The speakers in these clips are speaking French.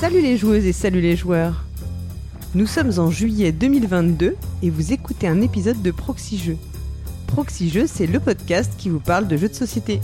Salut les joueuses et salut les joueurs Nous sommes en juillet 2022 et vous écoutez un épisode de Proxy Jeux. Proxy Jeux, c'est le podcast qui vous parle de jeux de société.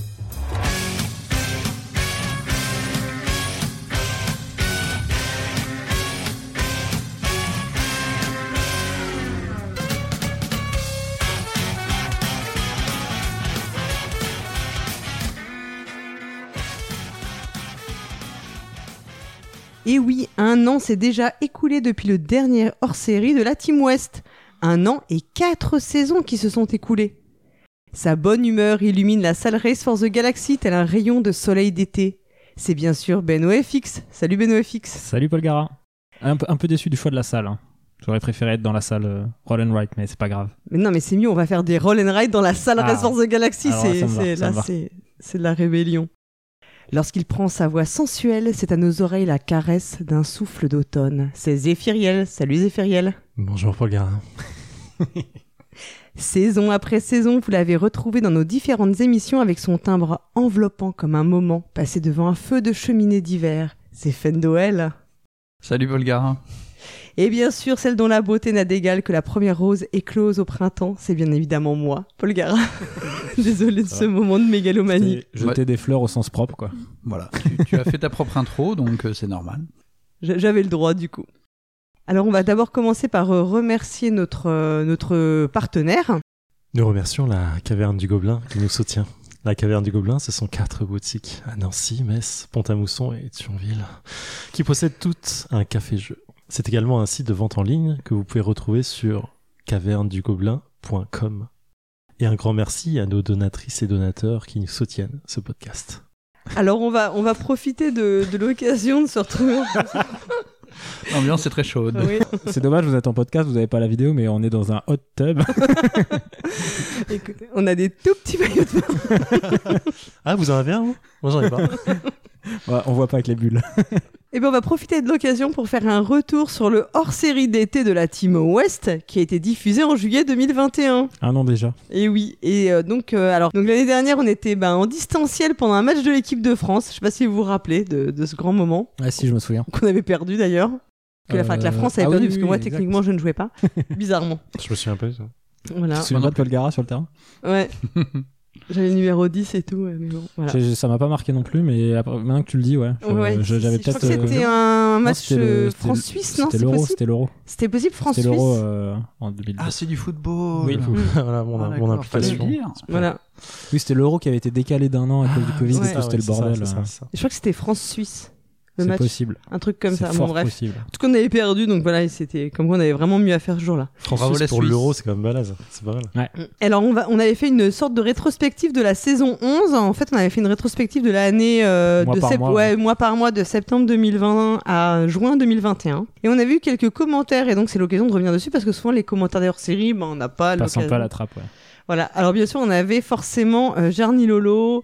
Un an s'est déjà écoulé depuis le dernier hors-série de la Team West. Un an et quatre saisons qui se sont écoulées. Sa bonne humeur illumine la salle Race for the Galaxy tel un rayon de soleil d'été. C'est bien sûr Beno FX. Salut Beno FX. Salut Paul Gara. Un, peu- un peu déçu du choix de la salle. hein. J'aurais préféré être dans la salle euh, Roll and mais c'est pas grave. Mais non, mais c'est mieux, on va faire des roll and ride dans la salle Ah. Race for the Galaxy. C'est de la rébellion. Lorsqu'il prend sa voix sensuelle, c'est à nos oreilles la caresse d'un souffle d'automne. C'est Zéphiriel. Salut Zéphiriel. Bonjour Paul Garin. Saison après saison, vous l'avez retrouvé dans nos différentes émissions avec son timbre enveloppant comme un moment passé devant un feu de cheminée d'hiver. C'est Fendoel. Salut Volgara. Et bien sûr, celle dont la beauté n'a d'égal que la première rose éclose au printemps, c'est bien évidemment moi, Paul Gara. Désolé de ce moment de mégalomanie. Jeter des fleurs au sens propre, quoi. Voilà, tu, tu as fait ta propre intro, donc euh, c'est normal. J'avais le droit du coup. Alors on va d'abord commencer par euh, remercier notre, euh, notre partenaire. Nous remercions la Caverne du Gobelin qui nous soutient. La Caverne du Gobelin, ce sont quatre boutiques à Nancy, Metz, Pont-à-Mousson et Thionville, qui possèdent toutes un café-jeu. C'est également un site de vente en ligne que vous pouvez retrouver sur cavernedugobelin.com. Et un grand merci à nos donatrices et donateurs qui nous soutiennent ce podcast. Alors on va, on va profiter de, de l'occasion de se retrouver. L'ambiance est très chaude. Oui. c'est dommage, vous êtes en podcast, vous avez pas la vidéo, mais on est dans un hot tub. Écoutez, on a des tout petits maillots de bain. Ah, vous en avez un, vous? Moi, j'en ai pas. Ouais, on voit pas avec les bulles. Et bien on va profiter de l'occasion pour faire un retour sur le hors-série d'été de la Team West qui a été diffusé en juillet 2021. Un an déjà. Et oui, et euh, donc euh, alors donc l'année dernière on était ben, en distanciel pendant un match de l'équipe de France. Je sais pas si vous vous rappelez de, de ce grand moment Ah si, je me souviens. qu'on avait perdu d'ailleurs. Que, la, enfin, que la Euh, France avait ah perdu oui, parce que oui, moi exact. techniquement je ne jouais pas. Bizarrement. Je me souviens pas tout. Voilà. Tu te souviens pas de Paul Gara sur le terrain? Ouais. J'avais le numéro 10 et tout, ouais, mais bon, voilà. J'ai- Ça m'a pas marqué non plus, mais après- maintenant que tu le dis, ouais. je- Ouais, je- J'avais je crois peut-être. que c'était euh, un match c'était le- euh, c'était le- France-Suisse, non C'était l'euro, c'était l'euro. C'était possible C'était France-Suisse l'euro euh, en 2002. Ah, c'est du football. Oui. voilà, mon, Ah, mon implication. le. Voilà. Oui, c'était l'euro qui avait été décalé d'un an à cause du Covid, ouais. et tout, c'était le c'est ça, bordel. Je crois que c'était France-Suisse. Le C'est match. possible. Un truc comme ça. fort Bon, bref. possible. Tout qu'on avait perdu, donc voilà, c'était comme quoi on avait vraiment mieux à faire ce jour-là. Pour l'euro, c'est quand même balèze. C'est pas mal. Alors, on, va, on avait fait une sorte de rétrospective de la saison 11. En fait, on avait fait une rétrospective de l'année euh, Mois de par mois, ouais, ouais. mois par mois de septembre 2020 à juin 2021. Et on avait eu quelques commentaires, et donc c'est l'occasion de revenir dessus parce que souvent les commentaires des hors-série, ben, on n'a pas Passant pas la trappe, ouais. Voilà. Alors bien sûr, on avait forcément euh, Jarny Lolo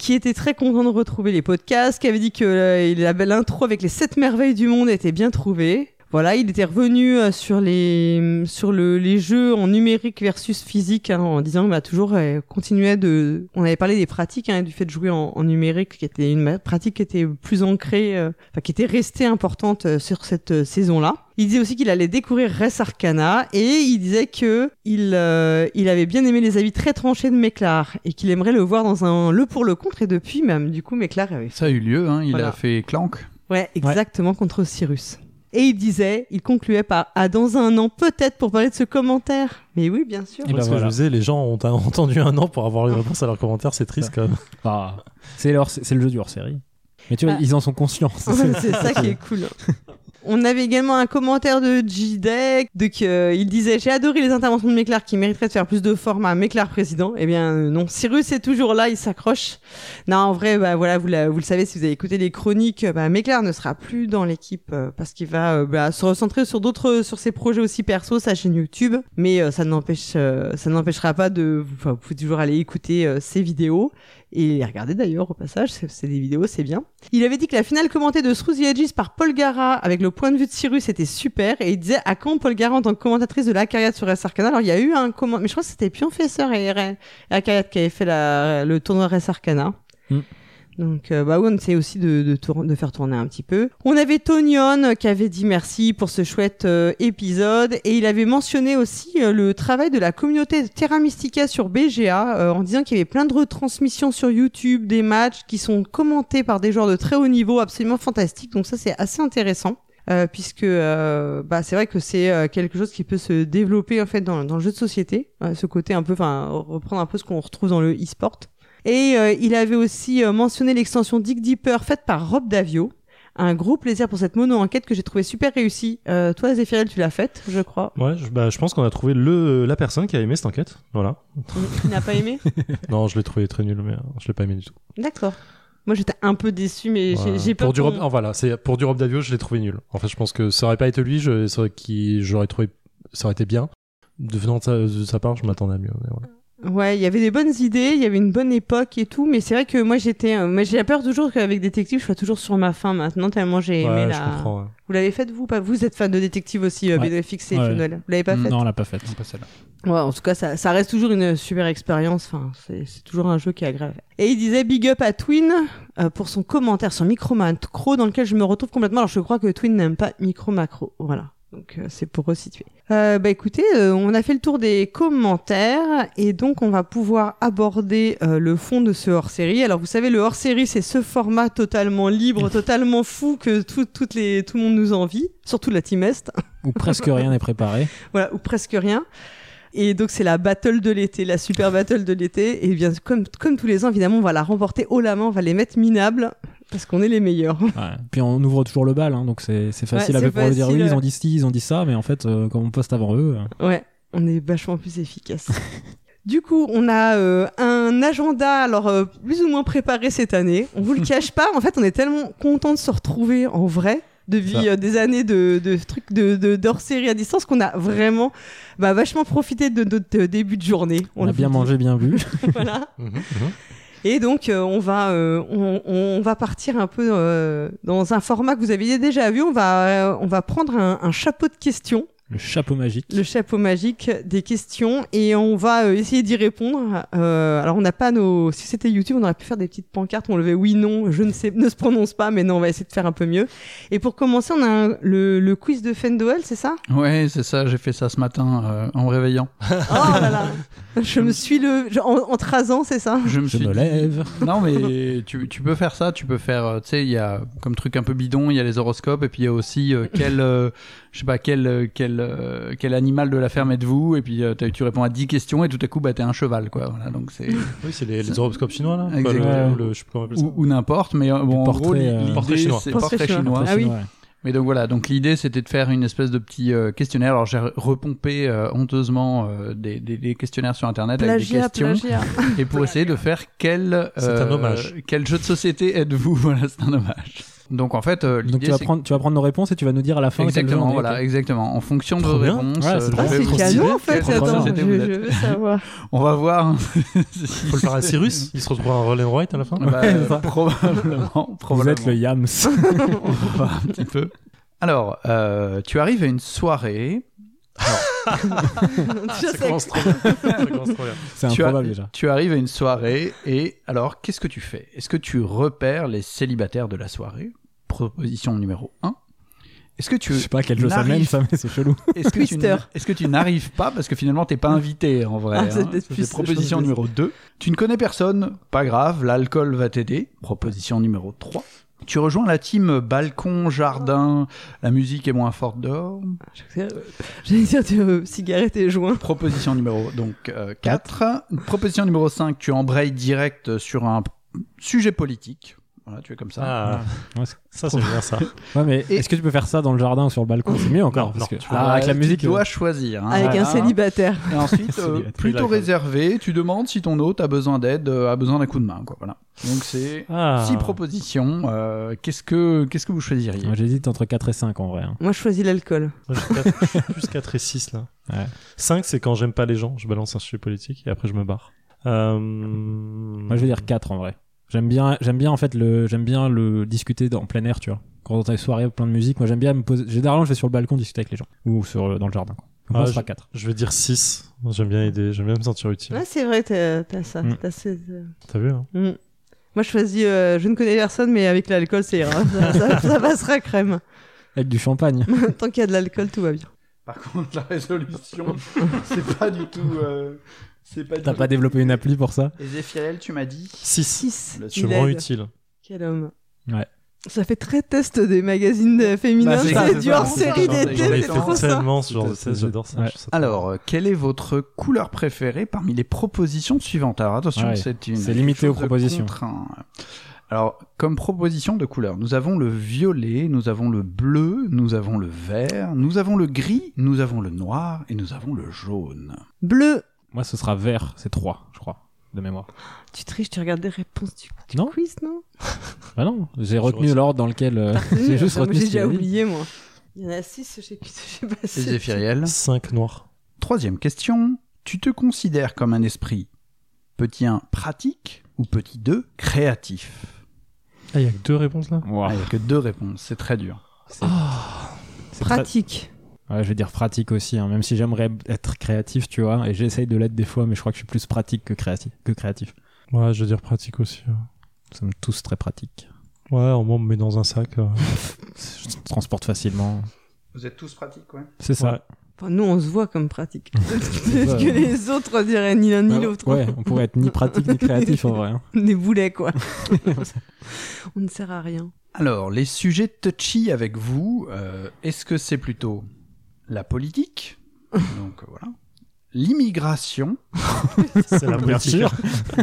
qui était très content de retrouver les podcasts, qui avait dit que euh, il- la belle intro avec les sept merveilles du monde était bien trouvée. Voilà, il était revenu euh, sur les sur le, les jeux en numérique versus physique hein, en disant bah toujours euh, continuait de on avait parlé des pratiques hein, du fait de jouer en, en numérique qui était une pratique qui était plus ancrée euh, enfin qui était restée importante euh, sur cette euh, saison-là. Il disait aussi qu'il allait découvrir Res Arcana et il disait que il, euh, il avait bien aimé les avis très tranchés de Méclar et qu'il aimerait le voir dans un le pour le contre et depuis même du coup Méclar avait Ça a eu lieu, hein, il Voilà. a fait Clank. Ouais, exactement contre Cyrus. Et il disait, il concluait par ah dans un an peut-être pour parler de ce commentaire. Mais oui, bien sûr. Et Parce ben que voilà. je disais, les gens ont entendu un an pour avoir les réponses à leurs commentaires, c'est triste quand même. Ah, c'est leur- c'est le jeu du hors-série. Mais tu vois, Ah. ils en sont conscients. c'est ça qui est cool. On avait également un commentaire de de que, euh, il disait J'ai adoré les interventions de Méclar qui mériteraient de faire plus de format. Méclar président. Eh bien, euh, non. Cyrus est toujours là, il s'accroche. Non, en vrai, bah, voilà, vous, le savez si vous avez écouté les chroniques, euh, bah, Méclar ne sera plus dans l'équipe euh, parce qu'il va euh, bah, se recentrer sur d'autres, sur ses projets aussi perso, sa chaîne YouTube. Mais ça n'empêche, ça n'empêchera pas de, enfin, vous pouvez toujours aller écouter ses vidéos. Et les regarder d'ailleurs au passage, c'est des vidéos, c'est bien. Il avait dit que la finale commentée de the Edges par Paul Gara avec le point de vue de Cyrus était super et il disait à quand Paul Gara en tant que commentatrice de l'Acariat sur S Arcana. Alors il y a eu un comment, mais je crois que c'était Pionfesseur et Acariat qui avait fait la, le tournoi Res Arcana. Mm. Donc, euh, bah on essaie aussi de, faire tourner un petit peu. On avait Tonion euh, qui avait dit merci pour ce chouette euh, épisode et il avait mentionné aussi euh, le travail de la communauté Terra Mystica sur BGA en disant qu'il y avait plein de retransmissions sur YouTube, des matchs qui sont commentés par des joueurs de très haut niveau absolument fantastiques. Donc ça, c'est assez intéressant. Puisque bah, c'est vrai que c'est quelque chose qui peut se développer en fait dans, dans le jeu de société, ce côté un peu, enfin reprendre un peu ce qu'on retrouve dans le e-sport. Et euh, il avait aussi euh, mentionné l'extension Dig Deeper faite par Rob Davio. Un gros plaisir pour cette mono-enquête que j'ai trouvé super réussie. Euh, toi, Zéphirel, tu l'as faite, je crois. Ouais, je, bah, je pense qu'on a trouvé le, la personne qui a aimé cette enquête. Voilà. Tu n'as pas aimé non, je l'ai trouvé très nul, mais je l'ai pas aimé du tout. D'accord. Moi, j'étais un peu déçu, mais j'ai- Ouais. j'ai peur pour du Rob, oh, voilà, c'est pour du Rob Davio, je l'ai trouvé nul. En fait, je pense que ça aurait pas été lui, je, ça aurait, qui, j'aurais trouvé, ça aurait été bien. Devenant de sa, de sa part, je m'attendais à mieux. mais voilà. Ouais, il y avait des bonnes idées, il y avait une bonne époque et tout, mais c'est vrai que moi j'étais, euh, moi j'ai peur toujours qu'avec détective, je sois toujours sur ma fin maintenant tellement j'ai aimé Ouais, la. je comprends. ouais. Vous l'avez faite vous pas Vous êtes fan de détective aussi, euh, Ouais. BDFX et Ouais. Funnel. Vous l'avez pas faite Non, on l'a pas faite. Non, pas celle-là. Ouais, en tout cas, ça, ça reste toujours une super expérience. Enfin, c'est c'est toujours un jeu qui est agréable. Et il disait big up à Twin euh, pour son commentaire sur Micro Macro, dans lequel je me retrouve complètement. Alors, je crois que Twin n'aime pas Micro Macro. Voilà. Donc, euh, c'est pour resituer. Euh, bah, écoutez, euh, on a fait le tour des commentaires et donc on va pouvoir aborder euh, le fond de ce hors-série. Alors, vous savez, le hors-série, c'est ce format totalement libre, totalement fou que tout, toutes les, tout le monde nous envie, surtout la Team Est. Ou presque rien n'est préparé. Voilà, ou presque rien. Et donc c'est la battle de l'été, la super battle de l'été. Et bien comme, comme tous les ans, évidemment, on va la remporter haut la main, on va les mettre minables, parce qu'on est les meilleurs. Ouais. Puis on ouvre toujours le bal, hein, donc c'est facile Ouais, à pour le dire. Oui, ils ont dit ci, ils ont dit ça, mais en fait, euh, quand on poste avant eux. euh, Ouais, on est vachement plus efficace. Du coup, on a euh, un agenda alors euh, plus ou moins préparé cette année. On vous le cache pas, en fait, on est tellement content de se retrouver en vrai depuis euh, des années de, de trucs de de- d'hors-série à distance qu'on a vraiment bah, vachement profité de notre euh, début de journée. On, a bien dit. mangé, bien bu. voilà. Mhm, mhm. Et donc, euh, on, va, euh, on, va partir un peu euh, dans un format que vous aviez déjà vu. On va, on va prendre un chapeau de questions, le chapeau magique. le chapeau magique des questions, et on va euh, essayer d'y répondre. Euh, alors, on n'a pas nos. Si c'était YouTube, on aurait pu faire des petites pancartes où on levait oui, non, je ne sais, ne se prononce pas, mais non, on va essayer de faire un peu mieux. Et pour commencer, on a un- le, le quiz de Fendowell, c'est ça? Ouais, c'est ça, j'ai fait ça ce matin euh, en me réveillant. Oh là là Je me suis le. je- en, en trasant, c'est ça? Je me Je suis me lève. Non, mais tu, tu peux faire ça, tu peux faire, tu sais, il y a comme truc un peu bidon, il y a les horoscopes, et puis il y a aussi euh, quel, euh, je sais pas, quel, euh, quel, euh, quel animal de la ferme êtes-vous, et puis euh, tu réponds à 10 questions, et tout à coup, bah, t'es un cheval, quoi. Voilà, donc c'est. Oui, c'est les, les horoscopes chinois là. Quoi, Exactement. le, le- je sais plus comment on appelle ça. ou, ou n'importe, mais euh, bon, en portrait, gros, euh, l'idée, Portrait chinois. c'est Portrait portrait chinois. chinois. Ah oui. Ouais. Mais donc voilà, donc l'idée c'était de faire une espèce de petit euh, questionnaire. Alors j'ai repompé euh, honteusement euh, des, des, des questionnaires sur internet avec des questions et pour essayer de faire quel euh, C'est un hommage. quel jeu de société êtes-vous? Voilà, c'est un hommage. Donc en fait, euh, Donc tu vas, prendre, tu vas prendre nos réponses et tu vas nous dire à la fin exactement, voilà, exactement. En fonction de vos bien. réponses, Ouais, euh, c'est je Ah, vais vous canon en fait, attends, je, je veux savoir. On va voir. Faut le faire à Cyrus. Il se retrouve en Roll and White à la fin. Bah, Ouais, ça. probablement, Vous probablement. êtes le Yams. On va voir un petit peu. Alors, euh, tu arrives à une soirée. Ça commence trop bien. Ça commence trop bien. C'est improbable déjà. Tu arrives à une soirée et alors qu'est-ce que tu fais? Est-ce que tu repères les célibataires de la soirée? Proposition numéro 1. Est-ce que tu Je sais pas quel jeu ça n'arrives- mène, ça, mais c'est chelou. est-ce que tu est-ce que tu n'arrives pas parce que finalement t'es pas invité en vrai Ah, hein. c'est proposition numéro 2. Tu ne connais personne, pas grave, l'alcool va t'aider. Proposition numéro 3. Tu rejoins la team balcon, jardin, la musique est moins forte dehors. J'allais dire euh, cigarette et joint. Proposition numéro donc 4. Proposition numéro 5, tu embrayes direct sur un sujet politique. Voilà, tu es comme ça. Ah, Ouais, ça c'est bien ça. Ouais, mais Et- est-ce que tu peux faire ça dans le jardin ou sur le balcon? C'est mieux encore. Non, parce non, que- tu Ah, avec la musique. Tu dois choisir. hein, Avec un voilà. célibataire. Et ensuite, euh, Célibataire. plutôt réservé, tu demandes si ton hôte a besoin d'aide, euh, a besoin d'un coup de main. Quoi, voilà. Donc c'est Ah. six propositions. euh, qu'est-ce que qu'est-ce que vous choisiriez? Moi, J'hésite entre 4 et 5 en vrai. hein. Moi, je choisis l'alcool. Moi, je suis quatre- je suis plus 4 et 6 là. Ouais. 5 c'est quand j'aime pas les gens, je balance un sujet politique et après je me barre. Euh... Moi, je vais dire 4 en vrai. J'aime bien, j'aime bien en fait le, j'aime bien le discuter dans- en plein air, tu vois. Quand t'as des soirées plein de musique, moi j'aime bien me poser. Généralement, je vais sur le balcon discuter avec les gens ou sur euh, dans le jardin. quoi. Donc, moi, Ah, ce sera 4. Je vais dire 6. J'aime bien aider, j'aime bien me sentir utile. Ouais, c'est vrai, t'as ça. Mm. t'as vu hein mm. Moi, je choisis. euh, je ne connais personne, mais avec l'alcool, ça ira. ça, ça- ça passera crème. Avec du champagne. Tant qu'il y a de l'alcool, tout va bien. Par contre, la résolution, c'est pas du tout. euh, c'est pas. du T'as pas développé une appli pour ça? Et tu m'as dit 6. 6. Le- Je me rends utile. Quel homme. Ouais. Ça fait très test des magazines de- féminins. Bah, c'est du hors c'est série d'été, j'en ai c'est fait trop ça. tellement ce genre de test, j'adore ça. Ouais. Alors, euh, quelle est votre couleur préférée parmi les propositions suivantes? Alors attention, Ouais, c'est une. c'est limité aux propositions. contraint. Alors, comme proposition de couleur, nous avons le violet, nous avons le bleu, nous avons le vert, nous avons le gris, nous avons le noir et nous avons le jaune. Bleu. Moi, ce sera vert, c'est 3, je crois, de mémoire. Tu triches, tu regardes des réponses du, du Non. quiz, non? Bah non, j'ai retenu l'ordre dans lequel. euh, j'ai juste retenu J'ai ce qu'il déjà a dit. oublié, moi. Il y en a 6, je sais plus. Je sais pas Et si- Zéphiriel 5 noirs. Troisième question. Tu te considères comme un esprit petit 1 pratique ou petit 2 créatif? Ah, il y a que deux réponses là? Ouah, Ah, Il n'y a que deux réponses, c'est très dur. c'est très- Pratique. Ouais, je vais dire pratique aussi, hein, même si j'aimerais être créatif, tu vois, et j'essaye de l'être des fois, mais je crois que je suis plus pratique que créatif. Que créatif. Ouais, je veux dire pratique aussi. ouais. Nous sommes tous très pratiques. Ouais, au moins on me met dans un sac. euh. Je transporte facilement. Vous êtes tous pratiques, ouais C'est ça. Ouais. Enfin, nous, on se voit comme pratique. Peut-être Ouais. que les autres diraient ni l'un ni Ah, l'autre. Ouais, on pourrait être ni pratique ni créatif en vrai. hein. Des boulets, quoi. on ne sert à rien. Alors, les sujets touchy avec vous, euh, est-ce que c'est plutôt la politique Donc euh, voilà. L'immigration, la Bien politique. sûr.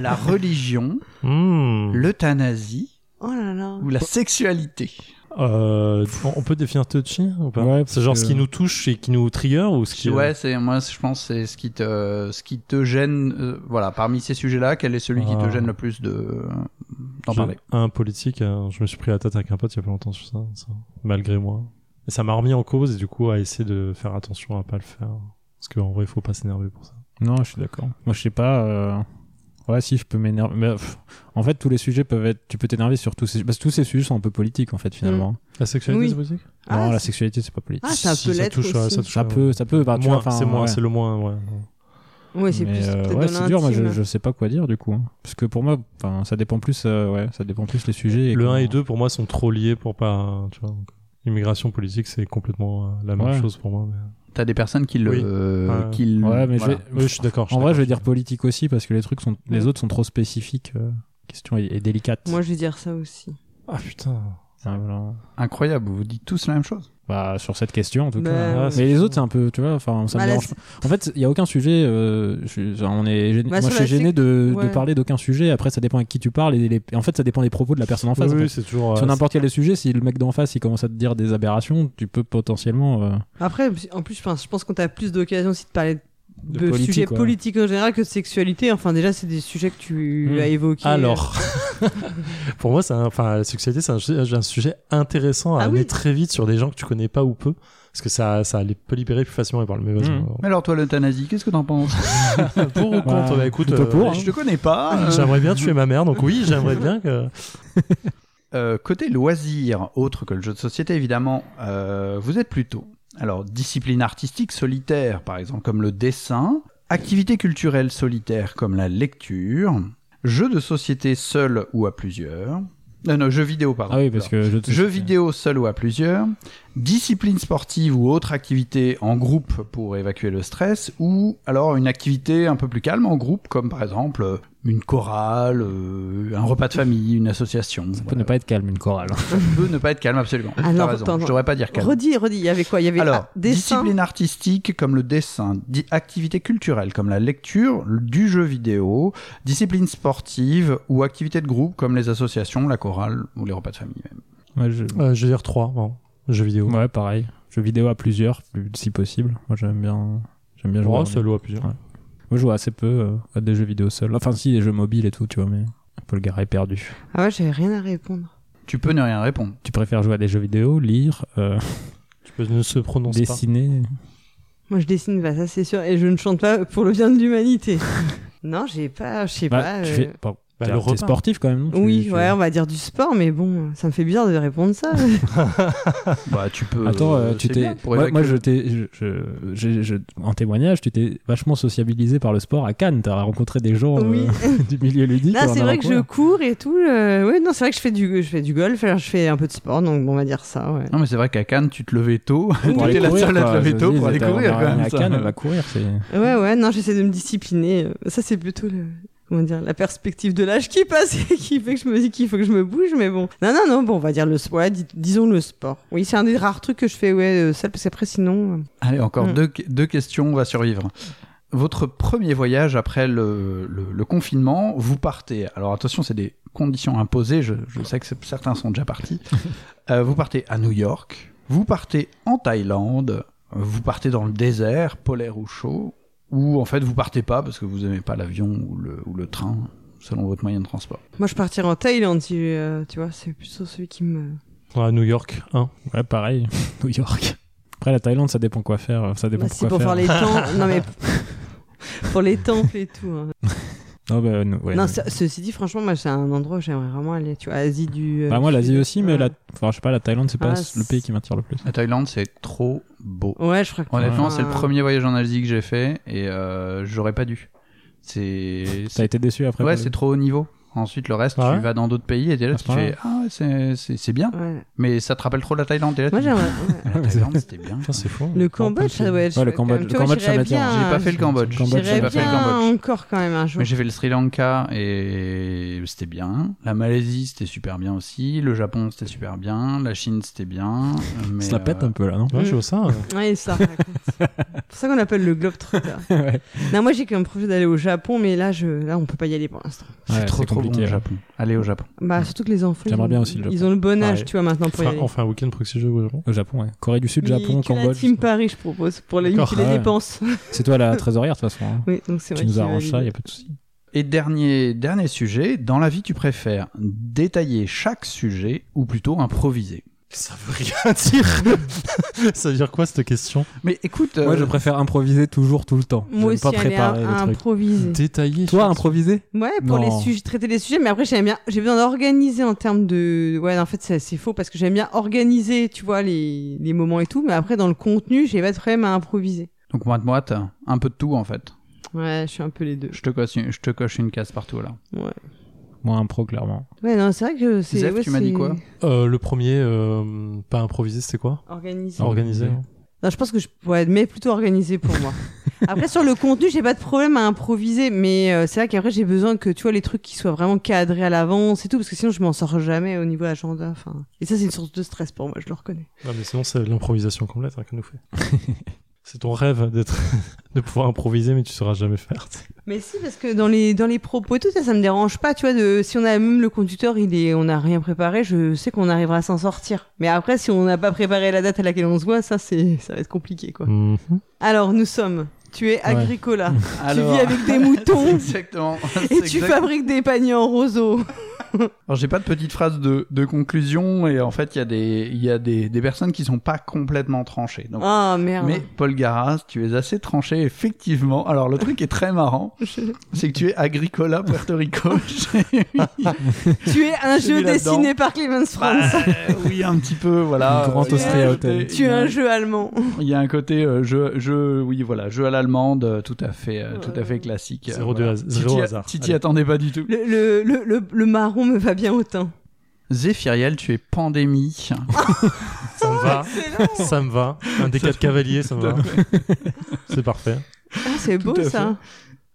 la religion, Hmm. l'euthanasie Oh là là. ou la sexualité Euh, on- peut définir touchy ou pas Ouais, C'est genre ce qui nous touche et qui nous trigger ou ce qui. Ouais, c'est moi je pense c'est ce qui te ce qui te gêne euh, voilà, parmi ces sujets-là, quel est celui qui te Ah. gêne le plus de d'en parler? Un politique, euh, je me suis pris la tête avec un pote il y a pas longtemps sur ça, ça, malgré moi. Et ça m'a remis en cause et du coup à essayer de faire attention à pas le faire. Parce qu'en vrai, il faut pas s'énerver pour ça. Non, je suis d'accord. Moi, je sais pas. euh, Ouais, si, je peux m'énerver. Mais pff, en fait, tous les sujets peuvent être. Tu peux t'énerver sur tous ces. Parce que tous ces sujets sont un peu politiques, en fait, finalement. La sexualité, Oui. c'est politique Ah, non, la sexualité, c'est pas politique. Ah, ça Si, peut l'être touche, aussi. ça touche, ça peut, ça peut. Bah, tu Moins, c'est moins, ouais. c'est le moins, ouais. Ouais, c'est Mais, plus euh, ouais, c'est dur. Moi, je, je sais pas quoi dire du coup. hein. Parce que pour moi, ça dépend plus. euh, ouais, ça dépend plus les sujets. et Le comment- 1 et 2 pour moi sont trop liés pour pas, tu vois. donc, immigration politique, c'est complètement euh, la même Ouais. chose pour moi. mais- T'as des personnes qui le Oui. euh, Ouais. qui le- Ouais, mais je vais- Oui, je suis d'accord. En vrai, je vais dire politique aussi parce que les trucs sont, les autres sont trop spécifiques. euh, question est, est délicate. Moi, je vais dire ça aussi. Ah putain. Ah, voilà. incroyable, vous dites tous la même chose. Bah, sur cette question, en tout Bah, cas. ouais, mais les autres, c'est un peu, tu vois, enfin, ça me Bah, là, dérange pas. En fait, il y a aucun sujet. euh, je suis- genre, on est gêné- Bah, moi, je suis gêné de, de parler d'aucun sujet. Après, ça dépend avec qui tu parles. Et les- en fait, ça dépend des propos de la personne en face. en oui, fait. c'est toujours. Sur euh, n'importe quel sujet, si le mec d'en face il commence à te dire des aberrations, tu peux potentiellement. euh, Après, en plus, je pense, je pense qu'on t'a plus d'occasion aussi de parler De de, politique, sujets ouais. politiques en général que de sexualité. Enfin, déjà, c'est des sujets que tu Hmm. as évoqués. Alors, pour moi, c'est un- enfin, la sexualité, c'est un, sujet- un sujet intéressant à Ah amener oui. très vite sur des gens que tu connais pas ou peu, parce que ça, ça les peut libérer plus facilement et parler. Mais Mm. Mais alors toi l'euthanasie, qu'est-ce que t'en penses pour ou contre Bah, Bah, écoute, euh, pour, hein. Je te connais pas. euh. J'aimerais bien tuer ma mère, donc oui, j'aimerais bien que. Euh, côté loisirs, autre que le jeu de société évidemment, euh, vous êtes plutôt. Alors, discipline artistique solitaire, par exemple, comme le dessin, activité culturelle solitaire, comme la lecture, jeu de société seul ou à plusieurs, non, non, jeu vidéo, pardon. Ah oui, parce que Jeux vidéo seul ou à plusieurs, discipline sportive ou autre activité en groupe pour évacuer le stress, ou alors une activité un peu plus calme en groupe, comme par exemple euh, une chorale, euh, un repas de famille, une association. Ça peut ne pas être calme, une chorale. Ça peut ne pas être calme, absolument. Ah T'as non, raison, je devrais pas dire calme. Redis, redis, il y avait quoi? Il y avait Alors, ah, dessin? discipline artistique comme le dessin, di- activité culturelle comme la lecture, du jeu vidéo, discipline sportive ou activité de groupe comme les associations, la chorale ou les repas de famille même. Ouais, je... Euh, je vais dire 3, bon, jeux vidéo. ouais, pareil. Jeux vidéo à plusieurs, plus- si possible. Moi, j'aime bien. J'aime bien jouer. Oh, seul ou à plusieurs. Ouais. Moi, je joue assez peu euh, à des jeux vidéo seuls. Enfin, si, des jeux mobiles et tout, tu vois, mais un peu le gars est perdu. Ah ouais, j'avais rien à répondre. Tu peux ne rien répondre. Tu préfères jouer à des jeux vidéo, lire, euh, Tu peux ne se prononcer pas. dessiner? Moi, je dessine, bah, ça c'est sûr, et je ne chante pas pour le bien de l'humanité. non, j'ai pas, je sais Bah, pas. tu euh, fais... bon, Bah, T'es le repas. sportif quand même, non? Oui, tu- ouais, on va dire du sport, mais bon, ça me fait bizarre de répondre ça. Bah, tu peux. Attends, euh, euh, tu t'es. Moi, je t'ai. je- je- je- je- En témoignage, tu t'es vachement sociabilisé par le sport à Cannes. T'as rencontré des gens euh, du milieu ludique. Là, c'est vrai que je cours et tout. euh, Oui, non, c'est vrai que je fais du, je fais du golf, alors je fais un peu de sport, donc bon, on va dire ça, ouais. Non, mais c'est vrai qu'à Cannes, tu te levais tôt. Pour tu aller étais la courir, seule à te lever tôt pour aller courir. À. Cannes, elle va courir. c'est- Ouais, ouais, non, j'essaie de me discipliner. Ça, c'est plutôt. Comment dire, la perspective de l'âge qui passe et qui fait que je me dis qu'il faut que je me bouge, mais bon. Non, non, non, bon, on va dire le sport. Ouais, dis- disons le sport. Oui, c'est un des rares trucs que je fais, ouais, euh, ça, parce qu'après, sinon. euh, Allez, encore Mm. deux, deux questions, on va survivre. Votre premier voyage après le, le- le confinement, vous partez. Alors attention, c'est des conditions imposées, je, je sais que certains sont déjà partis. Euh, vous partez à New York, vous partez en Thaïlande, vous partez dans le désert, polaire ou chaud, ou en fait vous partez pas parce que vous aimez pas l'avion ou le, ou le train, selon votre moyen de transport. Moi, je partirais en Thaïlande, si, euh, tu vois, c'est plutôt celui qui me. À New York, hein. Ouais, pareil. New York. Après, la Thaïlande, ça dépend quoi faire. Ça dépend Bah, quoi pour faire. faire les temps. non, mais. pour les temples et tout. hein. Non, bah, non, ouais, non, ouais. ce- ceci dit, franchement, moi, c'est un endroit où j'aimerais vraiment aller, tu vois, Asie du. euh, Bah, moi, l'Asie aussi, mais Ouais. la... enfin, je sais pas, la Thaïlande, c'est pas Ah, le pays qui m'attire le plus. La Thaïlande, c'est trop beau. Ouais, je crois que. Honnêtement, c'est le premier voyage en Asie que j'ai fait et euh, j'aurais pas dû. C'est T'as été déçu après Ouais, c'est trop haut niveau. Ensuite, le reste, Ah ouais tu vas dans d'autres pays et t'es là, À tu fais Ah c'est- bien. Ouais. Mais ça te rappelle trop la Thaïlande. là, Moi, tu ouais. La Thaïlande, c'était bien. Putain, c'est fou. Le Cambodge, ça doit être. Ouais, le quand Cambodge- même. Le Cambodge, ça J'ai pas fait le Cambodge. J'ai pas fait le Cambodge. encore quand même un jour. Mais j'ai fait le Sri Lanka et c'était bien. La Malaisie, c'était super bien aussi. Le Japon, c'était super bien. La Chine, c'était bien. Mais, Ça la pète euh, un peu là, non? Ouais, je vois ça. euh. Ouais, ça. C'est pour ça qu'on appelle le globe trotter. Ouais. Non, moi j'ai comme projet d'aller au Japon, mais là, je... là on peut pas y aller pour l'instant. C'est trop trop compliqué, ouais. Japon. Allez au Japon. Bah, surtout que les enfants. J'aimerais ils bien ont- aussi le Japon. Ils ont le bon âge, Ouais. tu vois, maintenant On pour y aller. fait un week-end proxy jeu au Japon. Au Japon, ouais. Corée du Sud, Mais Japon, Cambodge. Team Paris, je propose, pour les, les Ah ouais. dépenses. C'est toi la trésorière de toute façon. hein. oui, donc c'est vrai Tu nous arranges ça, valide. y a pas de souci. Et dernier, dernier sujet, dans la vie, tu préfères détailler chaque sujet ou plutôt improviser? Ça veut rien dire. ça veut dire quoi cette question? Mais écoute, Moi, euh, je préfère improviser toujours, tout le temps. Moi aussi, pas préparer à, à les trucs. improviser. Détaillé. Toi, improviser? Ouais, pour les sujets, traiter les sujets, mais après j'aime bien, j'ai besoin d'organiser en termes de, ouais, en fait c'est faux parce que j'aime bien organiser, tu vois, les, les moments et tout, mais après dans le contenu, j'ai pas de problème à improviser. donc moite-moite, un peu de tout en fait. Ouais, je suis un peu les deux. Je te coche une, je te coche une case partout là. Ouais. Moi, impro, clairement. Ouais, non, c'est vrai que c'est. Zef, ouais, tu m'as dit quoi Euh, le premier, euh, pas improvisé, c'était quoi? Organisé. Organisé. Non, je pense que je pourrais être mais plutôt organisé pour moi. Après, sur le contenu, j'ai pas de problème à improviser, mais euh, c'est vrai qu'après, j'ai besoin que tu vois les trucs qui soient vraiment cadrés à l'avance et tout, parce que sinon, je m'en sors jamais au niveau agenda. Enfin, et ça, c'est une source de stress pour moi, je le reconnais. Non, mais sinon, c'est l'improvisation complète hein, qu'on nous fait. c'est ton rêve d'être, de pouvoir improviser, mais tu sauras jamais faire. Mais si, parce que dans les, dans les propos et tout ça, ça me dérange pas, tu vois, de, si on a même le conducteur, il est, on n'a rien préparé, je sais qu'on arrivera à s'en sortir. Mais après, si on n'a pas préparé la date à laquelle on se voit, ça, c'est, ça va être compliqué, quoi. Mhm. Alors, nous sommes, tu es agricola, tu vis avec des moutons exactement. et tu exact- fabriques des paniers en roseau. Alors j'ai pas de petite phrase de, de conclusion et en fait il y a des il y a des, des personnes qui sont pas complètement tranchées. Donc, Ah, merde. mais Paul Garas, tu es assez tranché effectivement. Alors le truc est très marrant, c'est que tu es Agricola Puerto Rico. Tu es un jeu dessiné par Clemens Franz. Bah, oui un petit peu voilà. Austria un Hotel. tu es un jeu allemand. Il y a un côté euh, jeu, jeu, oui voilà, jeu à l'allemande, euh, tout à fait, euh, tout à fait classique. Zéro voilà. de zéro Titi- hasard. Titi Allez. attendait pas du tout. Le, le, le, le, le marron me va bien autant. Zéphiriel, tu es pandémie. Ça me va. Ça me va. Un des quatre cavaliers, ça me va. c'est parfait. Ah, c'est beau ça.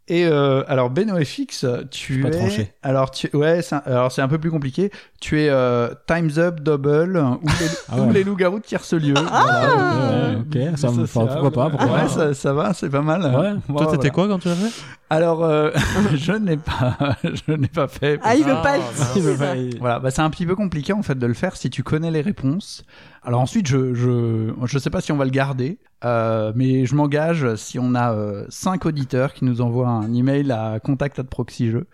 Et euh, alors BenoFX, tu pas es tranché. alors tu ouais c'est un- alors c'est un peu plus compliqué. Tu es euh, Times Up Double ou les, Ah ou les loups-garous de Tierce-Lieu. Ouais, ok, ça me- enfin, pourquoi pas, pourquoi ouais, pas. ça, ça va, c'est pas mal. Toi, t'étais voilà. quoi quand tu l'as fait? Alors euh, je n'ai pas je n'ai pas fait. Ah, il veut Ah, pas le. Il veut dire. pas- il- Voilà, bah c'est un petit peu compliqué en fait de le faire si tu connais les réponses. Alors ensuite, je je je sais pas si on va le garder, euh, mais je m'engage si on a euh, cinq auditeurs qui nous envoient un email à contact@proxyjeux.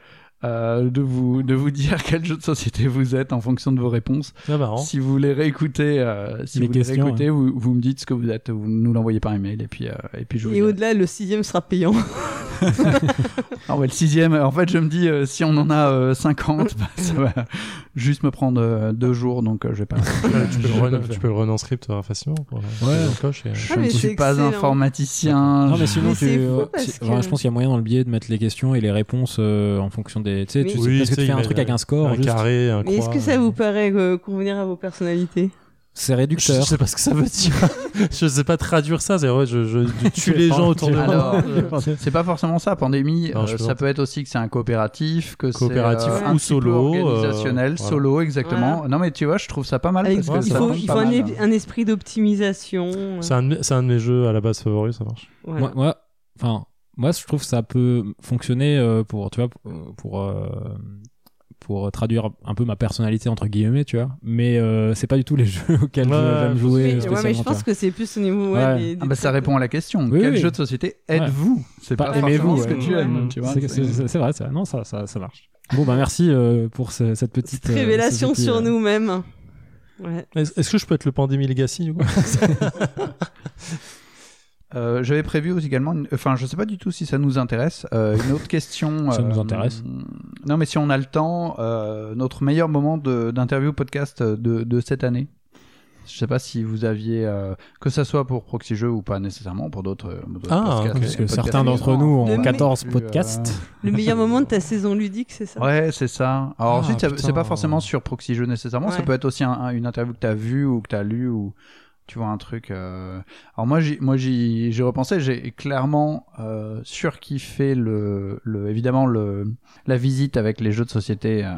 Euh, de vous de vous dire quel jeu de société vous êtes en fonction de vos réponses. C'est marrant. Si vous voulez réécouter, euh, si vous voulez questions, réécouter, vous, vous me dites ce que vous êtes, vous nous l'envoyez par email et puis euh, et puis je vous Et au-delà, le sixième sera payant. Ah ouais, le sixième, en fait, je me dis, euh, si on en a euh, 50, bah, ça va juste me prendre euh, deux jours, donc euh, je vais pas. tu, peux je le tu faire. peux le run en script euh, facilement. Pour, Ouais. coche et- Je Ah, ne suis pas excellent. informaticien. Non mais je- sinon Mais tu, fou que- je pense qu'il y a moyen dans le biais de mettre les questions et les réponses euh, en fonction des tu sais Oui. tu- Oui, parce que tu fais un truc avec un score un juste, carré, un Mais est-ce que ça euh, vous paraît euh, convenir à vos personnalités? C'est Je réducteur sais pas ce que ça veut dire. je sais pas traduire ça. C'est ouais, je, je, je tue les gens autour de moi. C'est pas forcément ça, pandémie. Non, je euh, ça peut être aussi que c'est un coopératif, que c'est Coopératif euh, ou solo, euh, organisationnel, voilà. solo, exactement. Non, mais tu vois, je trouve ça pas mal. Avec- parce que Il ça faut, il un, mal. é- un esprit d'optimisation. euh, C'est un, de mes- c'est un de mes jeux à la base favoris, ça marche. voilà. moi, moi- enfin moi je trouve que ça peut fonctionner euh, pour tu vois pour pour, euh, pour traduire un peu ma personnalité entre guillemets tu vois mais euh, c'est pas du tout les jeux auxquels Ouais, j'aime je jouer Mais- ouais, mais spécialement, je pense que c'est plus au niveau ouais, Ouais. des- des Ah bah, ça répond à la question. Oui, Quel oui. jeu de société êtes-vous? C'est Pas pas, aimez-vous, ce que ouais. tu aimes. Tu vois, C'est- vrai, c'est vrai. non ça, ça ça marche bon bah merci euh, pour ce- cette petite euh, révélation sur euh, nous-mêmes. Ouais. Est-ce est-ce que je peux être le Pandémie Legacy du coup? Euh, J'avais prévu aussi également, une- enfin je sais pas du tout si ça nous intéresse, euh, une autre question. Ça nous euh, intéresse. Non mais si on a le temps, euh, notre meilleur moment de- d'interview podcast de, de cette année. Je sais pas si vous aviez, euh, que ça soit pour Proxy Jeux ou pas nécessairement, pour d'autres Ah, podcasts. parce que certains d'entre nous ont Le 14 plus, euh, podcasts Le meilleur moment de ta saison ludique, c'est ça? Ouais, c'est ça. Alors Ah, ensuite, c'est pas forcément sur Proxy Jeux nécessairement, ça peut être aussi un- un- une interview que t'as vue ou que t'as lu ou tu vois un truc. euh. Alors moi, j'y, moi j'ai repensé, j'ai clairement euh, surkiffé le, le, évidemment le, la visite avec les jeux de société euh,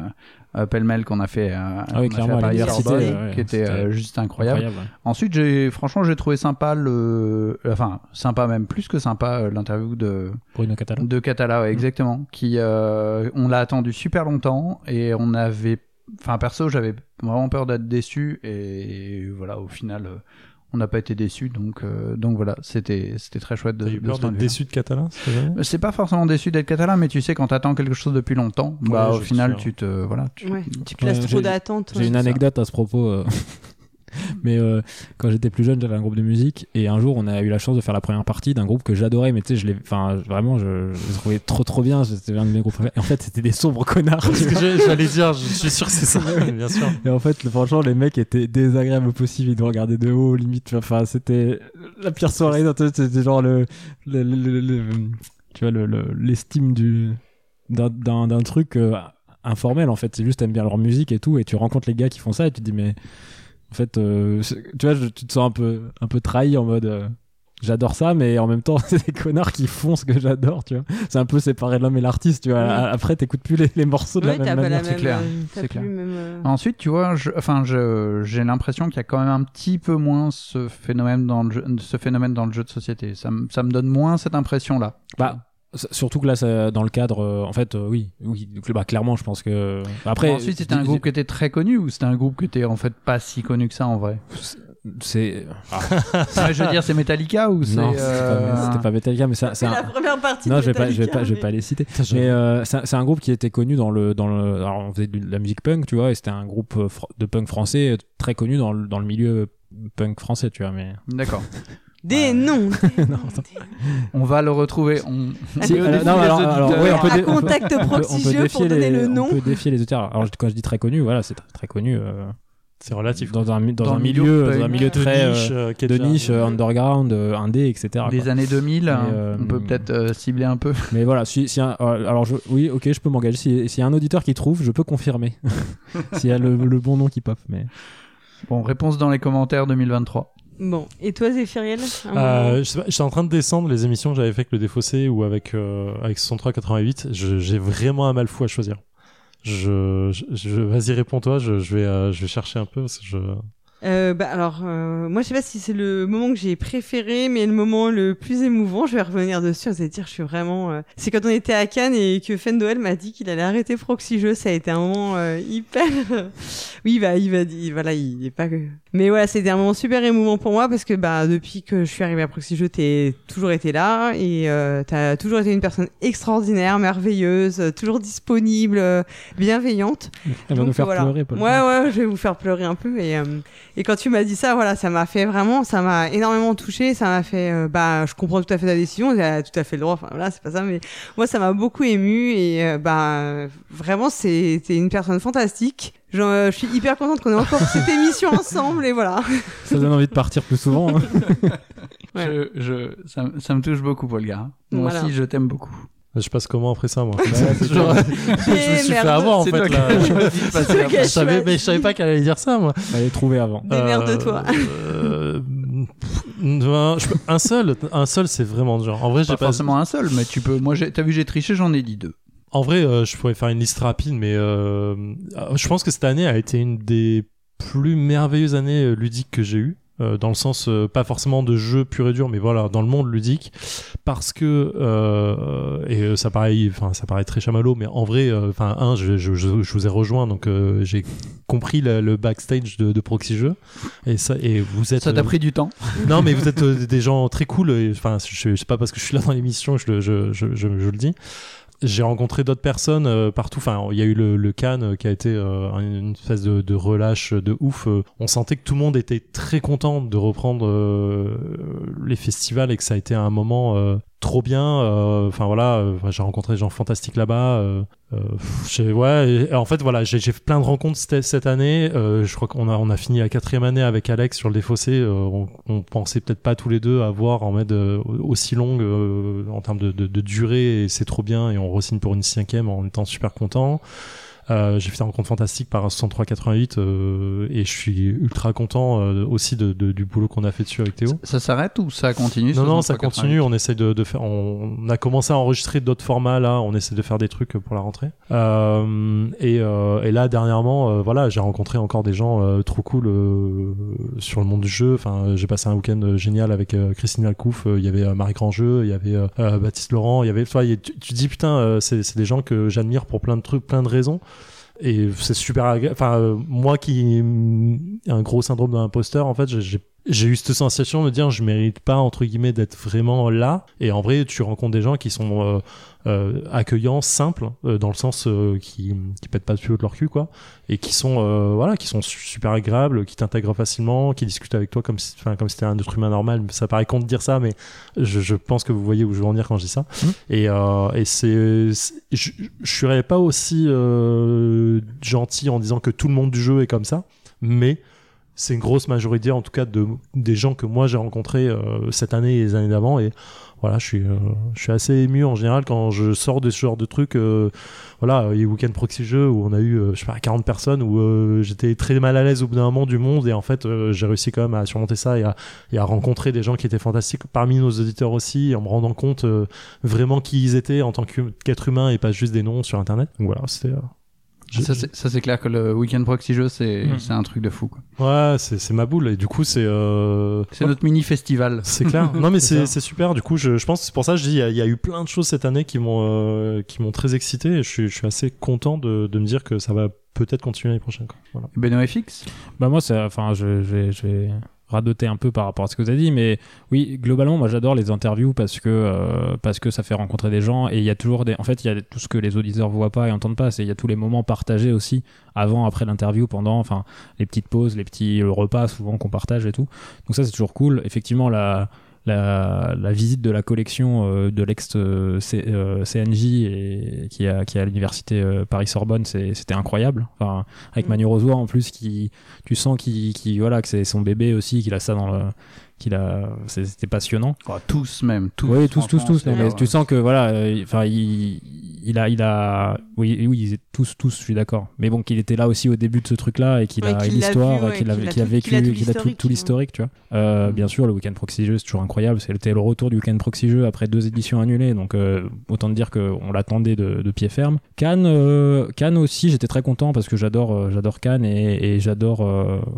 euh, pêle-mêle qu'on a fait, euh, Ah oui, qu'on a fait clairement, à Paris Sorbonne, ouais, qui était euh, juste incroyable. incroyable ouais. Ensuite, j'ai, franchement, j'ai trouvé sympa le, enfin sympa même plus que sympa l'interview de Bruno Catala de Catala, ouais, exactement. Qui, euh, on l'a attendu super longtemps et on avait, enfin perso, j'avais vraiment peur d'être déçu et voilà, au final, euh, on n'a pas été déçu, donc euh, donc voilà, c'était c'était très chouette de. T'as eu de peur d'être déçu de Catalan c'est vrai? C'est pas forcément déçu d'être catalan, mais tu sais quand t'attends quelque chose depuis longtemps, bah Ouais, au final tu te voilà. Tu... Ouais, tu places Ouais, trop d'attentes. J'ai ouais. une ça. anecdote à ce propos. euh. Mais euh, quand j'étais plus jeune, j'avais un groupe de musique et un jour, on a eu la chance de faire la première partie d'un groupe que j'adorais. Mais tu sais, je l'ai, enfin, vraiment, je, trouvais trop trop bien. C'était un de mes groupes préférés. Et en fait, c'était des sombres connards. J'allais dire, je suis sûr que c'est ça, bien sûr. Et en fait, franchement, les mecs étaient désagréables au possible. Ils nous regardaient de haut, limite. Enfin, c'était la pire soirée. C'était genre le, le, le- le- tu vois, le- le- l'estime du d'un truc euh, informel. En fait, c'est juste t'aimes bien leur musique et tout, et tu rencontres les gars qui font ça, et tu te dis mais en fait, euh, tu vois, je- tu te sens un peu un peu trahi en mode. euh, J'adore ça, mais en même temps, c'est des connards qui font ce que j'adore, tu vois. C'est un peu séparé l'homme et l'artiste, tu vois. Ouais. Après, t'écoutes plus les, les morceaux de Ouais, la même manière. même. c'est clair, euh, c'est clair. même, Ensuite, tu vois, je, enfin, je, j'ai l'impression qu'il y a quand même un petit peu moins ce phénomène dans le jeu, ce phénomène dans le jeu de société. Ça, me- ça me donne moins cette impression-là. Bah, surtout que là, ça- dans le cadre, euh, en fait, euh, oui, oui, donc, bah, clairement, je pense que. Après, ensuite, c'était un groupe qui était très connu ou c'était un groupe qui était en fait pas si connu que ça en vrai? C'est. Ah, Ouais, Je veux dire, c'est Metallica ou c'est non, c'était euh, pas, c'était pas Metallica, mais ça- c'est C'est la un. première partie Non, de je vais pas, je vais pas, je vais pas les citer. Mais euh, c'est un- un groupe qui était connu dans le, dans le. Alors, on faisait de la musique punk, tu vois, et c'était un groupe euh, de punk français très connu dans le, dans le milieu punk français, tu vois. Mais. D'accord. Des noms. des Non, noms, des. On va le retrouver. On... Si, euh, non, alors- alors, peut dé- contact on peut- proxy on peut jeu pour défier donner les- le nom. On peut défier les auteurs. Alors, quand je dis très connu, voilà, c'est très, très connu. euh, C'est relatif. dans un, mi- dans Dans un le milieu, milieu dans un punk. milieu De très niche, euh, qui est de niche, euh, underground, euh, indé, etc. Les quoi. années 2000, hein, euh, on peut peut-être euh, cibler un peu. Mais voilà, si, si un- alors je, oui, ok, je peux m'engager. Si- S'il y a un auditeur qui trouve, je peux confirmer. S'il y a le, le bon nom qui pop. Mais Bon, réponse dans les commentaires 2023. Bon, et toi, Zéphiriel Euh, je sais pas, j'étais en train de descendre les émissions que j'avais fait avec le Défaussé ou avec, euh, avec 6388. Je- J'ai vraiment un mal fou à choisir. Je, je, je- vas-y, réponds-toi. Je, je vais, euh, je vais chercher un peu parce que je. Euh, bah alors, euh, moi je sais pas si c'est le moment que j'ai préféré, mais le moment le plus émouvant, je vais revenir dessus, vous allez dire, je suis vraiment... euh, C'est quand on était à Cannes et que Fendoel m'a dit qu'il allait arrêter Proxy Jeux, ça a été un moment euh, hyper... Oui, bah, il va dire, voilà, il est pas. Mais voilà, c'était un moment super émouvant pour moi parce que bah depuis que je suis arrivée à Proxy Jeux, t'es toujours été là et euh, t'as toujours été une personne extraordinaire, merveilleuse, euh, toujours disponible, bienveillante. Elle va Donc, nous faire voilà. pleurer, Paul. Ouais, ouais, je vais vous faire pleurer un peu. Et, euh, et quand tu m'as dit ça, voilà, ça m'a fait vraiment, ça m'a énormément touché. Ça m'a fait, euh, bah, je comprends tout à fait ta décision, elle a tout à fait le droit. Enfin, voilà, c'est pas ça, mais moi, ça m'a beaucoup ému. Et euh, bah, vraiment, c'est t'es une personne fantastique. Genre, euh, je suis hyper contente qu'on ait encore cette émission ensemble. Et voilà. Ça donne envie de partir plus souvent. hein. Je, je, ça, me- ça me touche beaucoup, Paul Gars. Moi Voilà. aussi, je t'aime beaucoup. Je passe comment après ça, moi Genre. Je me suis fait avoir en fait toi là. toi Je savais, mais je savais pas qu'elle allait dire ça, moi. Allez, trouver avant. Démerde-toi. Euh, euh, un seul, un seul, c'est vraiment dur. En vrai, j'ai Pas pas. forcément un seul, mais tu peux. Moi, t'as vu, j'ai triché, j'en ai dit deux. En vrai, euh, je pourrais faire une liste rapide, mais je pense que cette année a été une des plus merveilleuses années ludiques que j'ai eues. Euh, dans le sens euh, pas forcément de jeu pur et dur mais voilà dans le monde ludique parce que euh, et ça paraît enfin ça paraît très chamallow mais en vrai enfin un je, je, je, je vous ai rejoint donc j'ai compris le, le backstage de, de Proxy Jeux et ça et vous êtes Ça t'a pris du temps. non, mais vous êtes des gens très cool. Enfin, je, sais pas parce que je suis là dans l'émission, je, je, je, je le dis. J'ai rencontré d'autres personnes euh, partout. Enfin, il y a eu le, le Cannes euh, qui a été euh, une espèce de, de relâche de ouf. Euh, On sentait que tout le monde était très content de reprendre euh, les festivals et que ça a été un moment euh, trop bien. Euh, Enfin voilà, euh, j'ai rencontré des gens fantastiques là-bas. Euh, euh, ouais, en fait voilà, j'ai plein de rencontres cette, année. Euh, je crois qu'on a on a fini la quatrième année avec Alex sur le défaussé. On, on pensait peut-être pas tous les deux avoir en mode aussi longue en termes de, de, de durée et c'est trop bien et on re-signe pour une cinquième en étant super content. Euh, j'ai fait des rencontres fantastiques par 63-88 euh, et je suis ultra content euh, aussi de, de- du boulot qu'on a fait dessus avec Théo. Ça s'arrête ou ça continue Non, non, ça 63, continue. On essaie de, de faire. On, on a commencé à enregistrer d'autres formats là. On essaie de faire des trucs pour la rentrée. Euh, et, et là, dernièrement, voilà, j'ai rencontré encore des gens trop cool sur le monde du jeu. Enfin, j'ai passé un week-end génial avec Christine Alcouf. Il y avait Marie Grandjeu, il y avait Baptiste Laurent. Il y avait. Tu, dis putain, c'est des gens que j'admire pour plein de trucs, plein de raisons. Et c'est super. Enfin, euh, moi qui mm, un gros syndrome de l'imposteur, en fait, j'ai- j'ai eu cette sensation de me dire je mérite pas entre guillemets d'être vraiment là. Et en vrai tu rencontres des gens qui sont euh, euh, accueillants simples euh, dans le sens euh, qui qui pètent pas plus haut de leur cul quoi. Et qui sont euh, voilà qui sont su- super agréables qui t'intègrent facilement qui discutent avec toi comme si enfin comme si t'étais un être humain normal. Ça paraît con de dire ça mais je, je pense que vous voyez où je veux en venir quand je dis ça. Et euh, et c'est je, je serais pas aussi euh, gentil en disant que tout le monde du jeu est comme ça mais c'est une grosse majorité en tout cas de des gens que moi j'ai rencontrés euh, cette année et les années d'avant. Et voilà je suis euh, je suis assez ému en général quand je sors de ce genre de trucs euh, voilà il y a Weekend Proxy Jeux où on a eu euh, je sais pas 40 personnes où euh, j'étais très mal à l'aise au bout d'un moment du monde. Et en fait euh, j'ai réussi quand même à surmonter ça et à, et à rencontrer des gens qui étaient fantastiques parmi nos auditeurs aussi en me rendant compte vraiment qui ils étaient en tant qu'être humain et pas juste des noms sur internet. Donc voilà c'était je- Ça, c'est ça, c'est clair que le Weekend Proxy Jeu, c'est Mm. c'est un truc de fou. quoi. ouais c'est c'est ma boule et du coup c'est euh, C'est notre mini festival. C'est clair. Non, mais C'est super. Du coup, je, je pense que c'est pour ça que je dis, il y, a- il y a eu plein de choses cette année qui m'ont euh, qui m'ont très excité. Et je suis, je suis assez content de, de me dire que ça va peut-être continuer l'année prochaine. Quoi. Voilà. Benoît FX Bah moi, c'est, enfin, je, je je vais radoter un peu par rapport à ce que vous avez dit, mais oui, globalement, moi, j'adore les interviews parce que euh, parce que ça fait rencontrer des gens et il y a toujours des, en fait, il y a tout ce que les auditeurs voient pas et entendent pas, c'est il y a tous les moments partagés aussi avant, après l'interview, pendant, enfin, les petites pauses, les petits repas souvent qu'on partage et tout. Donc ça, c'est toujours cool. Effectivement, la la, la visite de la collection euh, de l'ex euh, euh, CNJ et, qui, a, qui est à l'université euh, Paris-Sorbonne, c'est- c'était incroyable. Enfin, avec Mm. Manu Rosoy en plus, qui, tu sens qu'il, qu'il- voilà, que c'est son bébé aussi, qu'il a ça dans le. Qu'il a, c'était passionnant. Oh, Tous même, tous. oui, tous, tous, tous. mais ouais. tu sens que voilà, euh, enfin, il, il a, il a, oui, oui, tous, tous, je suis d'accord. Mais bon, qu'il était là aussi au début de ce truc-là et qu'il Ouais, a l'a l'histoire, ouais, qu'il a, vécu, qu'il a tout l'historique, tu vois. Euh, Bien sûr, le week-end proxy jeu, c'est toujours incroyable. C'était le retour du week-end proxy jeu après deux éditions annulées, donc euh, autant dire qu'on l'attendait de, de pied ferme. Cannes, euh, Cannes aussi, j'étais très content parce que j'adore, j'adore Cannes et, et j'adore,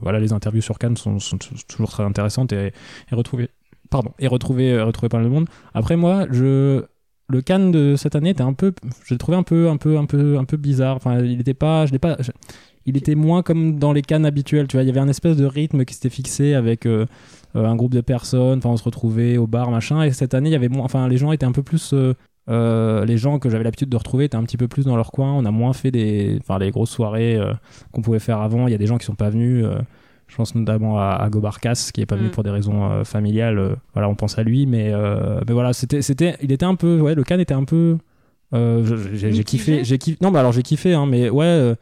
voilà, les interviews sur Cannes sont, sont toujours très intéressantes et, et retrouver, pardon, et retrouver, retrouver par le monde. Après moi, je le Cannes de cette année était un peu je l'ai trouvé un peu un peu un peu un peu bizarre enfin il était pas je pas il était moins comme dans les cannes habituelles. Tu vois, il y avait un espèce de rythme qui s'était fixé avec euh, euh, un groupe de personnes. Enfin, on se retrouvait au bar, machin. Et cette année, il y avait moins. Enfin, les gens étaient un peu plus. euh, les gens que j'avais l'habitude de retrouver étaient un petit peu plus dans leur coin. On a moins fait des, enfin, les grosses soirées qu'on pouvait faire avant. Il y a des gens qui sont pas venus. Je pense notamment à, à Gobarkas, qui est pas venu Mm. pour des raisons euh, familiales. euh, voilà, on pense à lui, mais, euh, mais voilà, c'était, c'était, il était un peu, ouais, le can était un peu. euh, j'ai, kiffé, j'ai kiffé. Non, mais alors j'ai kiffé, hein, mais ouais,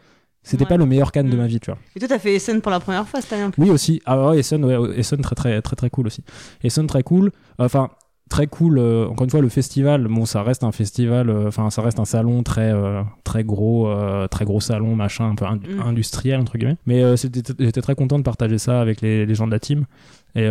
c'était Ouais. pas le meilleur can de Mm. ma vie, tu vois. Et toi, t'as fait Essen pour la première fois cette année un peu. Oui aussi. Ah ouais, Essen, ouais, Essen très très très très cool aussi. Essen très cool. Enfin très cool. euh, encore une fois, le festival, bon, ça reste un festival. euh, Enfin, ça reste un salon très euh, très gros, très gros salon, machin, un peu Mm. industriel entre guillemets. Mais j'étais très content de partager ça avec les, les gens de la team. Et,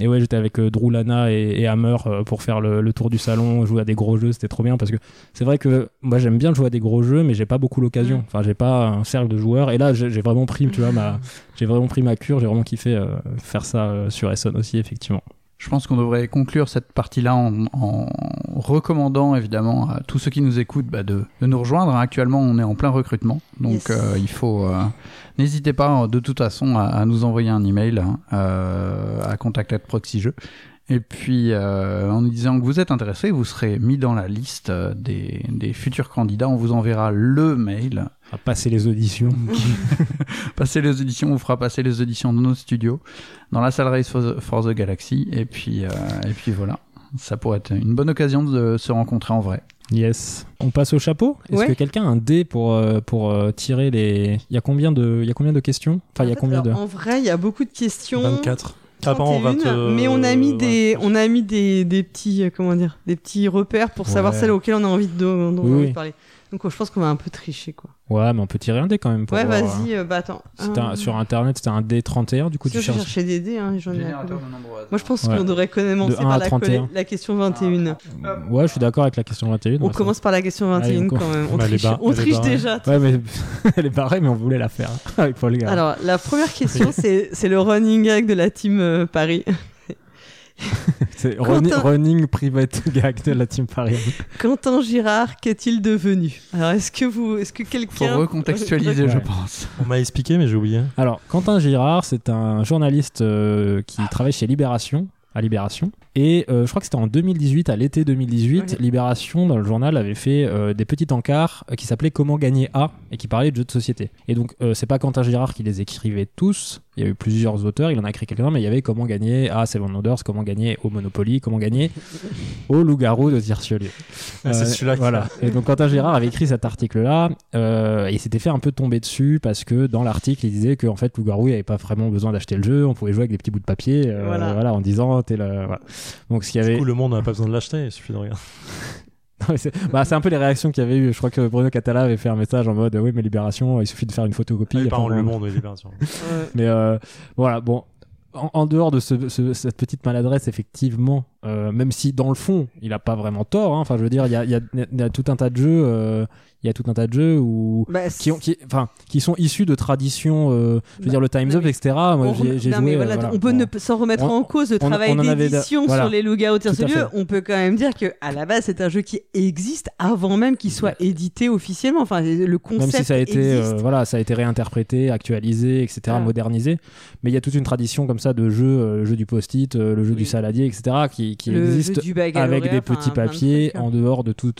et ouais, j'étais avec Drew Lana et, et Hammer pour faire le, le tour du salon, jouer à des gros jeux, c'était trop bien parce que c'est vrai que moi j'aime bien jouer à des gros jeux, mais j'ai pas beaucoup l'occasion. Mm. Enfin, j'ai pas un cercle de joueurs. Et là, j'ai vraiment pris, tu vois, ma, j'ai vraiment pris ma cure, j'ai vraiment kiffé faire ça sur Essen aussi, effectivement. Je pense qu'on devrait conclure cette partie-là en, en recommandant évidemment à tous ceux qui nous écoutent bah, de, de nous rejoindre. Actuellement, on est en plein recrutement, donc Yes. euh, il faut. euh, N'hésitez pas de toute façon à, à nous envoyer un email hein, euh, à contact@proxyjeux. Et puis, euh, en nous disant que vous êtes intéressé, vous serez mis dans la liste euh, des, des futurs candidats. On vous enverra le mail À passer les auditions. passer les auditions, on vous fera passer les auditions dans nos studios, dans la salle Race for the, for the Galaxy, et puis, euh, et puis voilà. Ça pourrait être une bonne occasion de se rencontrer en vrai. Yes. On passe au chapeau. Est-ce Ouais. que quelqu'un a un dé pour euh, pour euh, tirer les Il y a combien de il y a combien de questions? Enfin, il y a combien de En vrai, il y a beaucoup de questions. 24. Ah, pardon, 31, 20, mais on a mis des, on a mis des, des petits, euh, comment dire, des petits repères pour savoir celles auxquelles on a envie de, dont on a envie de parler. Donc, je pense qu'on va un peu tricher, quoi. Ouais, mais on peut tirer un dé quand même pour ouais, voir, vas-y, euh, bah attends. euh, c'était un- Un- sur internet, c'était un dé 31 du coup tu cherches. chercher des dés, hein, j'en ai. Moi, je pense Ouais. qu'on devrait commencer De 1 par la, 31. coller- la question 21. Ouais, je suis d'accord avec la question 21. On ouais, ça commence par la question 21 Allez, on quand même. On est triche, bar- on triche déjà. Ouais, mais elle est pareille, mais on voulait la faire avec Paul Gare. Alors, la première question, c'est c'est le running gag de la team euh, Paris. c'est Quentin- running, private gag de la team Paris. Quentin Girard, qu'est-il devenu? Alors, est-ce que vous, est-ce que Faut quelqu'un recontextualiser, je pense. On m'a expliqué, mais j'ai oublié. Alors, Quentin Girard, c'est un journaliste euh, qui travaille chez Libération, à Libération. Et euh, je crois que c'était en 2018, à l'été 2018, Ouais. Libération, dans le journal, avait fait euh, des petits encarts euh, qui s'appelaient Comment gagner A et qui parlaient de jeux de société. Et donc, euh, c'est pas Quentin Girard qui les écrivait tous. Il y a eu plusieurs auteurs, il en a écrit quelques-uns, mais il y avait Comment gagner à Seven Wonders, Comment gagner au Monopoly, Comment gagner au Loup-garou de Tirciolier. Ah, c'est celui-là Voilà. Et donc Quentin Girard avait écrit cet article-là et il s'était fait un peu tomber dessus parce que dans l'article il disait qu'en fait Loup-garou il avait pas vraiment besoin d'acheter le jeu, on pouvait jouer avec des petits bouts de papier, Voilà. voilà. en disant t'es le. Voilà. Donc ce qu'il y avait. Du coup, le monde n'a pas besoin de l'acheter, il suffit de regarder. C'est bah, c'est un peu les réactions qu'il y avait eu. Je crois que Bruno Catala avait fait un message en mode oui mais Libération il suffit de faire une photocopie. Ah, y a par pas contre, le monde, oui, Libération. Mais euh, voilà, bon. En, en dehors de ce- ce- cette petite maladresse, effectivement, euh, même si dans le fond, il a pas vraiment tort. hein, Enfin, je veux dire, il y a, il y a- il y a tout un tas de jeux. euh, il y a tout un tas de jeux où Bah, qui, ont, qui, enfin, qui sont issus de traditions, euh, je veux Bah, dire le Times Up, etc. Moi, on, j'ai joué. mais voilà, voilà, on peut ne sans remettre On- en cause le on- travail d'édition voilà. sur les Tout à Tire-ce-Lieu. fait. On peut quand même dire que à la base c'est un jeu qui existe avant même qu'il soit édité officiellement. Enfin, le concept Même si ça a été, voilà, ça a été réinterprété, actualisé, etc., modernisé. Mais il y a toute une tradition comme ça de jeux, le jeu du post-it, le jeu Oui. du saladier, etc., qui, qui le existe avec des petits de papiers hein. en dehors de tout.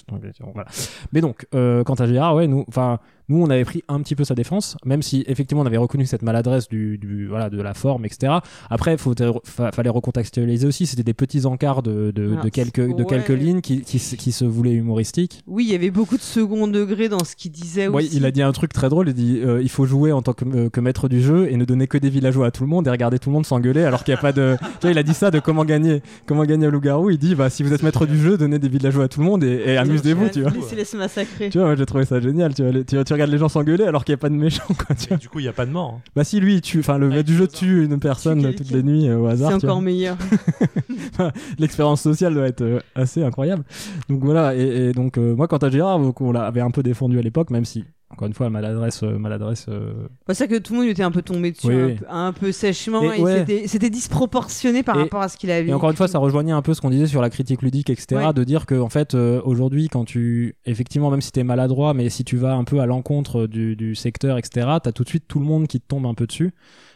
voilà. Mais donc, euh, quant à Gérard, ouais, nous, enfin, nous, on avait pris un petit peu sa défense, même si effectivement on avait reconnu cette maladresse du, du- voilà, de la forme, etc. Après, faut, fa- fallait recontextualiser aussi. C'était des petits encarts de, de, quelques, de quelques lignes qui, qui, se- qui se voulaient humoristiques. Oui, il y avait beaucoup de second degré dans ce qu'il disait Ouais, aussi. il a dit un truc très drôle. Il dit euh, il faut jouer en tant que, euh, que maître du jeu et ne donner que des villageois à tout le monde et regarder tout le monde s'engueuler alors qu'il n'y a pas de. tu vois, il a dit ça de comment gagner, comment gagner au loup-garou. Il dit bah si vous êtes maître du jeu, donnez des villageois à tout le monde et, et amusez-vous, tu vois. Laissez-les se massacrer. Tu vois, j'ai trouvé ça génial. Tu, vois, les- tu, tu regardes les gens s'engueuler alors qu'il n'y a pas de méchants, quoi. Tu vois. Et du coup, il n'y a pas de mort. hein. Bah si lui, il tue, enfin le Ah, maître du jeu tue une personne toutes les nuits euh, au hasard. C'est encore meilleur. l'expérience sociale doit être euh, assez incroyable. Donc voilà, et, et donc euh, moi, quant à Gérard, donc, on l'avait un peu défendu à l'époque, même si encore une fois, maladresse, euh, maladresse. euh, c'est vrai que tout le monde était un peu tombé dessus, Oui, un, oui. peu, un peu sèchement, Et et, ouais. c'était- disproportionné par Et- rapport à ce qu'il avait Et encore une fois, ça rejoignait un peu ce qu'on disait sur la critique ludique, etc. Ouais. De dire que, en fait, euh, aujourd'hui, quand tu. Effectivement, même si t'es maladroit, mais si tu vas un peu à l'encontre du, du secteur, etc., t'as tout de suite tout le monde qui te tombe un peu dessus.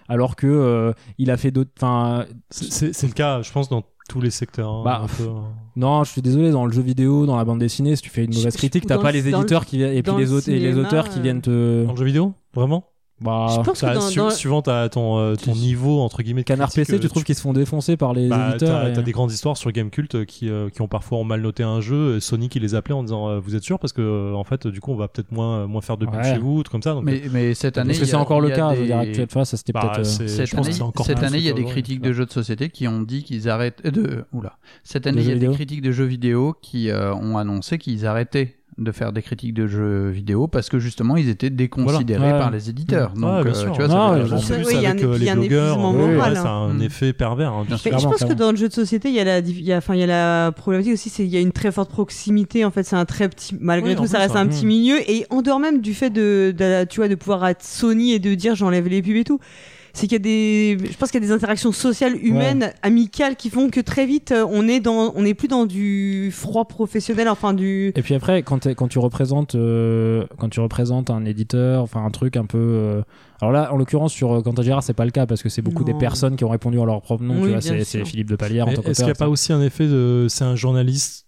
Alors que euh, il a fait d'autres. Enfin, c'est le cas, je pense, dans tous les secteurs. hein, Bah, un peu, hein. non, je suis désolé, dans le jeu vidéo, dans la bande dessinée, si tu fais une mauvaise critique, t'as pas le- les dans le- éditeurs qui viennent, et puis les, le autres, et les auteurs qui euh, viennent te. Dans le jeu vidéo Vraiment? Bah, Je pense que dans- su- dans- Suivant ta- ton, euh, ton Tu- niveau, entre guillemets, de Canard PC, tu euh, trouves qu'ils se font défoncer par les Bah, éditeurs t'as et- t'as des grandes histoires sur Gamecult qui, euh, qui ont parfois mal noté un jeu. et Sony qui les appelait en disant euh, Vous êtes sûr? Parce que, euh, en fait, du coup, on va peut-être moins, moins faire de pub Ouais. chez vous, tout comme ça. Donc, Mais, mais cette année. Parce que c'est encore le cas, je des- veux dire, enfin, ça c'était bah, peut-être. euh, c'est- Cette je année, cette année, il y a des critiques de jeux de société qui ont dit qu'ils arrêtent euh, de oula. Cette année, il y a des critiques de jeux vidéo qui euh, ont annoncé qu'ils arrêtaient de faire des critiques de jeux vidéo parce que justement ils étaient déconsidérés Voilà. par les éditeurs. Ouais, Donc bien euh, sûr. tu vois, Non, ça Oui, il avec un- il les un blogueurs, ouais, moral, hein. c'est un Mm. effet pervers. hein, Bien tu- sûr. Mais je Clairement, pense que dans le jeu de société, il y a la, il y a, enfin, il y a la problématique aussi, c'est qu'il y a une très forte proximité. En fait, c'est un très petit, malgré Oui, tout, ça plus, reste hein. un petit milieu. Et en dehors même du fait de, de- tu vois, de pouvoir être Sony et de dire j'enlève les pubs et tout, c'est qu'il y a des, je pense qu'il y a des interactions sociales, humaines, amicales, qui font que très vite, euh, on est dans, on n'est plus dans du froid professionnel, enfin du. Et puis après, quand, quand tu représentes, euh, quand tu représentes un éditeur, enfin un truc un peu. euh, Alors là, en l'occurrence sur euh, Quentin Girard, c'est pas le cas parce que c'est beaucoup Non. des personnes qui ont répondu en leur propre nom. Oui, tu vois, bien c'est, Philippe de Palière en tant Est-ce qu'il n'y a pas aussi un effet de. C'est un journaliste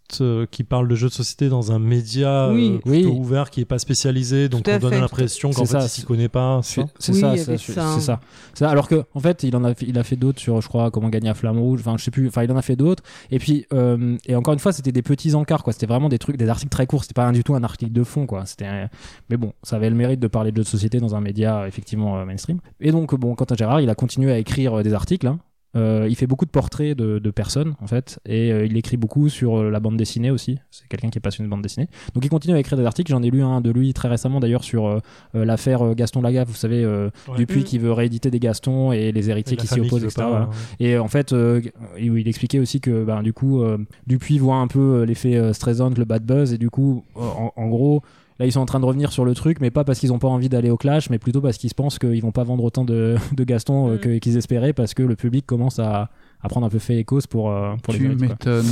qui parle de jeux de société dans un média Oui. euh, plutôt Oui. ouvert qui est pas spécialisé, donc à on donne l'impression C'est qu'en ça, fait il c'est- s'y connaît pas. c'est ça C'est Oui, ça, c'est ça. ça. Alors que en fait, il en a fait, il a fait d'autres sur, je crois, comment gagner à Flamme Rouge. Enfin, je sais plus. Enfin, il en a fait d'autres. Et puis, euh, et encore une fois, c'était des petits encarts, quoi. C'était vraiment des trucs, des articles très courts. C'était pas du tout un article de fond, quoi. C'était. Mais bon, ça avait le mérite de parler de jeux de société dans un média effectivement euh, mainstream. Et donc, bon, Quentin Gérard, il a continué à écrire euh, des articles. hein. Euh, il fait beaucoup de portraits de, de personnes en fait et euh, il écrit beaucoup sur euh, la bande dessinée aussi c'est quelqu'un qui est passionné de bande dessinée donc il continue à écrire des articles j'en ai lu un de lui très récemment d'ailleurs sur l'affaire Gaston Lagaffe vous savez Ouais. Dupuis qui veut rééditer des Gastons et les héritiers Et qui s'y opposent etc pas, voilà. ouais. Et en fait, il il expliquait aussi que ben, du coup, Dupuis voit un peu l'effet Streisand, le bad buzz, et du coup, en, en gros, là, ils sont en train de revenir sur le truc, mais pas parce qu'ils n'ont pas envie d'aller au clash, mais plutôt parce qu'ils se pensent qu'ils vont pas vendre autant de, de Gaston euh, Mm. qu'ils espéraient, parce que le public commence à, à prendre un peu fait échos pour, euh, pour les Tu héritiers, quoi. m'étonnes.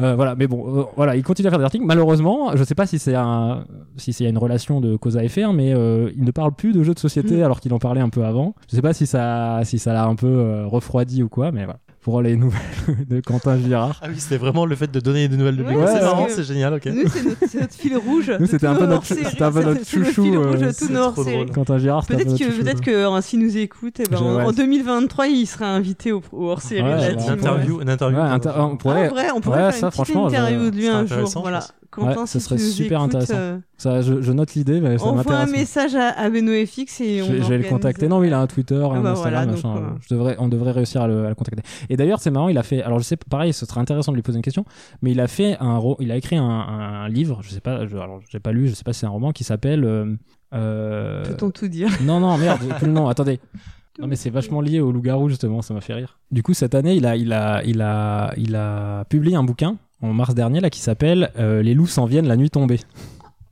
Euh, voilà, mais bon, euh, voilà, il continue à faire des articles. Malheureusement, je sais pas si c'est un, si c'est une relation de cause à effet, hein, mais euh, il ne parle plus de jeux de société Mm. alors qu'il en parlait un peu avant. Je sais pas si ça, si ça l'a un peu euh, refroidi ou quoi, mais voilà. Pour les nouvelles de Quentin Girard. Ah oui, c'était vraiment le fait de donner des nouvelles de Ouais, lui. parce c'est marrant, c'est génial, ok. Nous, c'est notre, notre fil rouge. Nous, c'était un peu notre- c'était un peu Ça, notre chouchou, fil euh, rouge nos trop hors-séries. drôle. Quentin Girard, un Peut-être peu que, notre peut-être que euh, s'il nous écoute, eh ben, Je- en- ouais. en 2023, il sera invité au, au hors-série Ouais, de la ouais, Une interview, une interview. Ouais, inter- on Ah, pourrait, en vrai, on pourrait ouais, faire ça, une interview de lui un jour. Voilà. Quentin, Ouais, si ce serait super écoutes, intéressant. euh, ça, je, je note l'idée, mais ça Envoie un m'intéresse. message à, à BenoFX et on Je, je vais le contacter. Non, mais il a un Twitter, un Ah bah Instagram, voilà, machin. euh, Je devrais, on devrait réussir à le, à le contacter. Et d'ailleurs, c'est marrant, il a fait. Alors, je sais, pareil, ce serait intéressant de lui poser une question, mais il a fait un, il a écrit un, un livre. Je sais pas, je, alors j'ai pas lu, je sais pas si c'est un roman qui s'appelle. euh, euh, Peut-on tout dire? Non, non, merde, plus le nom. Attendez. Non, mais c'est vachement lié au loup-garou, justement, ça m'a fait rire. Du coup, cette année, il a, il a, il a, il a publié un bouquin en mars dernier, là, qui s'appelle euh, Les loups s'en viennent la nuit tombée.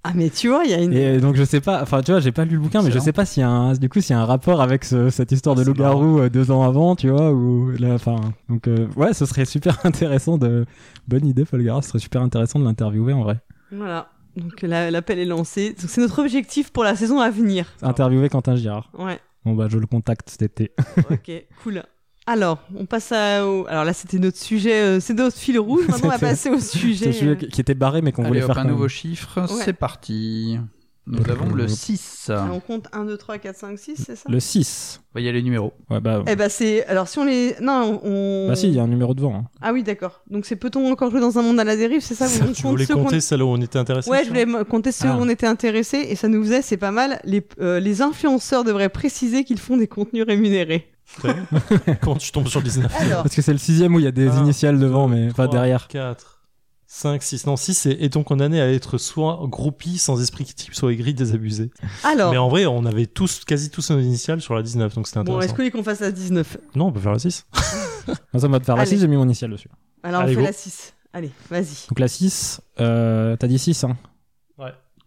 Ah, mais tu vois, il y a une. Et donc, je sais pas, enfin, tu vois, j'ai pas lu le bouquin, mais je sais pas s'il y a un, du coup, s'il y a un rapport avec ce- cette histoire de loup-garou euh, deux ans avant, tu vois, ou là, enfin, donc, euh, ouais, ce serait super intéressant de, bonne idée, Folgara, ce serait super intéressant de l'interviewer en vrai. Voilà. Donc la- l'appel est lancé. Donc, C'est notre objectif pour la saison à venir. Interviewer Quentin Girard. Ouais. Bon, bah, je le contacte cet été. Ok, cool. Alors, on passe à. au- Alors là, c'était notre sujet, euh, c'est notre fil rouge. Maintenant, on va C'était- passer au C'est sujet. le sujet euh, qui était barré, mais qu'on Allez, voulait hop, faire un quand nouveau même. chiffre, Ouais. c'est parti. Nous avons le 6. ah, on compte 1, 2, 3, 4, 5, 6, c'est ça? Le 6. Il y a les numéros. Ouais, bah, Eh ben, c'est. Alors, si on les. Non, on. bah si, il y a un numéro devant. hein. Ah oui, d'accord. Donc, c'est peut-on encore jouer dans un monde à la dérive, c'est ça? Vous Tu voulais compter celles où on était intéressé Ouais, je voulais me- compter ceux Ah. où on était intéressé et ça nous faisait, c'est pas mal. Les, euh, les influenceurs devraient préciser qu'ils font des contenus rémunérés. Quand tu tombes sur le 19. Alors, Parce que c'est le sixième où il y a des Un, initiales devant, mais pas derrière. 4, 5, 6. Non, 6, c'est est-on condamné à être soit groupie sans esprit type, soit aigri, désabusé. alors. Mais en vrai, on avait tous, quasi tous nos initiales sur la 19, donc c'était Bon, est-ce intéressant. que vous voulez qu'on fasse la 19 Non, on peut faire la 6. Moi, ça m'a de faire la Allez. 6, j'ai mis mon initiale dessus. Alors, Allez, on fait go. la 6. Allez, vas-y. Donc la 6, euh, t'as dit 6, hein.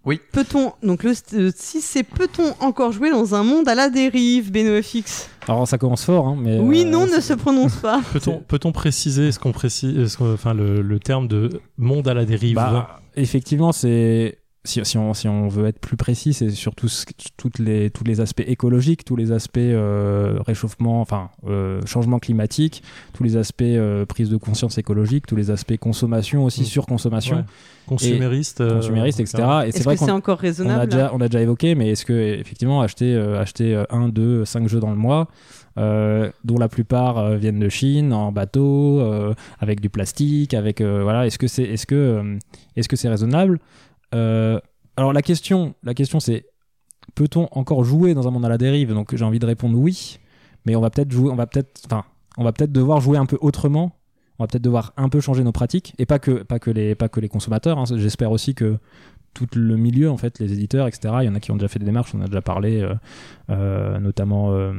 Oui. Peut-on donc le 6 c'est peut-on encore jouer dans un monde à la dérive BenoFX Alors ça commence fort, hein, mais. Oui, euh, non, ne se prononce pas. Peut-on peut-on préciser ce qu'on précise, ce qu'on- enfin le, le terme de monde à la dérive? Bah, effectivement, c'est. Si, si on, si on veut être plus précis, c'est surtout ce- toutes les, tous les aspects écologiques, tous les aspects euh, réchauffement, enfin euh, changement climatique, tous les aspects euh, prise de conscience écologique, tous les aspects consommation aussi, Mm. surconsommation, Ouais. consumériste, euh, consumériste, etc. Et c'est Est-ce vrai que c'est encore on raisonnable a, déjà, on a déjà évoqué, mais est-ce que effectivement acheter, euh, acheter un, deux, cinq jeux dans le mois, euh, dont la plupart euh, viennent de Chine en bateau, euh, avec du plastique, avec euh, voilà, est-ce que c'est, est-ce que, est-ce que c'est raisonnable? Euh, Alors la question, la question c'est, peut-on encore jouer dans un monde à la dérive? Donc j'ai envie de répondre oui, mais on va peut-être jouer, on va peut-être, enfin, on va peut-être devoir jouer un peu autrement. On va peut-être devoir un peu changer nos pratiques et pas que les consommateurs. hein. J'espère aussi que tout le milieu, en fait, les éditeurs, etc. Il y en a qui ont déjà fait des démarches, on en a déjà parlé, euh, euh, notamment, euh,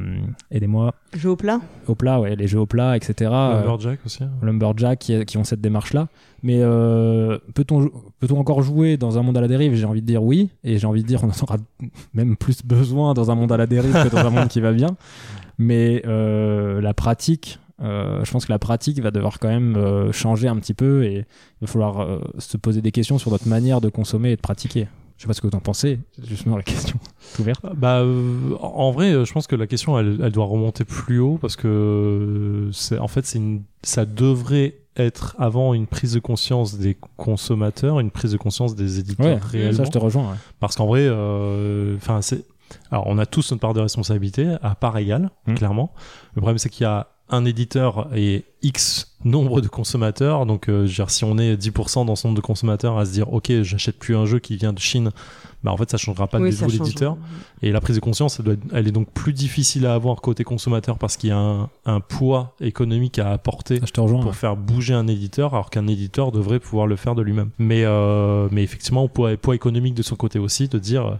aidez-moi, Jeu au plat au plat, ouais, les jeux au plat, etc. euh, Lumberjack aussi. hein. Lumberjack qui, qui ont cette démarche-là. Mais euh, peut-on peut-on encore jouer dans un monde à la dérive? J'ai envie de dire oui, et j'ai envie de dire on en aura même plus besoin dans un monde à la dérive que dans un monde qui va bien. Mais euh, la pratique, euh, je pense que la pratique va devoir quand même euh, changer un petit peu et il va falloir euh, se poser des questions sur notre manière de consommer et de pratiquer. Je sais pas ce que vous en pensez, c'est justement la question est ouverte. Bah, euh, en vrai, euh, je pense que la question, elle, elle doit remonter plus haut parce que euh, c'est, en fait, c'est une, ça devrait être avant une prise de conscience des consommateurs, une prise de conscience des éditeurs Ouais, réellement. ça je te rejoins. ouais. Parce qu'en vrai, euh, enfin, c'est, alors on a tous notre part de responsabilité à part égale, Mm. clairement. Le problème, c'est qu'il y a un éditeur et X nombre de consommateurs. Donc, euh, je veux dire, si on est 10% dans ce nombre de consommateurs à se dire, OK, j'achète plus un jeu qui vient de Chine, bah, en fait, ça changera pas Oui, du tout l'éditeur. Et la prise de conscience, elle, doit être- elle est donc plus difficile à avoir côté consommateur parce qu'il y a un, un poids économique à apporter rejoins. pour faire bouger un éditeur, alors qu'un éditeur devrait pouvoir le faire de lui-même. Mais, euh, mais effectivement, poids, poids économique de son côté aussi, de dire, euh,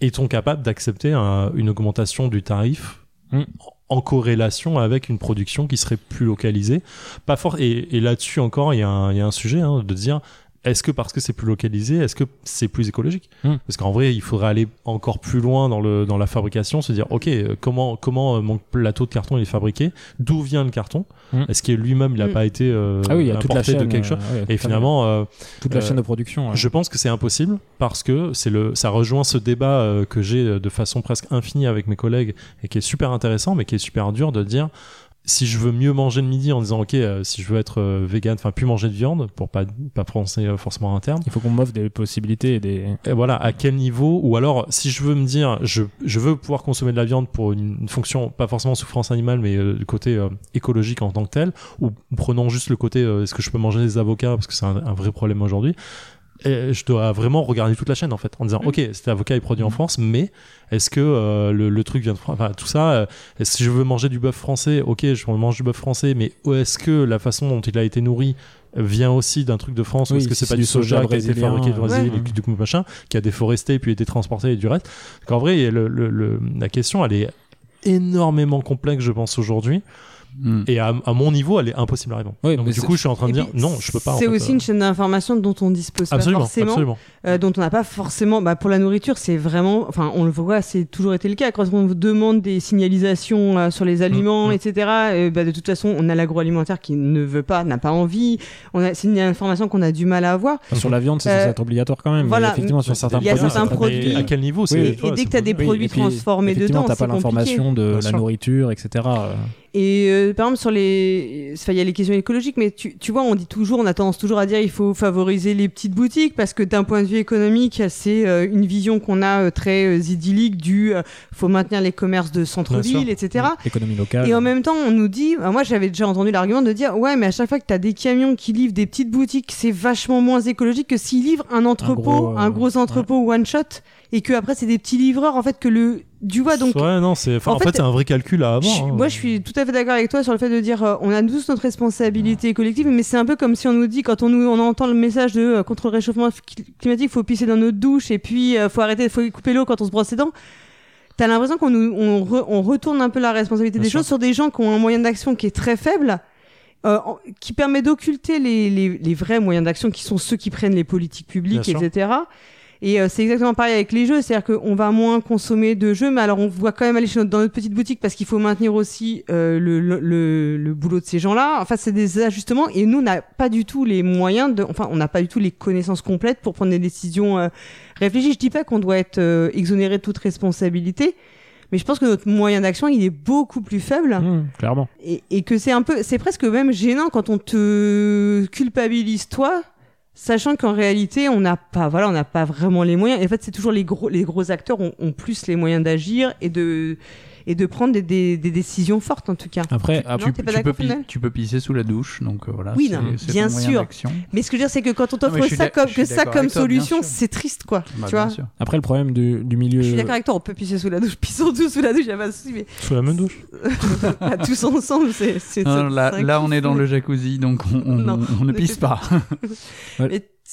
est-on capable d'accepter un- une augmentation du tarif Mm. En corrélation avec une production qui serait plus localisée Pas fort. Et, là-dessus encore, il y, a un- il y a un sujet hein, de dire. Est-ce que parce que c'est plus localisé, est-ce que c'est plus écologique Mm. Parce qu'en vrai, il faudrait aller encore plus loin dans, le, dans la fabrication, se dire, ok, euh, comment, comment euh, mon plateau de carton il est fabriqué D'où vient le carton Mm. Est-ce qu'il lui-même, il n'a Mm. pas été euh, Ah oui, il y a toute la importé chaîne de quelque euh, chose ouais, Et finalement, euh, toute la euh, chaîne de production. ouais. je pense que c'est impossible parce que c'est le, ça rejoint ce débat euh, que j'ai de façon presque infinie avec mes collègues et qui est super intéressant, mais qui est super dur de dire si je veux mieux manger le midi en disant ok, euh, si je veux être euh, vegan, enfin plus manger de viande pour pas pas prononcer euh, forcément un terme. Il faut qu'on m'offre des possibilités et des. Et voilà, à quel niveau? Ou alors, si je veux me dire, je, je veux pouvoir consommer de la viande pour une, une fonction, pas forcément souffrance animale, mais euh, le côté euh, écologique en tant que tel, ou prenons juste le côté, euh, est-ce que je peux manger des avocats, parce que c'est un, un vrai problème aujourd'hui. Et je dois vraiment regarder toute la chaîne en fait en disant Mm. ok cet avocat est produit en Mm. France mais est-ce que euh, le, le truc vient de France enfin tout ça euh, si je veux manger du bœuf français? Ok je mange du bœuf français mais est-ce que la façon dont il a été nourri vient aussi d'un truc de France? Ou Oui, est-ce que c'est pas du soja soja qui a été fabriqué au Brésil ouais. et du coup machin qui a déforesté puis été transporté et du reste? Donc en vrai le, le- le- la question elle est énormément complexe je pense aujourd'hui Hmm. et à, à mon niveau elle est impossible à répondre Oui, donc du coup je suis en train de dire puis, non je peux pas C'est aussi euh, une chaîne d'information dont on dispose absolument pas forcément, absolument euh, dont on n'a pas forcément. Bah, pour la nourriture, c'est vraiment. Enfin, on le voit, c'est toujours été le cas. Quand on vous demande des signalisations euh, sur les aliments, mm. etc., bah, de toute façon, on a l'agroalimentaire qui ne veut pas, n'a pas envie. On a, c'est une information qu'on a du mal à avoir. Enfin, sur la viande, c'est Euh, obligatoire quand même. voilà, mais effectivement, sur certains il y a produits, certains produits- à quel niveau Et, dès que tu as des produits transformés dedans, t'as c'est pas l'information de la nourriture, etc. Et euh, par exemple sur les, enfin il y a les questions écologiques, mais tu, tu vois, on dit toujours, on a tendance toujours à dire il faut favoriser les petites boutiques parce que d'un point de vue économique, c'est euh, une vision qu'on a euh, très euh, idyllique du, faut maintenir les commerces de centre-ville, etc. Économie locale. Et en même temps, on nous dit, moi j'avais déjà entendu l'argument de dire, ouais, mais à chaque fois que tu as des camions qui livrent des petites boutiques, c'est vachement moins écologique que s'ils livrent un entrepôt, un gros, gros, entrepôt one shot, et que après c'est des petits livreurs en fait que le, tu vois donc. ouais non c'est enfin, en en fait, fait, c'est un vrai calcul à avoir hein. moi, je suis tout à fait d'accord avec toi sur le fait de dire euh, on a tous notre responsabilité collective, mais c'est un peu comme si on nous dit quand on nous on entend le message de euh, contre le réchauffement cl- climatique, faut pisser dans notre douche et puis euh, faut arrêter, faut couper l'eau quand on se brosse les dents. T'as l'impression qu'on nous on, re- on retourne un peu la responsabilité Bien des sûr. choses sur des gens qui ont un moyen d'action qui est très faible. euh, qui permet d'occulter les, les, les vrais moyens d'action qui sont ceux qui prennent les politiques publiques, Bien sûr. Et euh, c'est exactement pareil avec les jeux, c'est-à-dire qu'on va moins consommer de jeux, mais alors on voit quand même aller chez notre, dans notre petite boutique parce qu'il faut maintenir aussi euh, le, le, le, le boulot de ces gens-là. Enfin, c'est des ajustements et nous, on n'a pas du tout les moyens de, enfin, on n'a pas du tout les connaissances complètes pour prendre des décisions euh, réfléchies. Je dis pas qu'on doit être euh, exonéré de toute responsabilité, mais je pense que notre moyen d'action, il est beaucoup plus faible Mmh, clairement. et, et que c'est un peu, c'est presque même gênant quand on te culpabilise toi, sachant qu'en réalité on n'a pas, voilà, on n'a pas vraiment les moyens. Et en fait, c'est toujours les gros, les gros acteurs ont, ont plus les moyens d'agir et de et de prendre des, des, des décisions fortes en tout cas. Après, Non, pas tu, peux pi- tu peux pisser sous la douche, donc euh, voilà. Oui, non, bien sûr. Mais ce que je veux dire, c'est que quand on t'offre ça comme que ça comme toi, solution, c'est triste quoi. Bah, tu vois. sûr. après, le problème du, du milieu. Je suis d'accord avec toi, on peut pisser sous la douche, pissons tous sous la douche, y a pas de souci, mais Sous la même douche. tous ensemble, c'est. là, on est dans le jacuzzi, donc on, ne pisse pas.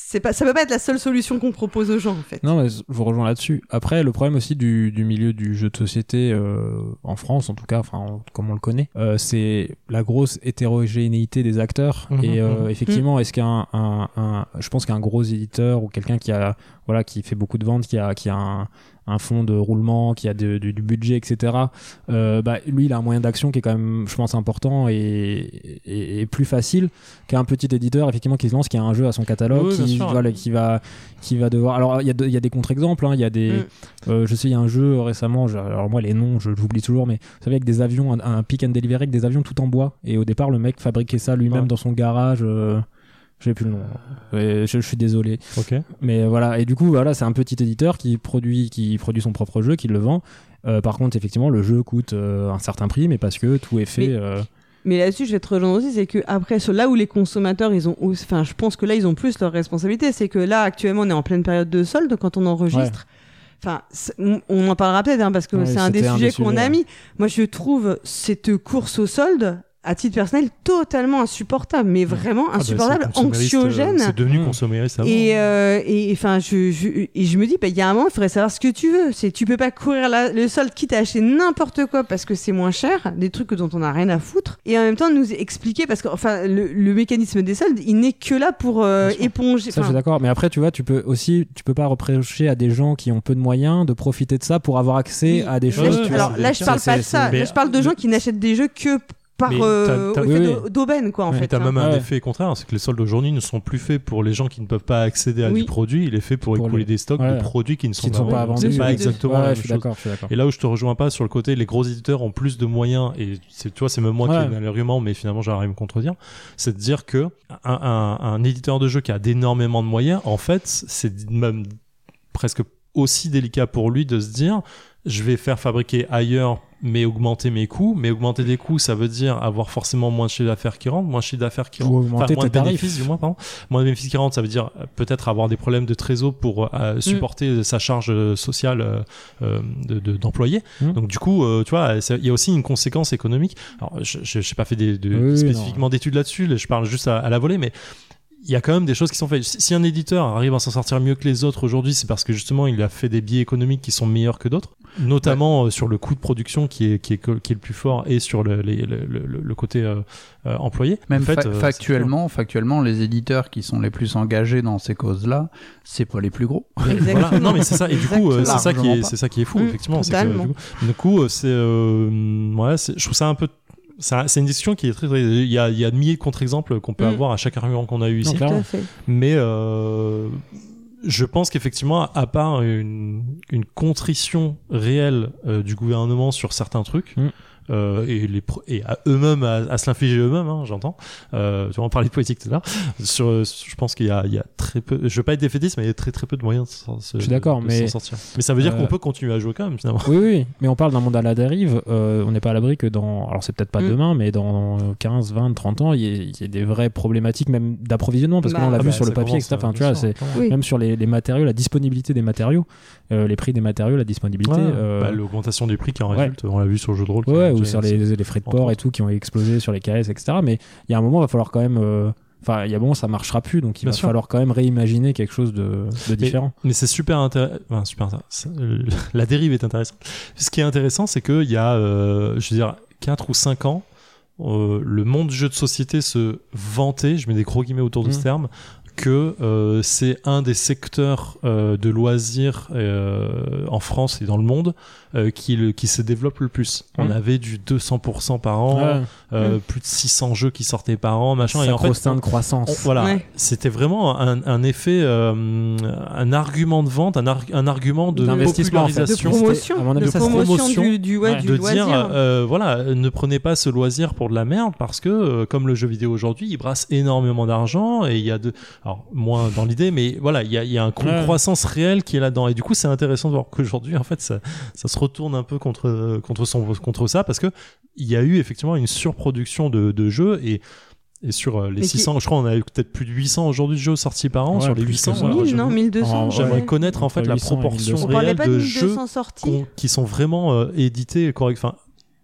C'est pas, ça peut pas être la seule solution qu'on propose aux gens en fait. Non, mais je vous rejoins là-dessus. Après, le problème aussi du, du milieu du jeu de société euh, en France, en tout cas, enfin, comme on le connaît, euh, c'est la grosse hétérogénéité des acteurs. Mhm, et euh, mhm. effectivement, est-ce qu'un, un, un- je pense qu'un gros éditeur ou quelqu'un qui a, voilà, qui fait beaucoup de ventes, qui a, qui a un, un fonds de roulement, qui a de- de- du budget, etc. Euh, bah, lui, il a un moyen d'action qui est quand même, je pense, important et, et, et plus facile qu'un petit éditeur, effectivement, qui se lance, qui a un jeu à son catalogue, Oui, qui, sûr. voilà, qui va, qui va devoir. Alors, il y a, de- il y a des contre-exemples. hein. Il y a des. Mm. euh, je sais, il y a un jeu récemment. je- Alors moi, les noms, je j'oublie toujours, mais vous savez, avec des avions, un, un pick and delivery avec des avions tout en bois. Et au départ, le mec fabriquait ça lui-même Ouais. dans son garage. Euh... J'ai plus le nom. Ouais, je, je suis désolé. Ok. Mais voilà, et du coup, voilà, c'est un petit éditeur qui produit, qui produit son propre jeu, qui le vend. Euh, par contre, effectivement, le jeu coûte euh, un certain prix, mais parce que tout est fait. Mais- euh, Mais là-dessus, je vais te rejoindre aussi, c'est que après, là où les consommateurs, ils ont, aussi- enfin, je pense que là, ils ont plus leur responsabilité. C'est que là, actuellement, on est en pleine période de solde quand on enregistre. Enfin, on en parlera peut-être hein, parce que Ouais, c'est un des sujets qu'on a mis. Moi, je trouve cette course au solde, à titre personnel, totalement insupportable, mais vraiment Ah bah, insupportable, c'est consomériste, euh, anxiogène. C'est devenu Mmh. consomériste avant. Et euh, et enfin je, je et je me dis bah il y a un moment il faudrait savoir ce que tu veux c'est tu peux pas courir la- le solde quitte à acheter n'importe quoi parce que c'est moins cher des trucs dont on a rien à foutre et en même temps nous expliquer parce que enfin le, le mécanisme des soldes il n'est que là pour euh, éponger Ça, je suis d'accord. Mais après, tu vois, tu peux aussi, tu peux pas reprocher à des gens qui ont peu de moyens de profiter de ça pour avoir accès oui. à des choses. je- tu vois. alors là je parle pas de ça là je parle de gens qui n'achètent des jeux que par Mais euh, t'as- t'as- au effet oui, d'au- d'aubaine quoi en fait Et t'as hein. même un Ouais. effet contraire, c'est que les soldes d'aujourd'hui ne sont plus faits pour les gens qui ne peuvent pas accéder à Oui. du produit, il est fait pour, Pour écouler les- des stocks Ouais. de produits qui ne sont, qui ne sont pas vendus. C'est pas Oui, exactement Ouais, la même je suis chose. je suis d'accord. Et là où je te rejoins pas sur le côté, les gros éditeurs ont plus de moyens, et c'est, tu vois, c'est même moi Ouais. qui ai l'argument, mais finalement j'arrive à me contredire, c'est de dire que un, un- un éditeur de jeu qui a d'énormément de moyens, en fait, c'est même presque aussi délicat pour lui de se dire, je vais faire fabriquer ailleurs, mais augmenter mes coûts, mais augmenter des coûts, ça veut dire avoir forcément moins de chiffre d'affaires qui rentre, moins de chiffre d'affaires qui rentre, moins de bénéfices du moins, pardon, moins de bénéfices qui rentrent, ça veut dire euh, peut-être avoir des problèmes de trésor pour Mm. euh, supporter sa charge euh, sociale euh, de- de- d'employé. Mm. Donc du coup, euh, tu vois, il y a aussi une conséquence économique. Alors, je n'ai pas fait des, de- Oui, spécifiquement d'études là-dessus, là, je parle juste à, à la volée, mais il y a quand même des choses qui sont faites. Si un éditeur arrive à s'en sortir mieux que les autres aujourd'hui, c'est parce que justement il a fait des biais économiques qui sont meilleurs que d'autres, notamment euh, sur le coût de production qui est, qui est, qui est le plus fort et sur le, les- le, le- le- le côté euh, euh, employé. Même En fait, fa- euh, factuellement, factuellement, les éditeurs qui sont les plus engagés dans ces causes-là, c'est pas les plus gros. Exactement. Voilà. Non mais c'est ça et du coup euh, c'est ça qui est c'est ça qui est fou Mm, effectivement c'est que, du coup, du coup, euh, c'est euh, ouais c'est- je trouve ça un peu c'est un- c'est une discussion qui est très, très il y a il y a de milliers de contre-exemples qu'on peut Mm. avoir à chaque argument qu'on a eu ici Non, tout à fait mais euh, je pense qu'effectivement à part une, contrition réelle euh, du gouvernement sur certains trucs Mm. Euh, et, les et à eux-mêmes à, à se l'infliger eux-mêmes hein, j'entends euh, tu vas en parler de politique tout à l'heure sur je pense qu'il y a, il y a très peu je veux pas être défaitiste mais il y a très très peu de moyens de s'en se- Je suis d'accord, de mais- s'en sortir mais ça veut dire Euh, qu'on peut continuer à jouer quand même finalement Oui, oui, mais on parle d'un monde à la dérive. euh, on n'est pas à l'abri que dans. Alors, c'est peut-être pas Mm. demain, mais dans 15, 20, 30 ans, il y, y ait des vraies problématiques, même d'approvisionnement, parce que Bah, là, on l'a Ah vu bah, sur le papier, etc. Enfin, euh, tu vois, c'est. Oui. même sur les, les matériaux, la disponibilité des matériaux, euh, les prix des matériaux, la disponibilité. Ouais, euh, bah, l'augmentation des prix qui en ouais. résulte on l'a vu sur le jeu de rôle ouais, ou sur les, les frais de port et tout qui ont explosé sur les KS, etc. Mais il y a un moment, il va falloir quand même. euh, Enfin, il y a un moment, ça marchera plus, donc il Bien va sûr. falloir quand même réimaginer quelque chose de, de différent. Mais c'est super intéressant. Enfin, super intéressant. La dérive est intéressante. Ce qui est intéressant, c'est qu'il y a, euh, je veux dire, 4 ou 5 ans, euh, le monde du jeu de société se vantait, je mets des gros guillemets autour de ce terme, que euh, c'est un des secteurs euh, de loisirs euh, en France et dans le monde euh, qui, le, qui se développe le plus. On Mhm. avait du 200% par an, Ouais. euh, Mm. plus de 600 jeux qui sortaient par an, machin. Et en fait, de on- croissance. voilà, Ouais. c'était vraiment un, un effet, euh, un argument de vente, un, un argument de D'investissement, en fait. de popularisation. promotion, à mon avis, de promotion, du, du, ouais, Ouais. du de loisir. dire euh, voilà ne prenez pas ce loisir pour de la merde parce que euh, comme le jeu vidéo aujourd'hui il brasse énormément d'argent et il y a de alors moins dans l'idée mais voilà il y a, il y a un Ouais. croissance réelle qui est là-dedans et du coup c'est intéressant de voir qu'aujourd'hui en fait ça, ça se retourne un peu contre contre son contre ça parce que il y a eu effectivement une surproduction de, de jeux et et sur euh, les Mais qui- 600, je crois on a eu peut-être plus de 800 aujourd'hui de jeux sortis par an. Ouais, sur les plus 800, que ça. alors, 1000, je- non 1200 En- ouais. j'aimerais connaître en fait la 800 et proportion 1200. On parlait réelle de de jeux 1200 sorties qu'on- qui sont vraiment euh, édités correct, enfin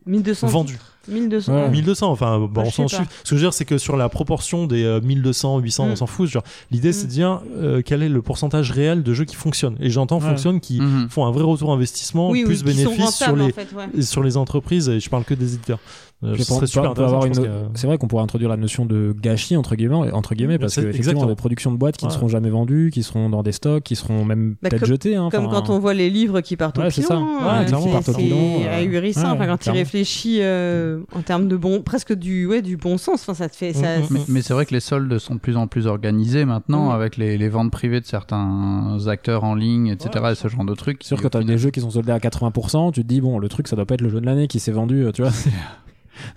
1200 vendus. 1200 Ouais. 1200, enfin, bon, Ah, on s'en suit. Ce que je veux dire, c'est que sur la proportion des euh, 1200, 800, Mm. on s'en fout. Genre, l'idée, c'est Mm. de dire euh, quel est le pourcentage réel de jeux qui fonctionnent. Et j'entends Ouais. fonctionnent qui Mhm. font un vrai retour investissement, oui, plus oui, bénéfices sur les, en fait, ouais. sur les entreprises. Et je parle que des éditeurs. Euh, une- C'est vrai qu'on pourrait introduire la notion de gâchis entre guillemets, entre guillemets parce c'est- que effectivement exactement. des productions de boîtes qui ne seront jamais vendues, qui seront dans des stocks, qui seront même Bah, peut-être jetées. hein, Comme enfin, quand on voit les livres qui partent Ouais, au c'est hein, c'est- au c'est pilon, euh, ahurissant. enfin, quand tu réfléchis euh, en termes de bon, presque du, ouais, du bon sens. Enfin, ça te fait. Ça, Mm, mm, Mais, mais c'est vrai que les soldes sont de plus en plus organisés maintenant Mm. avec les, les ventes privées de certains acteurs en ligne, etc. Et ce genre de trucs. C'est sûr au tu as des jeux qui sont soldés à 80%, tu te dis bon le truc ça doit pas être le jeu de l'année qui s'est vendu, euh, tu vois.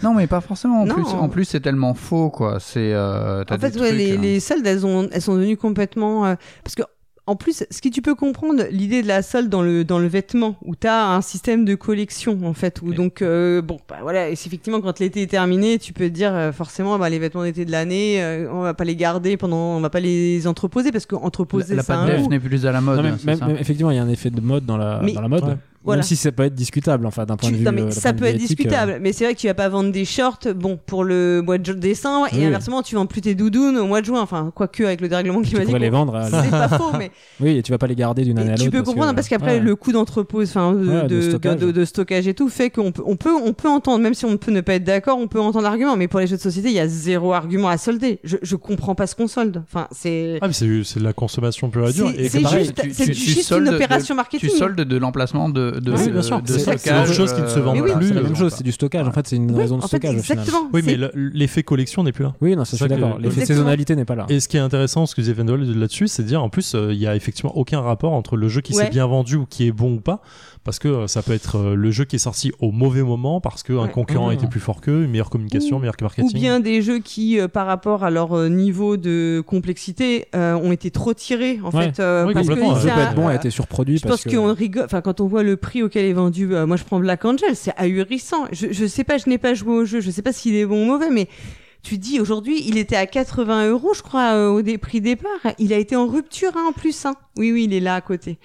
Non, mais pas forcément. En Non. plus, en plus c'est tellement faux, quoi. C'est. euh, En fait, ouais, trucs, les, hein. les soldes, elles, ont, elles sont devenues complètement. euh, parce que, en plus, ce qui tu peux comprendre, l'idée de la solde dans le, dans le vêtement, où tu as un système de collection, en fait, où Oui. donc, euh, bon, bah voilà, et c'est effectivement, quand l'été est terminé, tu peux te dire, euh, forcément, bah, les vêtements d'été de l'année, euh, on va pas les garder pendant. On va pas les entreposer, parce qu'entreposer, La, la ça a pâte un d'œuf coût. n'est plus à la mode. Non, même, c'est même- ça même- effectivement il y a un effet de mode dans la, Mais- dans la mode. Ouais. Voilà. Même si ça peut être discutable enfin d'un point Tu- de vue. non, mais euh, ça peut être discutable, mais c'est vrai que tu vas pas vendre des shorts, bon, pour le mois de décembre, et Oui. inversement, tu vends plus tes doudounes au mois de juin. Enfin, quoique avec le dérèglement euh, tu climatique, pourrais les vendre. à- c'est pas faux, mais Oui, et tu vas pas les garder d'une année Et à l'autre. tu peux comprendre que- parce qu'après ouais. le coût d'entrepôt, enfin de, Ouais, de de, stockage. de- de stockage et tout fait qu'on peut, on peut, on peut entendre, même si on peut ne pas être d'accord, on peut entendre l'argument. Mais pour les jeux de société, il y a zéro argument à solder. Je, je comprends pas ce qu'on solde. Enfin, c'est Ah, mais c'est de la consommation pure et dure. c'est Et c'est pareil, juste, tu- tu- tu une de- opération Tu marketing. soldes de l'emplacement de, de, Oui, de- bien sûr. de C'est- c'est stockage. autre chose qui ne se vend euh, Oui, oui, plus, c'est la même chose, c'est du stockage. En fait, c'est une Oui, raison de stockage au final. exactement. Oui, mais C'est- le- l'effet collection n'est plus là. Oui, non, ça, je C'est suis ça que- d'accord. L'effet saisonnalité n'est pas là. Et ce qui est intéressant, ce que disait là-dessus, c'est de dire en plus, euh, il y a effectivement aucun rapport entre le jeu qui Ouais. s'est bien vendu ou qui est bon ou pas, parce que euh, ça peut être le jeu qui est sorti au mauvais moment parce qu'un Ouais. concurrent Mmh. était plus fort qu'eux, une meilleure communication, Ou- meilleur Ou marketing. bien des jeux qui, euh, par rapport à leur niveau de complexité, euh, ont été trop tirés en Ouais. fait. euh, Oui, parce que complètement, Le jeu ça- peut être bon, a été surproduit. Je pense parce que... qu'on rigole. Enfin, quand on voit le prix auquel est vendu, euh, moi je prends Black Angel, c'est ahurissant. Je, je sais pas, je n'ai pas joué au jeu, je sais pas s'il est bon ou mauvais, mais tu dis aujourd'hui, il était à 80 euros, je crois, euh, au dé- prix départ. Il a été en rupture hein, en plus. Hein. Oui, oui, il est là à côté.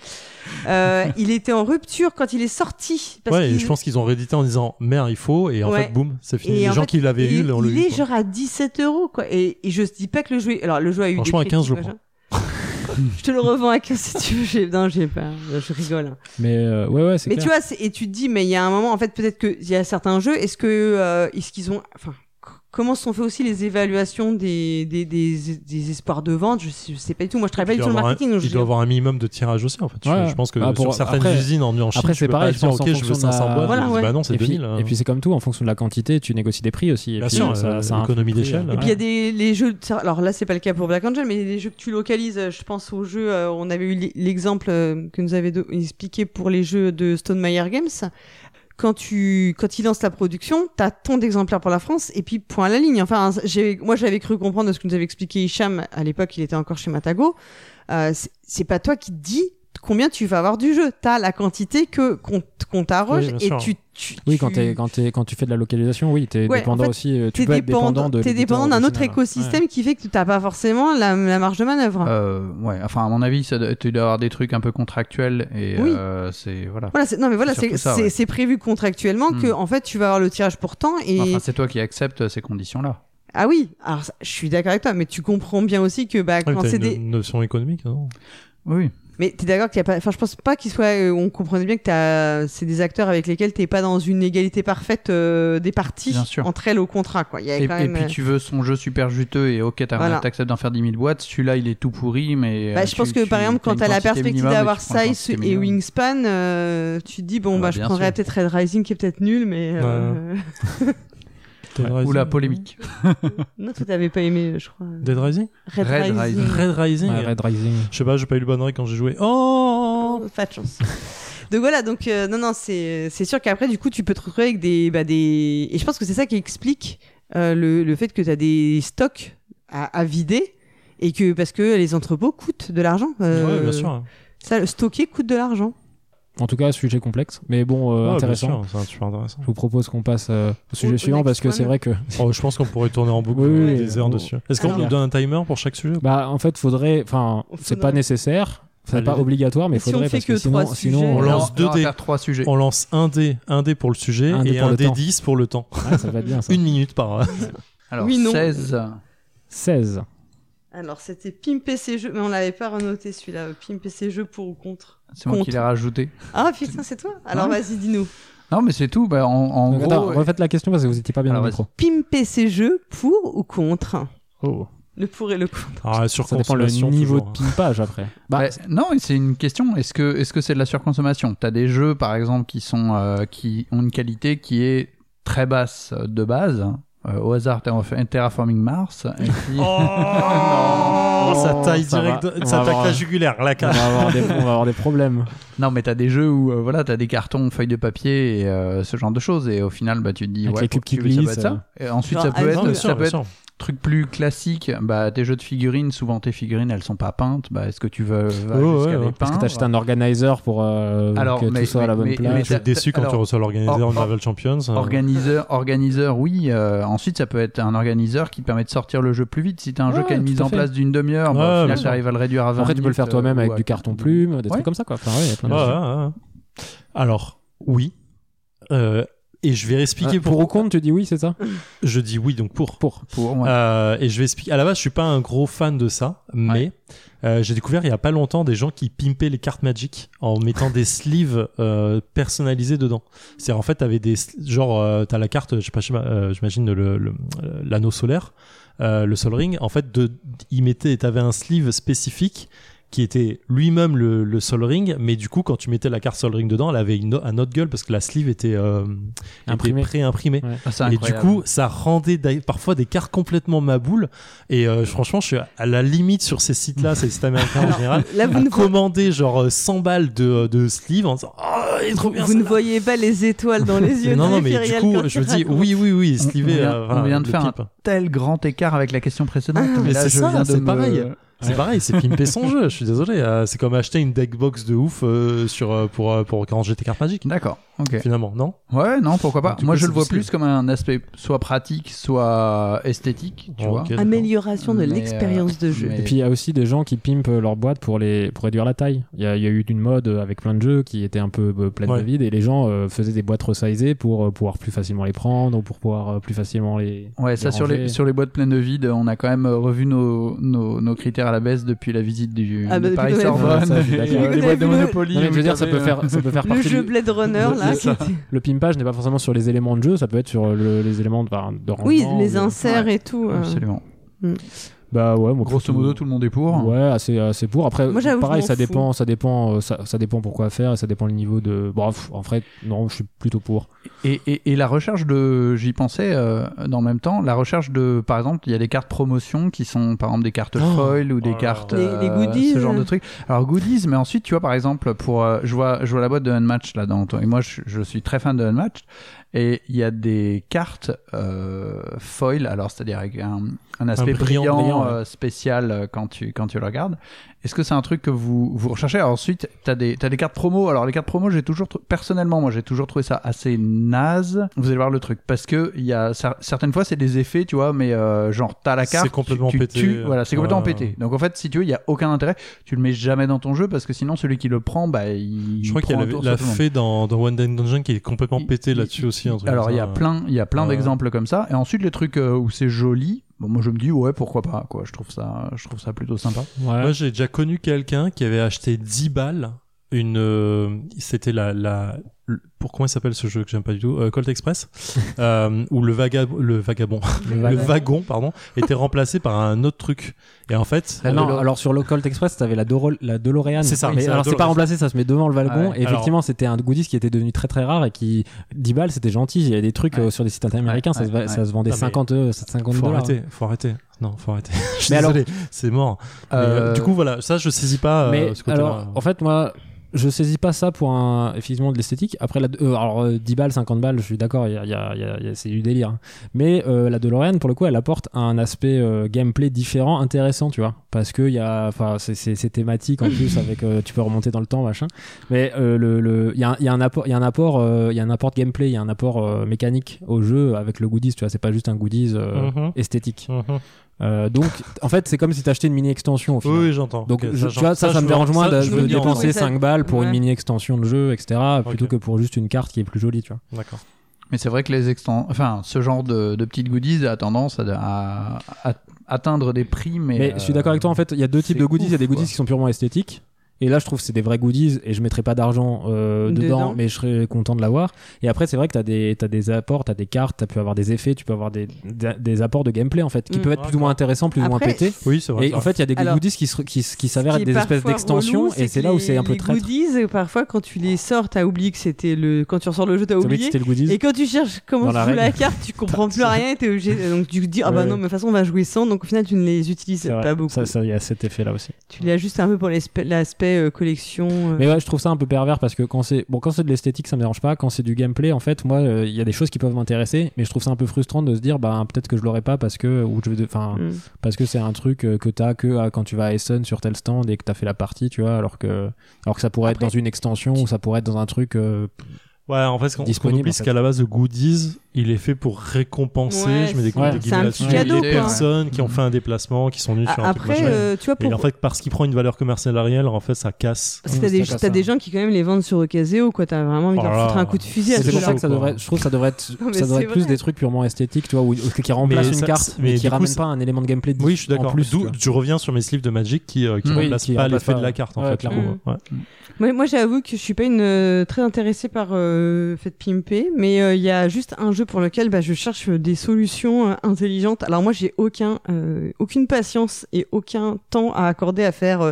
Euh, il était en rupture quand il est sorti. Parce Ouais, je pense qu'ils ont réédité en disant merde, il faut, et en Ouais. fait, boum, c'est fini. Et Les en gens fait, qui l'avaient eu, on le il est genre à 17 euros quoi. Et, et je dis pas que le jeu. Alors le jeu a eu des Franchement, à 15, je machin. Je te le revends à 15 si tu veux. J'ai- Non, j'ai pas. Je rigole. hein. Mais euh, ouais, ouais, c'est Mais clair. tu vois, c'est- et tu te dis, mais il y a un moment, en fait, peut-être qu'il y a certains jeux, est-ce que, euh, est-ce qu'ils ont, enfin, comment sont fait aussi les évaluations des, des, des, des espoirs de vente je sais, je sais pas du tout. Moi, je travaille pas du tout le un- marketing. donc il je- doit avoir un minimum de tirage aussi, en fait. Je- Ouais. Je pense que Bah, pour- sur certaines après- usines en, en Chine, après, tu c'est peux pareil, dire, ok, je veux fonction de la- 500 boîtes. Voilà, ouais. Bah non, c'est et puis, 2000. hein. et puis c'est comme tout, en fonction de la quantité, tu négocies des prix aussi. Et Bien puis, sûr, ça, euh, ça un prix, d'échelle. euh, Et puis il y a des les jeux. Alors là, c'est pas le cas pour Black Angel, mais les jeux que tu localises, euh, je pense aux jeux. euh, on avait eu l'exemple euh, que nous avait expliqué pour les jeux de Stone Meyer Games. Quand tu quand ils lancent la production, t'as tant d'exemplaires pour la France et puis point à la ligne. Enfin, moi j'avais cru comprendre ce que nous avait expliqué Hicham à l'époque, il était encore chez Matago. Euh, c'est pas toi qui te dis combien tu vas avoir du jeu. T'as la quantité que qu'on qu'on t'arroge Oui, et tu, tu Oui, quand, tu- t'es- quand, t'es- quand tu fais de la localisation, oui, tu es Ouais, dépendant en fait, aussi. euh, Tu t'es peux être dépendant, dépendant de. t'es l'éditeur dépendant d'un autre écosystème qui fait que t'as pas forcément la, la marge de manœuvre. Euh, ouais, enfin à mon avis, ça doit, tu dois avoir des trucs un peu contractuels et Oui. euh, c'est voilà. Voilà, c'est- non mais voilà, C'est ouais. prévu contractuellement que Hmm. en fait tu vas avoir le tirage pour temps et Enfin, c'est toi qui acceptes ces conditions-là. ah oui, alors je suis d'accord avec toi, mais tu comprends bien aussi que bah quand c'est une des notion économique, non? Oui. Mais t'es d'accord qu'il y a pas. Enfin, je pense pas qu'il soit. euh, on comprenait bien que t'as. C'est des acteurs avec lesquels t'es pas dans une égalité parfaite euh, des parties Bien sûr. entre elles au contrat, quoi. Il y a Et, quand et même. puis euh, tu veux son jeu super juteux et ok, t'as- Voilà. t'acceptes d'en faire 10 000 boîtes. Celui-là, il est tout pourri, mais. Bah, euh, je tu- pense que tu- par exemple, quand t'as la perspective et d'avoir Size et minimum. Wingspan, euh, tu te dis bon Ah bah bah, je prendrais peut-être Red Rising qui est peut-être nul, mais euh, Ouais. Ou la polémique. non toi t'avais pas aimé, je crois. Dead Rising Red, Red Rising. Rising. Red Rising Ouais, Red Rising. Je sais pas, j'ai pas eu le bon oreille quand j'ai joué. Oh Oh, Pas de chance. donc voilà, donc euh, non non c'est c'est sûr qu'après du coup tu peux te retrouver avec des bah, des et je pense que c'est ça qui explique euh, le, le fait que t'as des stocks à, à vider et que parce que les entrepôts coûtent de l'argent. euh, Ouais, bien sûr. Ça, stocker coûte de l'argent. En tout cas, sujet complexe, mais bon, euh, Ouais, intéressant. sûr, C'est super intéressant. Je vous propose qu'on passe euh, au sujet Au- suivant parce que c'est vrai que Oh, je pense qu'on pourrait tourner en boucle Oui, euh, oui, des heures dessus. Est-ce qu'on Alors- nous donne un timer pour chaque sujet bah en fait faudrait enfin On c'est pas nécessaire c'est Allez. pas obligatoire mais Si on faudrait fait parce que que sinon sinon On euh, lance Non, deux dés. trois sujets. On lance un dé, un dé pour le sujet Un et un dé temps. 10 pour le temps. ouais, ça va bien ça Une minute par. Alors, Oui, non. 16. 16 Alors c'était Pim PC jeux, mais on l'avait pas renoté celui-là. Pim PC jeux pour ou contre. C'est moi Contre. qui l'ai rajouté. Ah putain c'est toi. Alors Ouais. vas-y dis-nous. Non, mais c'est tout. Bah, en, gros. attends refaites la question parce que vous étiez pas bien Alors, dans le micro Pim PC jeux pour ou contre? oh Le pour et le contre. Ah, sur ça dépend le niveau de pimpage après bah Ouais, non, c'est une question. Est-ce que est-ce que c'est de la surconsommation? T'as des jeux, par exemple, qui sont euh, qui ont une qualité qui est très basse de base. Euh, au hasard, Terra- Terraforming Mars. Et puis... Oh, ça taille Ça direct, va. On ça attaque avoir- la jugulaire, la on va avoir des on va avoir des problèmes Non, mais t'as des jeux où euh, voilà, t'as des cartons, feuilles de papier et euh, ce genre de choses, et au final, bah tu te dis Avec ouais, les cubes qui ça glissent, être ça. Et ensuite, Genre ça peut Azul. être, Non, ça sûr, peut être sûr. Truc plus classique. Bah tes jeux de figurines, souvent tes figurines, elles sont pas peintes. Bah est-ce que tu veux vas jusqu'à ouais, les ouais. parce que t'achètes un organizer pour euh, Alors, que mais- tout soit à la bonne mais- place mais Je suis déçu quand alors, tu reçois l'organisateur or- de Marvel Champions. euh, Organiseur, organiseur, oui. euh, ensuite, ça peut être un organiseur qui permet de sortir le jeu plus vite. Si t'as un jeu qui a une mise en fait. place d'une demi-heure, bah, au final, t'arrives à le réduire à 20 après tu peux le faire minutes, toi-même euh, avec du carton plume des Ouais. trucs comme ça quoi enfin y a plein de. Alors, oui. Euh, et je vais expliquer Ah, pour ou pourquoi. contre tu dis oui c'est ça? Je dis oui, donc pour. pour Pour, ouais. Euh, et je vais expliquer. À la base, je suis pas un gros fan de ça, mais euh, j'ai découvert il y a pas longtemps des gens qui pimpaient les cartes Magic en mettant des sleeves euh, personnalisés dedans. C'est en fait t'avais des genre euh, t'as la carte, je sais pas, je sais pas, euh, j'imagine le le- euh, l'anneau solaire, euh, le Sol Ring. En fait, de il mettait, t'avais un sleeve spécifique qui était lui-même le, le Sol Ring, mais du coup, quand tu mettais la carte Sol Ring dedans, elle avait une, un autre gueule parce que la sleeve était, euh, était pré-imprimée. Ah, Et du coup, ça rendait parfois des cartes complètement maboules. Et euh, franchement, je suis à la limite sur ces sites-là, ces sites américains en général, Là vous à commander genre euh, 100 balles de, de sleeve en disant Oh, il est trop bien vous ne voyez pas les étoiles dans les yeux. Non, non, mais du coup, je me dis oui, oui, oui, sleevé. on vient- euh, on vient de faire un tel grand écart avec la question précédente. Ah, mais mais là, c'est je ça, viens de c'est me- pareil. C'est Ouais. pareil, c'est pimper son jeu. Je suis désolé. euh, c'est comme acheter une deck box de ouf euh, sur euh, pour pour ranger tes cartes magiques. D'accord. Ok. Finalement, non Ouais, non, pourquoi pas. Moi, coup, je le vois plus comme un aspect soit pratique, soit esthétique, tu Oh, vois. ok, d'accord. Amélioration de l'expérience de euh, jeu. mais- Et puis il y a aussi des gens qui pimpent leur boîte pour les pour réduire la taille. Il y a, il y a eu une mode avec plein de jeux qui étaient un peu euh, pleines Ouais. de vide et les gens euh, faisaient des boîtes resizées pour euh, pouvoir plus facilement les prendre ou pour pouvoir euh, plus facilement les. Ouais, ça sur les, sur les boîtes pleines de vide, on a quand même revu nos, nos, nos critères à la baisse depuis la visite du Ah bah, de depuis Paris qu'on a- Sorbonne Ouais, ça, je suis et, d'accord. Depuis les boîtes de Monopoly. Je veux dire, ça peut faire ça peut faire Le partie jeu Blade Runner là. Le- pimpage n'est pas forcément sur les éléments de jeu, ça peut être sur le- les éléments de, de rangement. Oui, ou les inserts et tout. euh. Absolument. Bah ouais, moi, Grosso modo, tout le monde est pour. Ouais, assez, assez pour. Après, Moi, pareil, ça fous. dépend, ça dépend, euh, ça, ça dépend pourquoi faire et ça dépend le niveau de. Bon, pff, en fait, non, je suis plutôt pour. Et, et, et la recherche de, j'y pensais euh, dans le même temps, la recherche de, par exemple, il y a des cartes promotion qui sont, par exemple, des cartes Oh. foil ou des Oh cartes, là. Les- les euh, goodies, ce genre euh. de trucs. Alors goodies, mais ensuite, tu vois, par exemple, pour, euh, je vois, je vois la boîte de Unmatch là dans et moi, je, je suis très fan de Unmatch, et il y a des cartes euh, foil, alors c'est-à-dire avec un, un aspect brillant, brillant, brillant, ouais. euh, spécial euh, quand tu quand tu le regardes. Est-ce que c'est un truc que vous vous recherchez Alors Ensuite, t'as des t'as des cartes promo. Alors les cartes promo, j'ai toujours personnellement, moi, j'ai toujours trouvé ça assez naze. Vous allez voir le truc parce que il y a cer- certaines fois c'est des effets, tu vois, mais euh, genre t'as la C'est carte, complètement tu, tu pété. tues, voilà, c'est complètement Ouais. pété. Donc en fait, si tu veux, il y a aucun intérêt. Tu le mets jamais dans ton jeu parce que sinon celui qui le prend, bah il. Je crois qu'il y a la, tour la sur tout le monde. fée dans, dans One Day Dungeon qui est complètement Il- pété il- là-dessus aussi. un truc Alors comme il y a ça. plein, il y a plein Ouais. d'exemples comme ça. Et ensuite les trucs euh, où c'est joli, Bon, moi je me dis ouais pourquoi pas quoi. Je trouve ça, je trouve ça plutôt sympa. Ouais. Moi, j'ai déjà connu quelqu'un qui avait acheté 10 balles. Une, euh, c'était la, la, pour comment il s'appelle ce jeu que j'aime pas du tout, euh, Colt Express, euh, où le vaga, le vagabond, Le le wagon. pardon, était remplacé par un autre truc. Et en fait, Ah non, alors sur le Colt Express, t'avais la, Doro- la DeLorean. C'est ça, Mais alors c'est pas remplacé, ça se met devant le wagon. Ouais. et effectivement, c'était un goodies qui était devenu très très rare et qui 10 balles, c'était gentil. Il y a des trucs Ouais. euh, sur des sites américains, ça, Ouais, se, va- ouais, ça se vendait Non, mais 50 euros, 50 faut dollars. arrêter, faut arrêter. Non, faut arrêter. Je suis Mais alors- c'est mort. Mais, du coup, voilà, ça, je saisis pas euh, Mais ce côté-là. alors, en fait, moi, je saisis pas ça pour un, effectivement de l'esthétique. Après, la, euh, alors euh, 10 balles, 50 balles, je suis d'accord, il y a, il y a- il y a- il y a- c'est du délire. hein. Mais euh, la DeLorean, pour le coup, elle apporte un aspect euh, gameplay différent, intéressant, tu vois. Parce que il y a, enfin, c'est- c'est c'est thématique en plus avec, euh, tu peux remonter dans le temps, machin. Mais euh, le, le, il y a, il y a un apport, il y a un apport, euh, il y a un apport gameplay, il y a un apport euh, mécanique au jeu avec le goodies, tu vois. C'est pas juste un goodies euh, Mhm. esthétique. Mhm. Euh, donc, en fait, c'est comme si t'achetais une mini extension au final. Oui, oui, j'entends. Donc, Ok, je- ça, tu vois, ça, ça, me dérange moins de, dépenser entendre. 5 balles pour Ouais. une mini extension de jeu, etc., plutôt que pour juste une carte qui est plus jolie, tu vois. D'accord. Mais c'est vrai que les extens... enfin, ce genre de, de petites goodies a tendance à, à- à atteindre des prix, mais. Mais je suis d'accord avec toi, en fait, il y a deux types de goodies. Il y a des goodies quoi. qui sont purement esthétiques. Et là, je trouve que c'est des vrais goodies et je mettrai pas d'argent euh, dedans, Dedans. mais je serais content de l'avoir. Et après, c'est vrai que tu as des, t'as des apports, tu as des cartes, tu as pu avoir des effets, tu peux avoir des, des, des apports de gameplay en fait, qui Mm. peuvent être plus ou moins intéressants, plus ou moins pétés. Oui, c'est vrai. Et en fait, il y a des Alors, goodies qui, se- qui, qui s'avèrent être des espèces d'extensions et c'est là où les- c'est un peu les traître. goodies, parfois, quand tu les sors, t'as oublié que c'était le. Quand tu ressors le jeu, t'as T'as oublié que oublié. c'était le goodies. Et quand tu cherches comment tu la joues la carte, tu comprends plus rien et t'es obligé. Donc tu te dis, ah bah non, mais de toute façon, on va jouer sans. Donc au final, tu ne les utilises pas beaucoup. Ça, ça, il y a cet effet là aussi. Tu l'as juste un peu pour l'aspect l'aspect, euh, collection. euh. Mais ouais, je trouve ça un peu pervers parce que quand c'est bon, quand c'est de l'esthétique, ça me dérange pas. Quand c'est du gameplay, en fait, moi, euh, il y a des choses qui peuvent m'intéresser, mais je trouve ça un peu frustrant de se dire, bah peut-être que je l'aurai pas parce que ou je vais, de- enfin, Mm. parce que c'est un truc que t'as que à- quand tu vas à Essen sur tel stand et que t'as fait la partie, tu vois, alors que alors que ça pourrait Après, être dans une extension ou ça pourrait être dans un truc. euh, Ouais, en fait, ce qu'on oublie, en c'est qu'à la base, le goodies, il est fait pour récompenser, Ouais, je mets des, Ouais. guillemets là-dessus, petit cadeau, les quoi. personnes qui ont fait un déplacement, qui sont venus sur A- un truc Après, machin. euh, tu vois, Et pour. en fait, parce qu'il prend une valeur commerciale réelle, en fait, ça casse. Parce que t'as Mm, des, t'as ça. des gens qui quand même les vendent sur Ocaseo, quoi. T'as vraiment envie de Oh leur là foutre un coup de fusil à C'est C'est pour ça que ça devrait, je trouve que ça devrait être, Non, ça devrait être plus des trucs purement esthétiques, tu vois, ou, qui remplacent une ça- carte, mais qui ramènent pas un élément de gameplay. Oui, je suis en d'accord. je reviens sur mes sleeves de Magic qui, euh, remplacent pas l'effet de la carte, en fait. clairement. Moi, moi j'avoue que je suis pas une euh, très intéressée par euh, de pimper, mais il y a juste un jeu pour lequel bah, je cherche des solutions euh, intelligentes. Alors moi, j'ai aucun, euh, aucune patience et aucun temps à accorder à faire euh,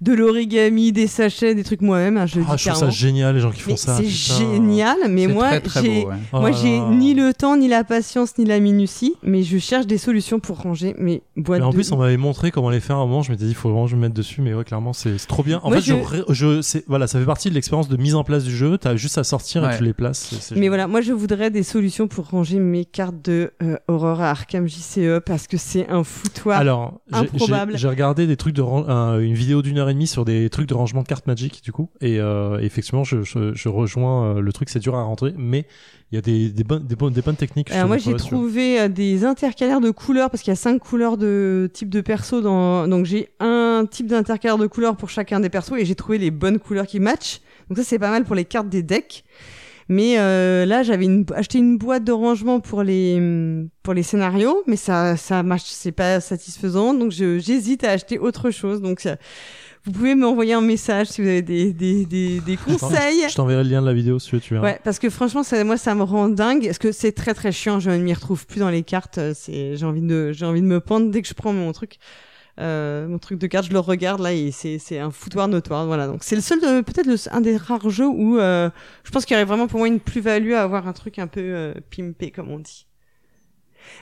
de l'origami, des sachets, des trucs moi-même. hein, je Ah, je trouve ça génial, les gens qui font Mais ça. c'est génial, mais moi, j'ai ouais. Oh moi, j'ai ni le temps, ni la patience, ni la minutie, mais je cherche des solutions pour ranger mes boîtes Mais en de... plus, on m'avait montré comment les faire à un moment. Je m'étais dit, il faut vraiment que je me mette dessus. Mais ouais, clairement, c'est trop bien. En Moi, fait, je, je- ré- je, c'est- voilà, ça fait partie de l'expérience de mise en place du jeu. T'as juste à sortir Ouais. et tu les places. Mais voilà, moi je voudrais des solutions pour ranger mes cartes de euh, horreur à Arkham JCE parce que c'est un foutoir. Alors, improbable. j'ai j'ai regardé des trucs de un- une vidéo d'une heure et demie sur des trucs de rangement de cartes Magic, du coup. Et euh, effectivement, je, je, je rejoins euh, le truc, c'est dur à rentrer, mais il y a des, des, bonnes, des, bonnes, des bonnes techniques. Alors moi j'ai trouvé euh, des intercalaires de couleurs parce qu'il y a cinq couleurs de type de perso dans donc j'ai un type d'intercalaire de couleurs pour chacun des persos et j'ai trouvé les bonnes couleurs qui matchent. Donc ça c'est pas mal pour les cartes des decks. Mais euh, là j'avais une, acheté une boîte de rangement pour les pour les scénarios mais ça ça marche c'est pas satisfaisant donc j'hésite à acheter autre chose donc ça- vous pouvez m'envoyer un message si vous avez des des des, des conseils. Je t'enverrai le lien de la vidéo si tu veux, tu verras. Ouais, parce que franchement, ça, moi, ça me rend dingue. Parce que c'est très très chiant. Je ne m'y retrouve plus dans les cartes. euh, C'est, j'ai envie de, j'ai envie de me pendre dès que je prends mon truc, euh, mon truc de carte. Je le regarde là et c'est, un foutoir notoire. Voilà. Donc c'est le seul, peut-être un des rares jeux où euh, je pense qu'il y aurait vraiment pour moi une plus-value à avoir un truc un peu euh, pimpé comme on dit.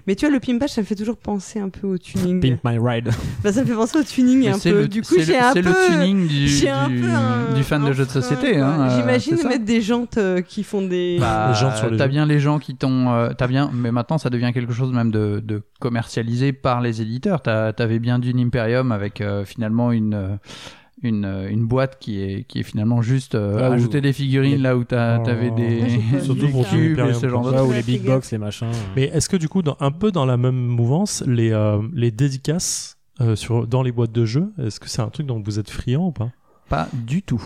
Mais tu vois, le pimpage, ça me fait toujours penser un peu au tuning. Pimp my ride. Bah, ça me fait penser au tuning un c'est peu. le- du coup, c'est j'ai le- un c'est le tuning du, du, peu un- du fan un de jeux de société. Hein, euh, J'imagine mettre des jantes euh, qui font des. Bah, t'as bien les gens qui t'ont, euh, t'as bien, mais maintenant ça devient quelque chose même de, de commercialisé par les éditeurs. T'as, t'avais bien d'une Imperium avec euh, finalement une euh, une, euh, une boîte qui est qui est finalement juste euh, Ah, où- ajouter des figurines les- là où Oh. t'avais des, pas des Surtout pour cubes et ce genre de ou les big box, les machins. Mais est-ce que du coup, dans, un peu dans la même mouvance, les, euh, les dédicaces euh, sur, dans les boîtes de jeux, est-ce que c'est un truc dont vous êtes friand ou pas? Pas du tout.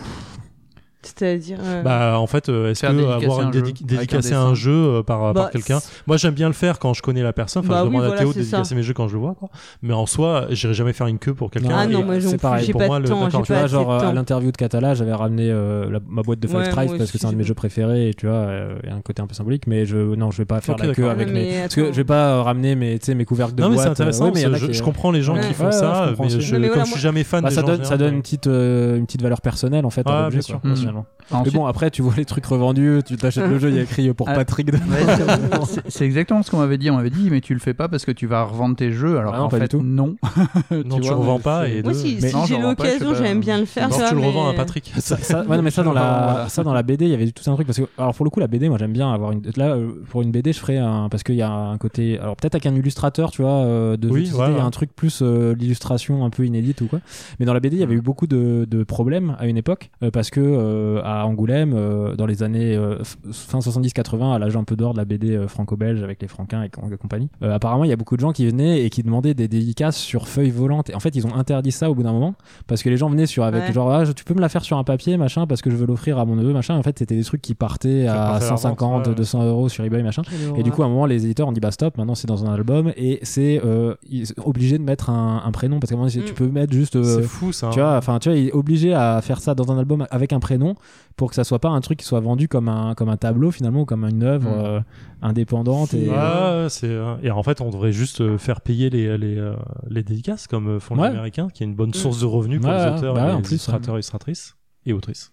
C'est-à-dire. euh, Bah, en fait, euh, est-ce que dédicacer avoir une un jeu dédi- avec un dédicacer dessin. un jeu euh, par, par bah, quelqu'un Moi, j'aime bien le faire quand je connais la personne. Enfin, Bah je oui, demande à voilà, Théo de dédicacer ça. mes jeux quand je le vois. Quoi. Mais en soi, j'irai jamais faire une queue pour quelqu'un. Ah non, moi c'est pareil. Pour pas moi, de le- temps, Tu vois, genre de à l'interview de Catala, j'avais ramené euh, la- ma boîte de Five Ouais, parce que c'est un de mes jeux préférés et tu vois, il y a un côté un peu symbolique, mais je, non, je vais pas faire la queue avec mes. Parce que je vais pas ramener mes, tu sais, mes couvercles de Non, mais boîte. c'est intéressant. je, comprends les gens qui font ça, mais comme je suis jamais fan Bah, des ça donne, ça généralement, donne une petite, une petite valeur personnelle en fait Ouais, à l'objet. bien sûr. Ensuite- Mais bon, après, tu vois les trucs revendus, tu t'achètes le jeu, il y a écrit pour Ah. Patrick. Ouais, c'est- exactement ce qu'on m'avait dit. On m'avait dit, mais tu le fais pas parce que tu vas revendre tes jeux. Alors Ah non, en pas du fait, tout. non. Non, tu vois, revends pas et Moi, si, Mais si non, j'ai l'occasion, j'aime bien le faire. Alors, ça, tu le revends à Patrick. ça, ça- ouais, non, mais ça dans la ça dans la BD il y avait tout un truc parce que alors pour le coup la BD moi j'aime bien avoir une là euh, pour une BD je ferais un parce qu'il y a un côté alors peut-être avec un illustrateur tu vois euh, de il y a ouais. un truc plus euh, l'illustration un peu inédite ou quoi mais dans la BD il y avait eu beaucoup de, problèmes à une époque parce que à Angoulême euh, dans les années euh, fin 70-80 à l'âge un peu d'or de la BD euh, franco-belge avec les franquins et, com- et compagnie euh, apparemment il y a beaucoup de gens qui venaient et qui demandaient des dédicaces sur feuilles volantes et en fait ils ont interdit ça au bout d'un moment parce que les gens venaient sur avec Ouais. genre ah, tu peux me la faire sur un papier machin parce que je veux l'offrir à mon neveu machin en fait c'était des trucs qui partaient à partait à la vente, 150 ouais, ouais. 200 euros sur eBay machin et du coup à un moment les éditeurs ont dit bah stop maintenant c'est dans un album et c'est euh, obligés de mettre un, un prénom parce qu'à un moment tu Mm. peux mettre juste euh, C'est fou ça. tu hein. vois enfin tu vois il est obligé à faire ça dans un album avec un prénom pour que ça soit pas un truc qui soit vendu comme un comme un tableau finalement ou comme une œuvre Mm. euh, indépendante et euh, et en fait on devrait juste euh, faire payer les les, les dédicaces comme font les Ouais. Américains qui est une bonne source de revenus pour Ouais, les auteurs bah et les plus, illustrateurs illustratrices et autrices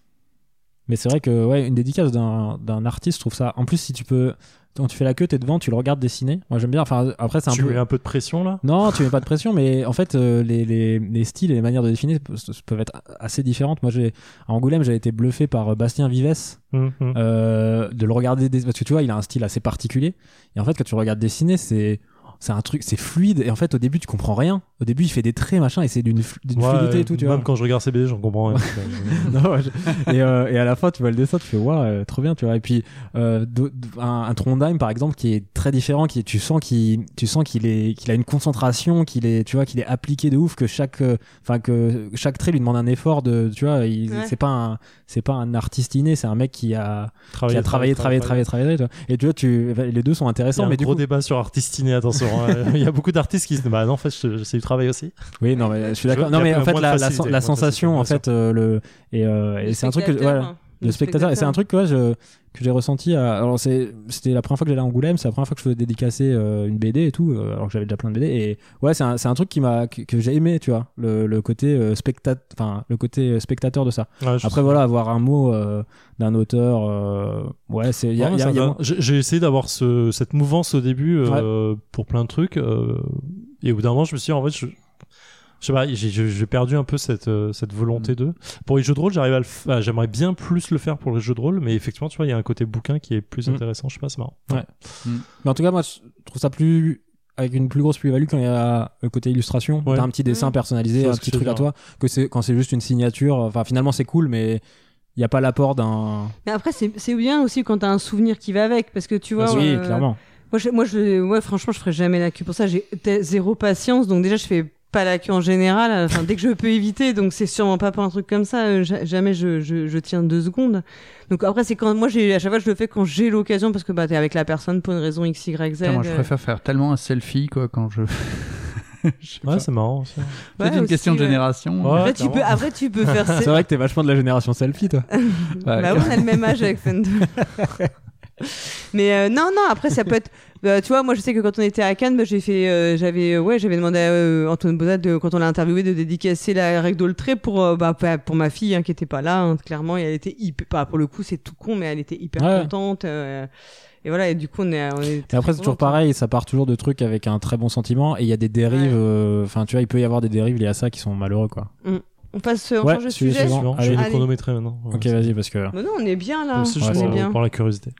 Mais c'est vrai que ouais, une dédicace d'un d'un artiste, je trouve ça. En plus, si tu peux, quand tu fais la queue, t'es devant, tu le regardes dessiner. Moi, j'aime bien. Enfin, après, c'est un tu peu. mets un peu de pression là? Non, tu mets pas de pression, mais en fait, euh, les, les, les styles et les manières de dessiner pe- peuvent être assez différentes. Moi, j'ai à Angoulême, j'ai été bluffé par euh, Bastien Vives, Hum, hum. euh, de le regarder des- parce que tu vois, il a un style assez particulier. Et en fait, quand tu le regardes dessiner, c'est c'est un truc, c'est fluide. Et en fait, au début, tu comprends rien. Au début, il fait des traits, machin, et c'est d'une flu- d'une Ouais, fluidité et tout, tu même vois. quand je regarde ces BD j'en comprends rien Non, ouais, je- et, euh, et à la fin, tu vois le dessin, tu fais waouh, euh, trop bien, tu vois. Et puis euh, de- de- un, un Trondheim, par exemple, qui est très différent, qui tu sens qu'il, tu sens qu'il est, qu'il a une concentration, qu'il est, tu vois, qu'il est appliqué de ouf, que chaque, euh, enfin que chaque trait lui demande un effort de, tu vois, c'est pas un, c'est pas un artiste inné, c'est un mec qui a, qui travailler a travaillé, travaillé, travaillé, travaillé, tu vois. Et tu vois, tu, les deux sont il y a intéressants, un mais du gros coup, débat sur artistiné attention hein. il y a beaucoup d'artistes qui se disent bah non en fait je- j'essaie du travail aussi oui, non, mais je suis d'accord. Non, mais en fait, la, la, la sensation, en fait, euh, le, et, euh, et c'est un truc que, voilà. hein. le spectateur et c'est un truc que, ouais, je- que j'ai ressenti à... alors c'est c'était la première fois que j'allais à Angoulême c'est la première fois que je faisais dédicacer euh, une BD et tout euh, alors que j'avais déjà plein de BD et ouais c'est un, c'est un truc qui m'a que, que j'ai aimé tu vois le, le côté euh, spectat enfin le côté euh, spectateur de ça Ouais, après sais. voilà avoir un mot euh, d'un auteur euh, ouais c'est y a, J'ai essayé d'avoir ce, cette mouvance au début euh, pour plein de trucs. Et au bout d'un moment, je me suis dit, en fait, je, je sais pas, j'ai- perdu un peu cette, euh, cette Mm. volonté de. Pour les jeux de rôle, j'arrive à le f- ah, j'aimerais bien plus le faire pour les jeux de rôle, mais effectivement, tu vois, il y a un côté bouquin qui est plus Mm. intéressant. Je sais pas, c'est marrant. mais en tout cas moi je trouve ça plus avec une plus grosse plus-value quand il y a le côté illustration Ouais. t'as un petit dessin Mm. personnalisé un petit truc à toi que c'est quand c'est juste une signature enfin finalement c'est cool mais il n'y a pas l'apport d'un Mais après, c'est c'est bien aussi quand t'as un souvenir qui va avec, parce que tu vois. oui euh, clairement Moi, je, moi je, ouais, franchement, je ferai jamais la queue pour ça. J'ai zéro patience, donc déjà, je fais pas la queue en général. Enfin, dès que je peux éviter, donc c'est sûrement pas pour un truc comme ça. euh, ja- jamais je, je, je tiens deux secondes. Donc après, c'est quand moi, j'ai à chaque fois, je le fais quand j'ai l'occasion, parce que bah t'es avec la personne pour une raison X, Y, Z. Moi, je euh, préfère faire tellement un selfie quoi quand je. Ouais, c'est marrant. aussi. ouais, C'est une aussi, question de génération. Ouais. Après, tu peux, après, tu peux faire. c'est vrai que t'es vachement de la génération selfie toi. Bah oui, on a le même âge avec Fender. Mais euh, non, non, après ça peut être. bah, tu vois, moi je sais que quand on était à Cannes, bah, j'ai fait, euh, j'avais, euh, ouais, j'avais demandé à euh, Antoine Bozat de, quand on l'a interviewé de dédicacer la règle d'Oltré pour, euh, bah, pour ma fille hein, qui était pas là, hein, clairement, et elle était hyper, bah, pour le coup c'est tout con, mais elle était hyper Ouais. contente. euh, et voilà, et du coup on est, on est Et après, c'est toujours pareil, ça part toujours de trucs avec un très bon sentiment et il y a des dérives. Ouais. euh, Enfin, tu vois, il peut y avoir des dérives liées à ça qui sont malheureux, quoi. On passe, on Ouais, change de sujet sujet. suivant. Suivant, Allez. je vais les Allez. chronométrer maintenant. Ouais, Ok, vas-y, parce que Mais non, on est bien là. Aussi, je on est bien. pour la curiosité.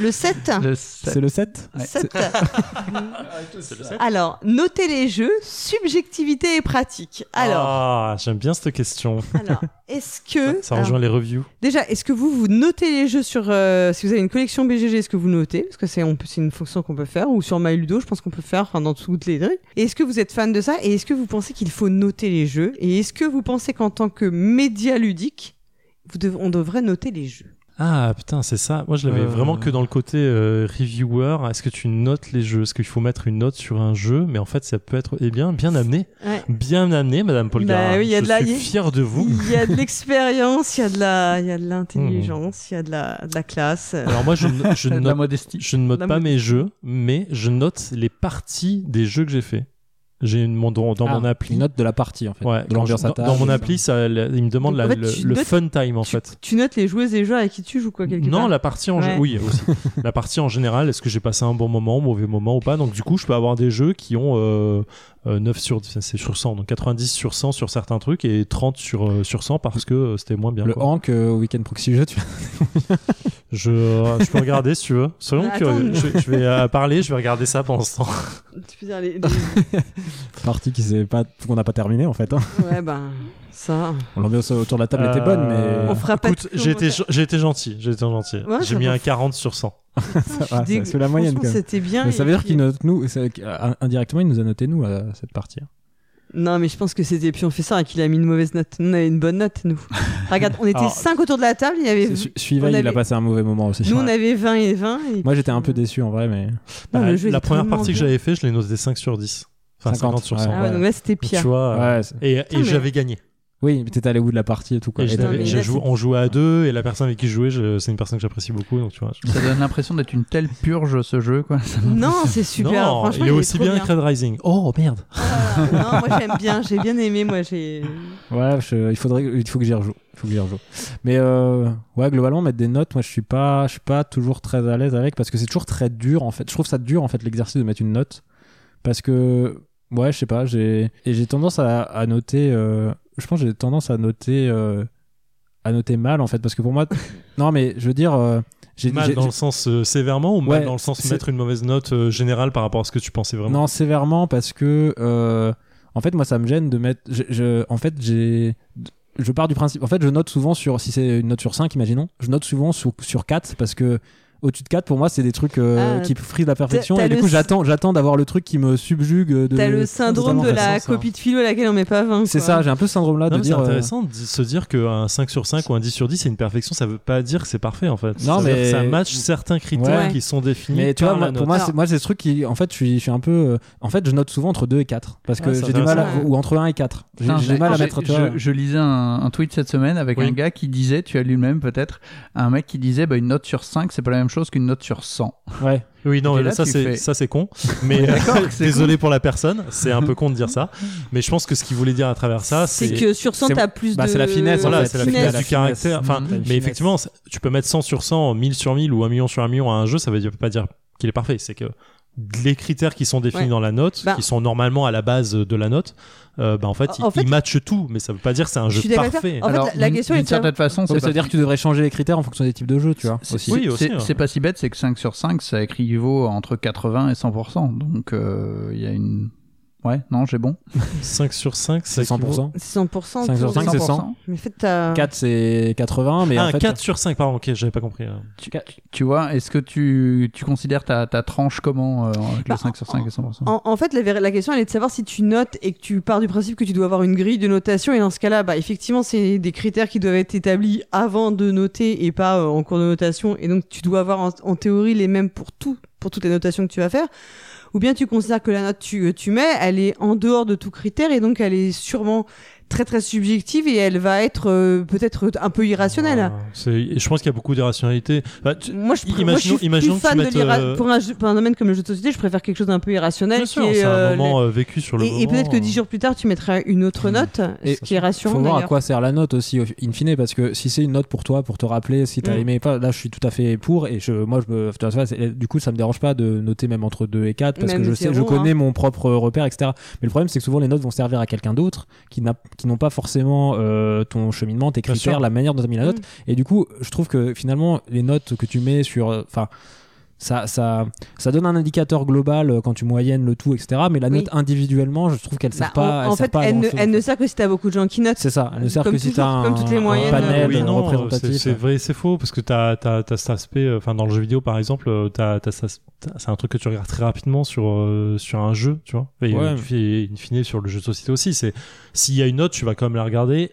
Le 7 Le c'est le 7 Ouais. 7. Alors, notez les jeux, subjectivité et pratique. Alors, Ah, j'aime bien cette question. alors est-ce que. Ça rejoint les reviews. Déjà, est-ce que vous, vous notez les jeux sur. euh, si vous avez une collection BGG, est-ce que vous notez? Parce que c'est une fonction qu'on peut faire. Ou sur MyLudo, je pense qu'on peut faire enfin, dans toutes les trucs. Et est-ce que vous êtes fan de ça? Et est-ce que vous pensez qu'il faut noter les jeux? Et est-ce que vous pensez qu'en tant que média ludique, vous dev- on devrait noter les jeux? Ah putain, c'est ça. Moi, je l'avais Euh. vraiment que dans le côté euh, reviewer. Est-ce que tu notes les jeux? Est-ce qu'il faut mettre une note sur un jeu? Mais en fait, ça peut être eh bien, bien amené, Ouais. bien amené, Madame Polgar. Bah oui, y a je de la- suis fier de vous. Il y a de l'expérience, il y a de la, il y a de l'intelligence, il y a de la, de la classe. Alors moi, je, je la note, modestie. je ne note La pas modestie. mes jeux, mais je note les parties des jeux que j'ai fait. J'ai une mon dans, dans Ah, mon appli. Une note de la partie, en fait. Ouais, de l'ambiance dans, mon appli, ça, il me demande Donc, la- en fait, le, tu le notes- fun time en tu, fait. tu notes les joueuses et joueurs avec qui tu joues, quoi, quelque Non, part. la partie en Ouais. oui aussi. la partie en général, est-ce que j'ai passé un bon moment, mauvais moment ou pas? Donc du coup, je peux avoir des jeux qui ont euh, euh, 9 sur enfin, c'est sur 100, donc 90 sur 100 sur certains trucs et 30 sur euh, sur 100 parce que euh, c'était moins bien. Le quoi. Hank euh, au Weekend Proxy Jeu, tu Je euh, je peux regarder si tu veux. Soyons Attends, curieux. Je, je vais euh, parler, je vais regarder ça pendant ce temps. Tu peux dire les, les- partie qui s'est pas qu'on n'a pas terminé en fait. hein. Ouais, ben, ça. L'ambiance autour de la table était bonne, mais On fera pas Écoute, j'ai été commentaires. j'ai été gentil, j'ai été gentil. Ouais, j'ai mis un 40 sur 100. ça va, c'est la moyenne. Franchement, Quand même. C'était bien. Mais ça veut dire qu'il note nous, euh, indirectement, il nous a noté nous à cette partie. Non, mais je pense que c'était puis on fait ça et qu'il a mis une mauvaise note. Nous, on avait une bonne note, nous. Regarde, on était Alors, 5 autour de la table, il y avait. C'est- Su- Suivant, on il a avait- passé un mauvais moment aussi. Nous, on avait 20 et 20. et Moi, puis, j'étais un peu déçu en vrai, mais non, Bah, la première partie que j'avais fait, je l'ai noté 5 sur 10. Enfin 50, 50, sur ouais. 100. Ah ouais, donc là, c'était pire. tu vois, ouais, et, et j'avais gagné. Oui, mais t'étais allé au bout de la partie et tout quoi. Et mais là, on jouait à deux et la personne avec qui je jouais, je- c'est une personne que j'apprécie beaucoup, donc tu vois. je- Ça donne l'impression d'être une telle purge ce jeu quoi. Ça m'a- Non, c'est super. non, Franchement, il est aussi trop bien que Red Rising. Oh merde. Ah, non, moi j'aime bien, j'ai bien aimé. Moi, j'ai. Ouais, je- il faudrait, il faut que j'y rejoue. Il faut que j'y rejoue. Mais euh, ouais, globalement, mettre des notes, moi, je suis pas, je suis pas toujours très à l'aise avec parce que c'est toujours très dur en fait. Je trouve ça dur en fait l'exercice de mettre une note parce que ouais, je sais pas, j'ai et j'ai tendance à, à noter. euh, je pense que j'ai tendance à noter euh, à noter mal en fait parce que pour moi, non mais je veux dire, euh, Mal dans le sens euh, sévèrement ou mal Ouais, dans le sens mettre une mauvaise note euh, générale par rapport à ce que tu pensais vraiment? Non, sévèrement parce que euh, en fait moi ça me gêne de mettre je, je- en fait j'ai je pars du principe en fait je note souvent sur si c'est une note sur 5 imaginons, je note souvent sur, sur 4 parce que au-dessus de 4 pour moi c'est des trucs euh, Ah, qui frisent la perfection et du coup j'attends j'attends d'avoir le truc qui me subjugue de T'as le syndrome de la ça. copie de philo à laquelle on met pas 20. C'est ça, j'ai un peu ce syndrome là Non, de mais c'est dire euh, intéressant de se dire qu'un 5 sur 5 ou un 10 sur 10 c'est une perfection, ça veut pas dire que c'est parfait en fait. Non, Ça dire mais- ça match certains critères Ouais. qui sont définis mais tu vois, moi, pour moi, c'est, moi, c'est ce truc qui, en fait, je suis, je suis un peu, euh, en fait, je note souvent entre 2 et 4 parce que j'ai du mal, ou entre 1 et 4. J'ai, du mal à mettre, je, lisais un, tweet cette semaine avec un gars qui disait, tu as lu le même peut-être, un mec qui disait bah, une note sur 5 c'est pas la même chose qu'une note sur 100. Ouais. Oui, non, là, ça c'est fais- ça c'est con. Mais désolé pour la personne, c'est un peu con de dire ça. Mais je pense que ce qu'il voulait dire à travers ça, C'est que sur 100, c'est- t'as plus bah, de. c'est la finesse, en voilà, fait. c'est la finesse. du finesse. caractère. Enfin, une mais effectivement, tu peux mettre 100 sur 100, 1000 sur 1000 ou 1 million sur 1 million à un jeu, ça veut dire- pas dire qu'il est parfait. C'est que les critères qui sont définis Ouais. dans la note, Bah- qui sont normalement à la base de la note, euh, bah, en fait, En fait- matchent tout, mais ça veut pas dire que c'est un Je jeu parfait. toi. En fait, Alors, la- la d'une- question est d'une certaine façon, Ouais, c'est mais ça pas veut dire que tu devrais changer les critères en fonction des types de jeux, tu vois. C'est- Aussi. Oui, c'est- hein. C'est pas si bête, c'est que 5 sur 5, ça équivaut entre 80 et 100%. Donc, euh, il y a une. Ouais, non, j'ai bon. 5 sur 5, C'est 100%. C'est 100%. 5 sur autour de- 5, c'est 100. Mais en fait, t'as. 4 c'est 80 mais ah, en fait 4 sur 5, pardon, ok, j'avais pas compris. euh. Tu vois, est-ce que tu, tu considères ta, ta tranche comment euh, avec Bah, le 5 sur 5 et 100% En, en fait, la, la question, elle est de savoir si tu notes et que tu pars du principe que tu dois avoir une grille de notation. Et dans ce cas-là, bah, effectivement, c'est des critères qui doivent être établis avant de noter et pas euh, en cours de notation. Et donc, tu dois avoir en, en théorie les mêmes pour tout, pour toutes les notations que tu vas faire. Ou bien tu considères que la note tu, tu mets, elle est en dehors de tout critère et donc elle est sûrement très très subjective et elle va être euh, peut-être un peu irrationnelle. Et je pense qu'il y a beaucoup d'irrationalité. Bah, tu- Moi, je, Imaginons- moi, je suis imaginons plus que tu fan de euh, pour, un jeu- pour un domaine comme le jeu de société, je préfère quelque chose d'un peu irrationnel. Qui sûr, est, c'est un euh, moment euh, vécu sur le et, peut-être que dix jours plus tard, tu mettras une autre note, Et ce qui est rassurant. faut voir à quoi sert la note aussi au- in fine parce que si c'est une note pour toi pour te rappeler si t'as Mm. aimé pas là je suis tout à fait pour et je moi je me du coup ça me dérange pas de noter même entre 2 et 4 parce Même que je sais zéro, je connais hein. mon propre repère etc mais le problème c'est que souvent les notes vont servir à quelqu'un d'autre qui n'a qui n'ont pas forcément euh, ton cheminement tes critères la manière dont tu as mis la note Mm. et du coup je trouve que finalement les notes que tu mets sur euh, ça, ça, ça donne un indicateur global euh, quand tu moyennes le tout, etc. Mais la Oui. note individuellement, je trouve qu'elle sert Bah, pas. en, elle en sert fait, pas elle, ne, elle ne sert que si t'as beaucoup de gens qui notent. C'est ça, elle ne sert Comme que si toujours, t'as un, comme toutes les un moyennes, panel euh, oui, non, représentatif. c'est- vrai, c'est faux, parce que t'as as, cet aspect, euh, enfin dans le jeu vidéo par exemple, t'as t'as ça- t'as- c'est un truc que tu regardes très rapidement sur euh, sur un jeu, tu vois. Et Ouais. tu in fine sur le jeu de société aussi. C'est s'il y a une note, tu vas quand même la regarder.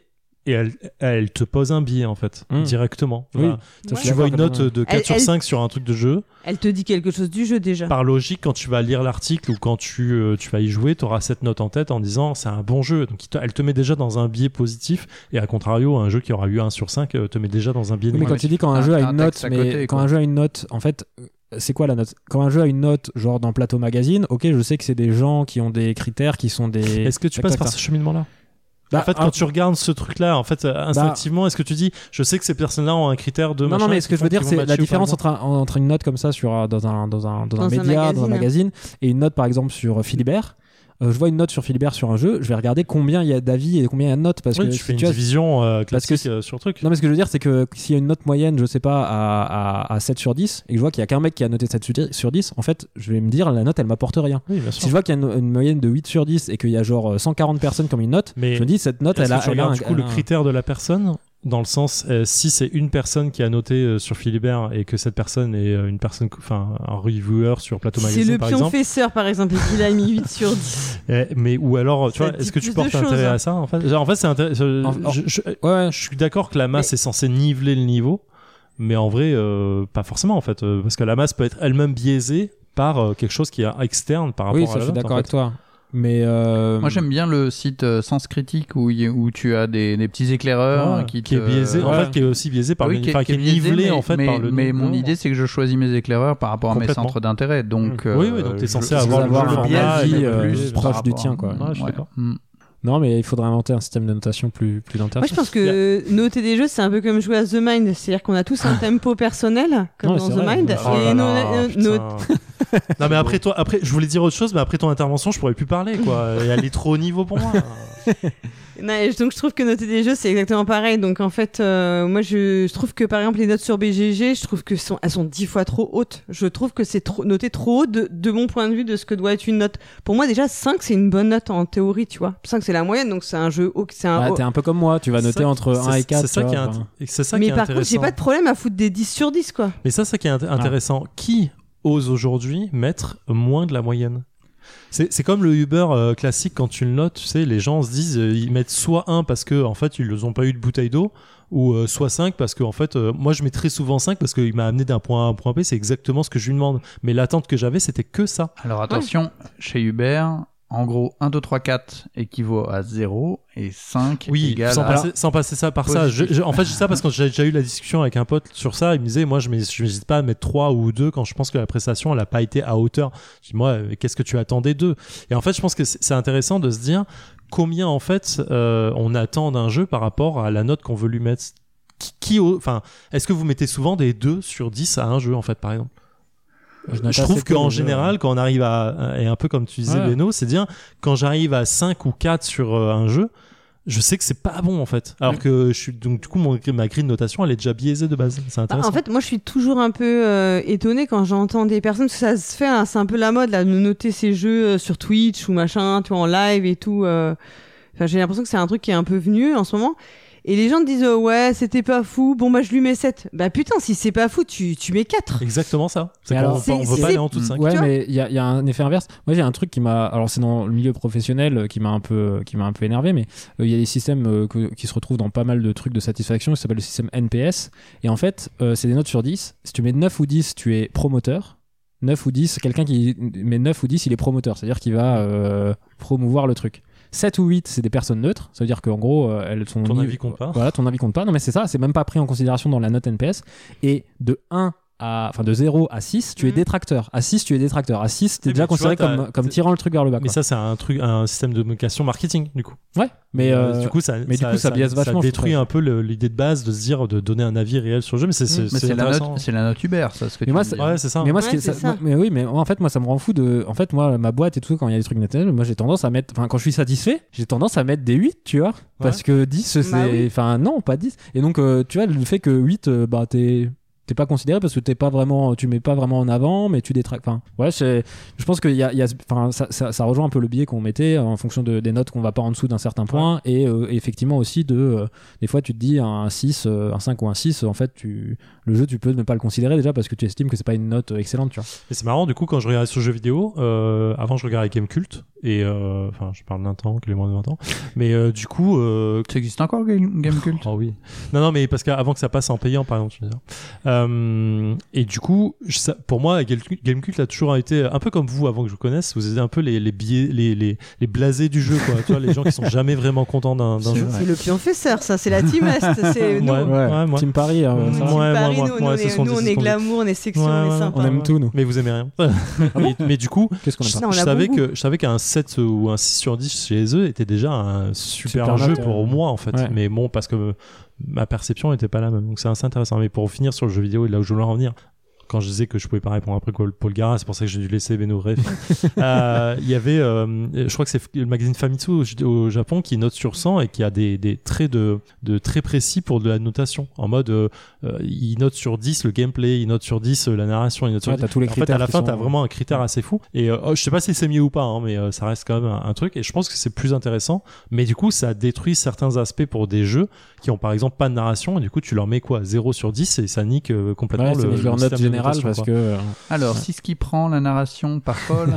Et elle, elle te pose un billet en fait, Mm. directement. Oui. Voilà. Tu vois une note de 4 Elle- sur elle- 5 sur un truc de jeu. Elle te dit quelque chose du jeu déjà. Par logique, quand tu vas lire l'article ou quand tu, euh, tu vas y jouer, tu auras cette note en tête en disant c'est un bon jeu. Donc elle te met déjà dans un biais positif. Et à contrario, un jeu qui aura eu 1 sur 5 euh, te met déjà dans un biais Oui, mais négatif. quand tu dis quand un jeu a un une note, mais côté, quand un jeu a une note, en fait, euh, c'est quoi la note? Quand un jeu a une note, genre dans Plateau Magazine, ok, je sais que c'est des gens qui ont des critères, qui sont des. Est-ce que tu passes par ce cheminement-là? Bah, En fait, un- quand tu regardes ce truc-là, en fait, euh, instinctivement, est-ce que tu dis, je sais que ces personnes-là ont un critère de Non, machin non, mais ce que je veux dire, c'est la différence entre, un- entre une note comme ça sur, euh, dans, un, dans, un, dans, un Dans un média, dans un magazine. magazine, et une note par exemple sur Philibert. Euh, je vois une note sur Philibert sur un jeu, je vais regarder combien il y a d'avis et combien il y a de notes. Parce Oui, que tu si fais une as- division euh, parce que classique euh, sur le truc. Non, mais ce que je veux dire, c'est que s'il y a une note moyenne, je sais pas, à, à, à 7 sur 10, et que je vois qu'il y a qu'un mec qui a noté 7 sur 10, sur 10, en fait, je vais me dire, la note, elle m'apporte rien. Oui. Si je vois qu'il y a une, une moyenne de 8 sur 10 et qu'il y a genre euh, 140 personnes qui ont mis une note, Mais je me dis, cette note, elle a, tu regardes un, du coup le critère de la personne dans le sens euh, si c'est une personne qui a noté euh, sur Philibert et que cette personne est euh, une personne enfin un reviewer sur Plateau C'est Magazine le par exemple pionfesseur, par exemple, et qu'il a mis 8 sur 10. Eh, mais ou alors tu Ça vois est-ce que tu portes intérêt hein. à ça en fait? En fait c'est intéressant je, En- je- je- Ouais, je suis d'accord que la masse est censée niveler le niveau mais en vrai euh, pas forcément en fait euh, parce que la masse peut être elle-même biaisée par euh, quelque chose qui est externe par rapport oui, à ça, la je suis en d'accord avec toi. Mais euh, Moi j'aime bien le site euh, Sens Critique où, y tu as des, des petits éclaireurs Ouais, qui, qui est te- biaisé en Ouais. fait qui est aussi biaisé par oui, le- qui est- enfin, qui est biaisé, nivelé mais- en fait mais, par le mais mon nombre. idée c'est que je choisis mes éclaireurs par rapport à mes centres d'intérêt donc Mm. Oui, oui, donc t'es censé je- avoir je le le plus proche du rapport tien, quoi. Ouais, je suis d'accord. Mm. non, mais il faudrait inventer un système de notation plus, plus Moi, je pense que noter des jeux, c'est un peu comme jouer à The Mind. C'est-à-dire qu'on a tous un tempo personnel, comme dans The vrai. Mind. Oh et euh, non mais après toi, après je voulais dire autre chose, mais après ton intervention, je pourrais plus parler quoi. Et elle est trop au niveau pour moi. Non, donc je trouve que noter des jeux c'est exactement pareil. Donc en fait, euh, moi je, je trouve que par exemple les notes sur BGG, je trouve que sont, elles sont dix fois trop hautes. Je trouve que c'est trop, noté trop haut de, de mon point de vue de ce que doit être une note. Pour moi déjà 5 c'est une bonne note en théorie, tu vois. 5 c'est la moyenne, donc c'est un jeu haut, c'est un t'es un peu comme moi, tu vas noter ça- entre 1 et c'est- 4. C'est ça qui est, vois, int- enfin. c'est ça qui Mais par contre, j'ai intéressant. pas de problème à foutre des 10 sur 10 quoi. Mais ça, c'est ça qui est int- intéressant. Qui ose aujourd'hui mettre moins de la moyenne c'est c'est comme le Uber euh, classique quand tu le notes, tu sais, les gens se disent euh, ils mettent soit 1 parce que en fait ils ne ont pas eu de bouteille d'eau ou euh, soit 5 parce que en fait moi je mets très souvent 5 parce qu'il m'a amené d'un point A à un point B, c'est exactement ce que je lui demande. Mais l'attente que j'avais c'était que ça. Alors attention, chez Uber, en gros 1, 2, 3, 4 équivaut à 0 et 5 Oui, égale sans à... passer, sans passer ça par ça. Je- Positif. je- en fait, je dis ça parce que j'ai déjà eu la discussion avec un pote sur ça. Il me disait, moi, je n'hésite pas à mettre 3 ou 2 quand je pense que la prestation, elle n'a pas été à hauteur. Je dis, moi, euh, qu'est-ce que tu attendais d'eux? Et en fait, je pense que c'est intéressant de se dire combien, en fait, euh, on attend d'un jeu par rapport à la note qu'on veut lui mettre. Qui, qui enfin, est-ce que vous mettez souvent des 2 sur 10 à un jeu, en fait, par exemple? Note je trouve qu'en général, quand on arrive à, et un peu comme tu disais, Ouais. Beno, c'est dire, quand j'arrive à 5 ou 4 sur euh, un jeu, je sais que c'est pas bon en fait. Alors que je suis, donc du coup, mon, ma grille de notation, elle est déjà biaisée de base. C'est Bah, intéressant. en fait, moi, je suis toujours un peu euh, étonnée quand j'entends des personnes, parce que ça se fait, hein, c'est un peu la mode, là, de noter ces jeux euh, sur Twitch ou machin, tu vois, en live et tout. euh. Enfin, j'ai l'impression que c'est un truc qui est un peu venu en ce moment. Et les gens te disent, euh, ouais, c'était pas fou, bon, bah, je lui mets 7. Bah, putain, si c'est pas fou, tu, tu mets 4. Exactement ça. C'est qu'on alors, veut pas- on veut pas aller en de 5. Ouais, mais il y a, y a un effet inverse. Moi, j'ai un truc qui m'a. Alors, c'est dans le milieu professionnel euh, qui m'a un peu, qui m'a un peu énervé, mais euh, il y a des systèmes euh, que- qui se retrouvent dans pas mal de trucs de satisfaction qui s'appelle le système NPS. Et en fait, euh, c'est des notes sur 10. Si tu mets 9 ou 10, tu es promoteur. 9 ou 10, quelqu'un qui met 9 ou 10, il est promoteur, c'est-à-dire qu'il va euh, promouvoir le truc. 7 ou 8, c'est des personnes neutres, ça veut dire qu'en gros, euh, elles sont. Ton avis compte pas. Voilà, ton avis compte pas. Non, mais c'est ça, c'est même pas pris en considération dans la note NPS. Et de 1 à. Enfin, de 0 à 6, tu es Mhm. détracteur. À 6, tu es détracteur. À 6, t'es déjà considéré vois, comme, comme tirant le truc vers le bas. Mais ça, c'est un truc, un système de communication marketing, du coup. ouais, mais. euh, du coup, ça, mais du coup, ça biaise vachement, je détruit un peu l'idée de base de se dire, de donner un avis réel sur le jeu. Mais c'est, c'est, Mais c'est la, note, c'est la note Uber, ça, ce que Mais tu moi. Ouais, c'est ça. mais moi, Ouais, ça- ça. mais oui, mais en fait, moi, ça me rend fou de. En fait, moi, ma boîte et tout, quand il y a des trucs Nintendo, moi, j'ai tendance à mettre. Enfin, quand je suis satisfait, j'ai tendance à mettre des 8, tu vois. Parce que 10, c'est. Bah. Enfin, non, pas 10. Et donc, euh, tu vois, le fait que 8, euh, bah, t'es. T'es pas considéré parce que t'es pas vraiment, tu mets pas vraiment en avant, mais tu détraques. Enfin, ouais, c'est, je pense qu'il y a, il y a, enfin, ça, ça, ça rejoint un peu le biais qu'on mettait en fonction de, des notes qu'on va pas en dessous d'un certain point, et euh, effectivement aussi de, euh, des fois tu te dis un 6, euh, un 5 ou un 6, en fait, tu, le jeu, tu peux ne pas le considérer déjà parce que tu estimes que c'est pas une note excellente, tu vois. Et c'est marrant, du coup, quand je regardais ce jeu vidéo, euh, avant je regardais Game Cult, et euh, enfin, je parle d'un temps, qu'il est moins de 20 ans, mais euh, du coup, euh, Ça existe encore Game, Game Cult? Oh oui. Non, non, mais parce qu'avant que ça passe en payant, par exemple, je veux dire. Euh, et du coup, je- ça- pour moi, Gamecult a toujours été un peu comme vous avant que je vous connaisse. Vous étiez un peu les, les billets, les, les, les blasés du jeu, quoi. tu vois, les gens qui sont jamais vraiment contents d'un d'un C'est jeu. C'est le pionfesseur, ça, c'est la team Est. C'est nous. Ouais, ouais. Team Paris, euh, Team Paris, nous, on est- nous, on glamour, on est section, Ouais, on est sympa. on aime tout, nous. Mais vous aimez rien. mais, mais du coup, Qu'est-ce qu'on aime je, savais bon que je savais qu'un 7 ou un 6 sur 10 chez eux était déjà un super, Super jeu pour moi en fait. Mais bon, parce que ma perception n'était pas la même. Donc c'est assez intéressant. Mais pour finir sur le jeu vidéo et là où je voulais en venir, quand je disais que je pouvais pas répondre après Paul Gara, c'est pour ça que j'ai dû laisser Beno Ref. Euh, Il y avait, euh, je crois que c'est le magazine Famitsu au, au Japon qui note sur 100 et qui a des, des traits de, de très précis pour de la notation. En mode, euh, euh, il note sur 10 le gameplay, il note sur 10 la narration, il note sur Ouais, 10. t'as tous les En fait, à la fin, sont- t'as vraiment un critère assez fou. Et euh, oh, je sais pas si c'est mieux ou pas, hein, mais euh, ça reste quand même un, un truc. Et je pense que c'est plus intéressant. Mais du coup, ça détruit certains aspects pour des jeux qui ont par exemple pas de narration. Et du coup, tu leur mets quoi? 0 sur 10 et ça nique euh, complètement Ouais, le, le système parce que. euh, Alors, si ce qui prend la narration par Paul.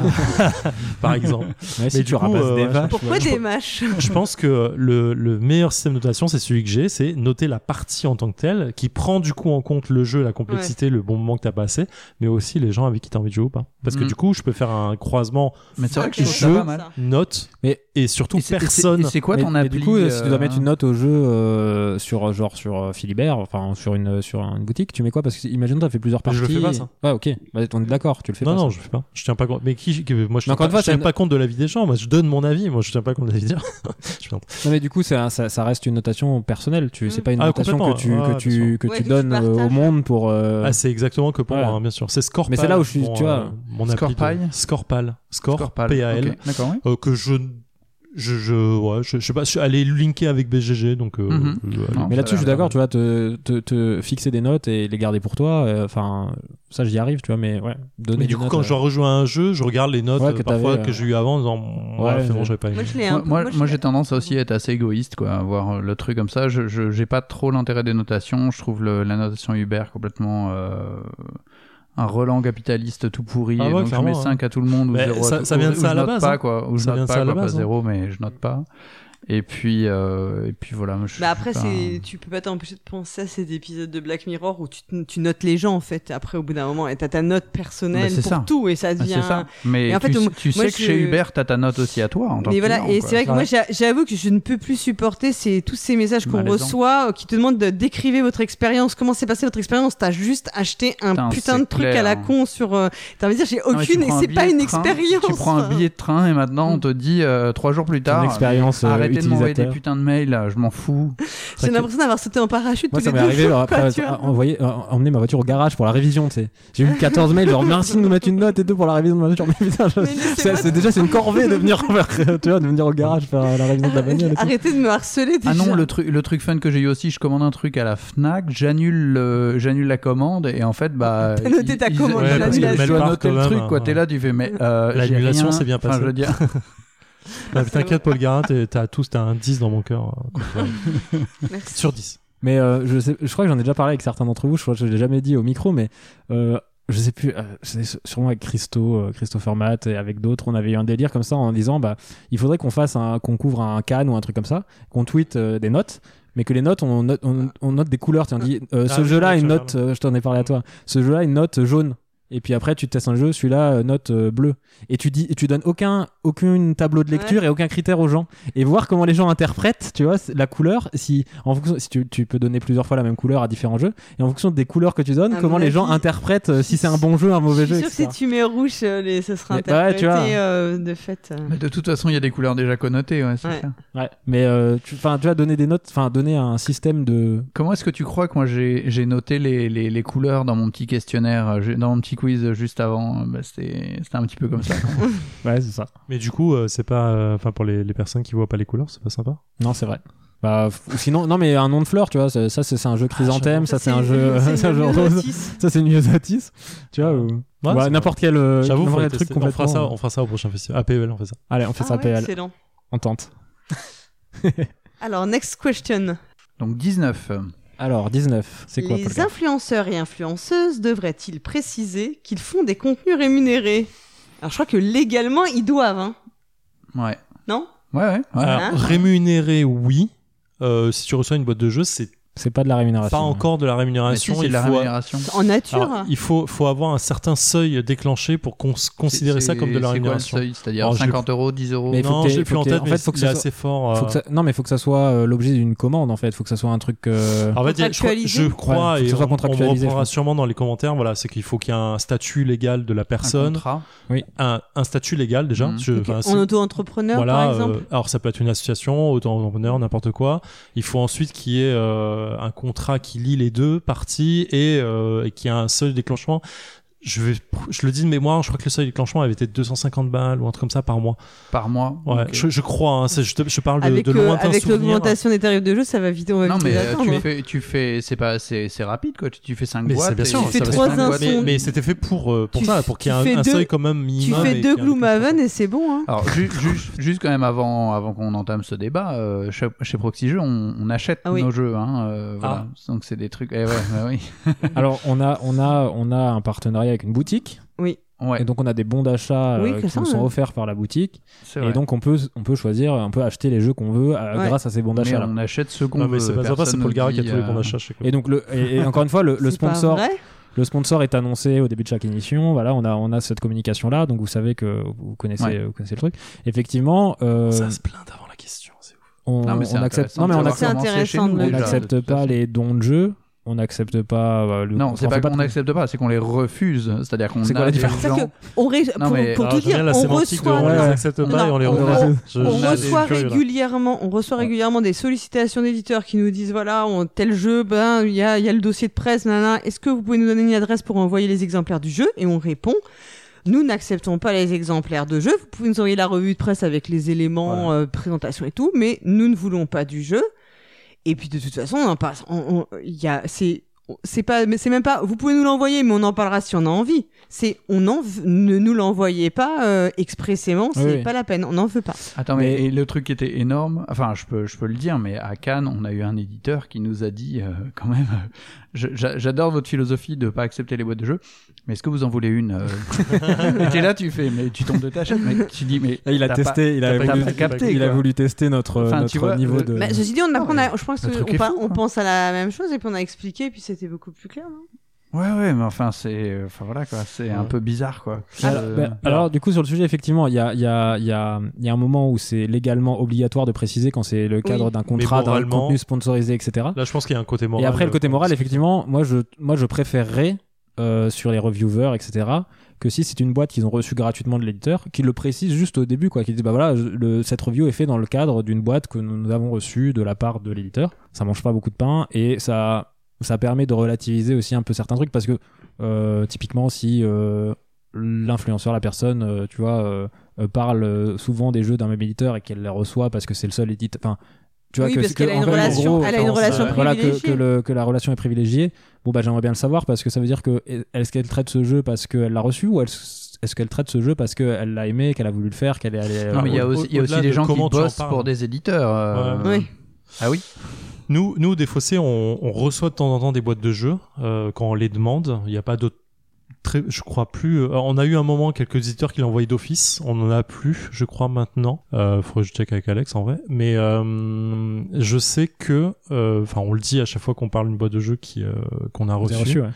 par exemple. ouais, si Mais tu coup, euh, des vaches. Pourquoi des mâches je pense que le, le meilleur système de notation, c'est celui que j'ai, c'est noter la partie en tant que telle, qui prend du coup en compte le jeu, la complexité, le bon moment que t'as passé, mais aussi les gens avec qui t'as envie de jouer ou pas. Parce que Mm. du coup, je peux faire un croisement Mais c'est vrai que je pas mal. note, Mais- et surtout Et personne. et C'est quoi mais, ton mais appli du coup, euh, si tu dois euh, mettre une note au jeu euh, sur genre sur euh, Philibert, enfin sur une sur une boutique, tu mets quoi? Parce que imagine t'as fait plusieurs Mais parties. je le fais pas, ça. Ouais, ok. Bah, on est d'accord, tu le fais non, pas. non, ça. je fais pas. Je tiens pas compte. Mais qui, qui- moi, je tiens, encore pas, une fois, je tiens pas compte de l'avis des gens. Moi, je donne mon avis. Moi, je tiens pas compte de l'avis des gens. Non, mais du coup, ça, ça reste une notation personnelle. Tu, c'est Mm. pas une Ah, notation que tu, que bien tu, que Ouais, tu donnes euh, au monde pour. euh, Ah, c'est exactement que pour moi, hein, bien sûr. C'est Scorpal. Mais c'est là où je suis- mon, tu vois, mon appli Scorpal Scorpal. Scorpal. D'accord, que je je je ouais je, je sais pas je suis allé linker avec BGG donc euh, Mhm. euh, Non. mais là-dessus, je suis d'accord, tu vois, te, te, te fixer des notes et les garder pour toi. euh, Enfin, ça, j'y arrive, tu vois, mais ouais. Donner mais des du coup notes, quand euh, je rejoue à un jeu je regarde les notes Ouais, que parfois que euh, j'ai eu avant en disant ouais, Ouais, c'est bon je- j'avais pas aimé Moi, j'ai tendance aussi à être assez égoïste, quoi, à voir le truc comme ça. Je, je j'ai pas trop l'intérêt des notations. Je trouve le- la notation Uber complètement euh, un relan capitaliste tout pourri. Ah ouais, et donc je mets 5 à tout le monde ou Mais 0 ça- à tout, ça vient de ça à je la note base, pas hein. quoi, ou je note pas, ça à la quoi, base, pas hein. 0 mais je note pas. Et puis euh, et puis voilà. je Bah après, c'est tu peux pas t'empêcher de penser à ces épisodes de Black Mirror où tu, te- tu notes les gens en fait. Après, au bout d'un moment, et t'as ta note personnelle Bah, pour ça. tout et ça Ah, devient. c'est ça. Mais Et en fait, tu, moi- tu moi, sais que chez je- Uber, t'as ta note aussi à toi en tant Mais que voilà, client, et c'est vrai que Ouais. moi j'a- j'avoue que je ne peux plus supporter ces, tous ces messages qu'on reçoit euh, qui te demandent de décrivez votre expérience, comment s'est passée votre expérience. T'as juste acheté un Putain, putain de truc clair, à la hein. con sur. euh, T'as envie de dire j'ai Non, aucune et c'est pas une train, expérience. Tu prends un billet de train et maintenant on te dit trois jours plus tard. expérience euh, Arrêtez de m'envoyer des putains de mails, là, je m'en fous. J'ai l'impression d'avoir sauté en parachute Moi, tous ça les m'est arrivé jours, après tu euh, emmener ma voiture au garage pour la révision, tu sais. J'ai eu 14 mails, genre merci de nous mettre une note et tout pour la révision de ma voiture. Mais putain, je- Mais c'est, déjà, c'est une corvée de venir, tu vois, de venir au garage faire euh, la révision de la bagnole. Arrêtez de me harceler déjà. Ah non, le truc, le truc fun que j'ai eu aussi, je commande un truc à la Fnac, j'annule, le- j'annule la commande et en fait, bah. T'as noté ta commande, parce ils- que ils le truc, quoi. hein. T'es là, tu fais, mais. euh, L'annulation, c'est bien Enfin, passé. Ah, T'inquiète Paul Garin t'as tous t'as un 10 dans mon cœur Merci. sur 10 Mais euh, je, sais, je crois que j'en ai déjà parlé avec certains d'entre vous, je crois que je l'ai jamais dit au micro, mais euh, je sais plus, euh, sûrement avec Christo, euh, Christopher Matt et avec d'autres, on avait eu un délire comme ça en disant bah il faudrait qu'on fasse un, qu'on couvre un can ou un truc comme ça, qu'on tweet euh, des notes. Mais que les notes, on note, on, on note des couleurs. Tu sais, on dit, euh, Ah ce oui, jeu-là, une tu note, euh, je t'en ai parlé à toi. Ce jeu-là, une note jaune. Et puis après, tu testes un jeu, celui-là, euh, note euh, bleue. Et tu dis, et tu donnes aucun, aucun tableau de lecture et aucun critère aux gens. Et voir comment les gens interprètent, tu vois, la couleur. Si, en fonction, si tu, tu peux donner plusieurs fois la même couleur à différents jeux. Et en fonction des couleurs que tu donnes, À comment les gens interprètent euh, si c'est un bon jeu, un mauvais Je jeu, suis sûr que si tu mets rouge, euh, les- ce sera Mais- ouais, interprété tu vois. euh, de fait. euh. Mais de toute façon, il y a des couleurs déjà connotées, ouais, c'est Ouais. ça. Ouais. Mais, euh, tu, tu vas donner des notes, enfin, donner un système de. Comment est-ce que tu crois que moi j'ai noté les, les, les couleurs dans mon petit questionnaire, dans mon petit quiz juste avant bah, C'était un petit peu comme ça. Ouais, c'est ça. mais du coup euh, c'est pas euh, enfin pour les, les personnes qui voient pas les couleurs c'est pas sympa? Non, c'est vrai. Bah, sinon, non, mais un nom de fleur, tu vois, ça, c'est un jeu chrysanthème, ça, c'est un jeu, rose, ça, c'est une myosotis, tu vois, ou Ouais, bah, c'est n'importe quel, euh, J'avoue, truc on fera ça, on fera ça au prochain festival. À PEL, on fait ça. Allez, on fait Ah ça ouais, PL, excellent. on tente. Alors, next question. Donc 19. Alors, 19, c'est quoi, Les influenceurs et influenceuses devraient-ils préciser qu'ils font des contenus rémunérés? Alors, je crois que légalement, ils doivent, hein Ouais. Non? Ouais, ouais. ouais. Alors, Hein? rémunéré, oui. Euh, si tu reçois une boîte de jeu, c'est C'est pas de la rémunération. pas encore de la Mais si, rémunération. c'est il de la faut- rémunération. En nature Alors, il faut, faut avoir un certain seuil déclenché pour cons- considérer C'est- ça comme de la c'est quoi le rémunération. seuil C'est-à-dire Alors, je- 50 euros, 10 euros Mais faut non, l'ai plus en tête, en mais fait, faut que il est ça assez fort. Faut euh, que ça- Non, mais faut que ça soit euh, l'objet d'une commande, en fait. Faut que ça soit un truc. euh, En fait, il y a- je, crois- je crois, Ouais, et ça soit on, on reprendra sûrement dans les commentaires, voilà, c'est qu'il faut qu'il y ait un statut légal de la Un personne, contrat. un, un statut légal déjà. Mhm. En c'est- auto-entrepreneur, par exemple? euh, alors ça peut être une association, auto-entrepreneur, n'importe quoi. Il faut ensuite qu'il y ait euh, un contrat qui lie les deux parties et, euh, y ait un seul déclenchement. Je, vais, je le dis de mémoire, je crois que le seuil de déclenchement avait été 250 balles ou un truc comme ça par mois. Par mois. Ouais, je, je crois, hein, je, te- je parle de, Avec, de euh, lointains avec l'augmentation des tarifs de jeu, ça va vite, on va Non vite mais euh, atteindre. tu fais, tu fais, c'est pas, c'est, c'est rapide quoi. Tu, tu fais 5 Mais boîtes. c'est bien sûr, Tu fais ça va trois se faire. instants. mais, mais c'était fait pour, euh, pour Tu ça, pour qu'il y ait tu un, fais seuil quand même Tu minimum. fais et deux Gloomhaven et c'est bon, hein Alors ju- ju- juste quand même avant, avant qu'on entame ce débat, euh, chez, chez Proxy Jeux, on, on achète Ah oui. nos jeux. Hein, euh, voilà. Donc c'est des trucs. Eh ouais, bah oui. Alors, on a, on, a, on a un partenariat avec une boutique. Ouais, Et donc, on a des bons d'achat Oui, euh, qui ça, nous sont ouais. offerts par la boutique. Et vrai. donc, on peut, on peut choisir, on peut acheter les jeux qu'on veut euh, Ouais. grâce à ces bons d'achat. là. on achète ce qu'on veut. mais c'est pas c'est Paul Gara qui a tous les euh, bons d'achat. sais quoi. Et donc, le, et, et encore une fois, le, le C'est pas sponsor, vrai le sponsor est annoncé au début de chaque émission. Voilà, on a, on a cette communication là, donc vous savez que vous connaissez, Ouais. vous connaissez le truc. Effectivement, euh, Ça se plaint avant la question, on, Non, mais on accepte, intéressant non mais on accepte, on pas les dons de jeux. On n'accepte pas. euh, le- Non, c'est pas fait, qu'on n'accepte pas, c'est qu'on les refuse. C'est-à-dire qu'on C'est quoi a la différence gens- on ré- Non, pour, mais- pour bien dire, la on de reçoit, on les Ouais. accepte pas Non, et on les on- refuse. Je- on reçoit régulièrement, on reçoit régulièrement des sollicitations d'éditeurs qui nous disent voilà, on, tel jeu, ben il y a, il y a le dossier de presse, nanana. Est-ce que vous pouvez nous donner une adresse pour envoyer les exemplaires du jeu? Et on répond. Nous n'acceptons pas les exemplaires de jeu. Vous pouvez nous envoyer la revue de presse avec les éléments, euh, présentation et tout, mais nous ne voulons pas du jeu. Et puis de toute façon, on en parle. on- y a, c'est, c'est pas, mais c'est même pas. Vous pouvez nous l'envoyer, mais on en parlera si on a envie. C'est, on en, ne nous l'envoyez pas euh, expressément. C'est Oui, oui. pas la peine. On n'en veut pas. Attends, mais, Mais- et le truc qui était énorme, enfin, je peux, je peux le dire, mais à Cannes, on a eu un éditeur qui nous a dit, euh, quand même, euh, j'adore votre philosophie de pas accepter les boîtes de jeux, mais est-ce que vous en voulez une euh Et t'es là, tu fais, mais tu tombes de ta chaise, mais tu dis, mais il a testé, il a, voulu, pas capté, il a voulu tester notre, Enfin, notre tu vois, niveau le- de. Mais ceci dit, on, après, on a- mais je pense qu'on on quoi. pense à la même chose et puis on a expliqué et puis c'était beaucoup plus clair. Non? Ouais, ouais, mais enfin, c'est, enfin voilà quoi, c'est un peu bizarre quoi. Alors, Euh, ben, alors, du coup, sur le sujet, effectivement, il y a, il y, a, il y, a, il y a un moment où c'est légalement obligatoire de préciser quand c'est le cadre Oui. d'un contrat, d'un contenu sponsorisé, etc. Là, je pense qu'il y a un côté moral. Et après, le côté moral, euh, effectivement, moi, je, moi, je préférerais euh, sur les reviewers, etc., que si c'est une boîte qu'ils ont reçue gratuitement de l'éditeur, qu'ils le précisent juste au début, quoi, qu'ils disent, bah voilà, le, cette review est faite dans le cadre d'une boîte que nous, nous avons reçue de la part de l'éditeur. Ça mange pas beaucoup de pain et ça, ça permet de relativiser aussi un peu certains trucs parce que, euh, typiquement, si euh, l'influenceur, la personne, euh, tu vois, parle souvent des jeux d'un même éditeur et qu'elle les reçoit parce que c'est le seul éditeur, enfin, tu vois Oui, que, parce que- qu'elle a une en relation- gros, elle a une relation euh, voilà, que, privilégiée. que, le- que la relation est privilégiée. Bon, bah, j'aimerais bien le savoir parce que ça veut dire que est-ce qu'elle traite ce jeu parce qu'elle l'a reçu ou est-ce est-ce qu'elle traite ce jeu parce qu'elle l'a aimé, qu'elle a voulu le faire, qu'elle est allée. non, mais il y a au- aussi, il y a au-delà aussi des de gens qui bossent pour des éditeurs. euh, Ouais. Oui. Ah oui. Nous, nous, des fossés, on, on reçoit de temps en temps des boîtes de jeux euh, quand on les demande. Il n'y a pas d'autres. Très, je crois plus. euh, on a eu un moment quelques éditeurs qui l'ont envoyé d'office. On en a plus, je crois maintenant. Euh, faudrait que je check avec Alex en vrai. Mais euh, je sais que, euh, enfin, on le dit à chaque fois qu'on parle d'une boîte de qui euh, qu'on a reçue. reçu, ouais.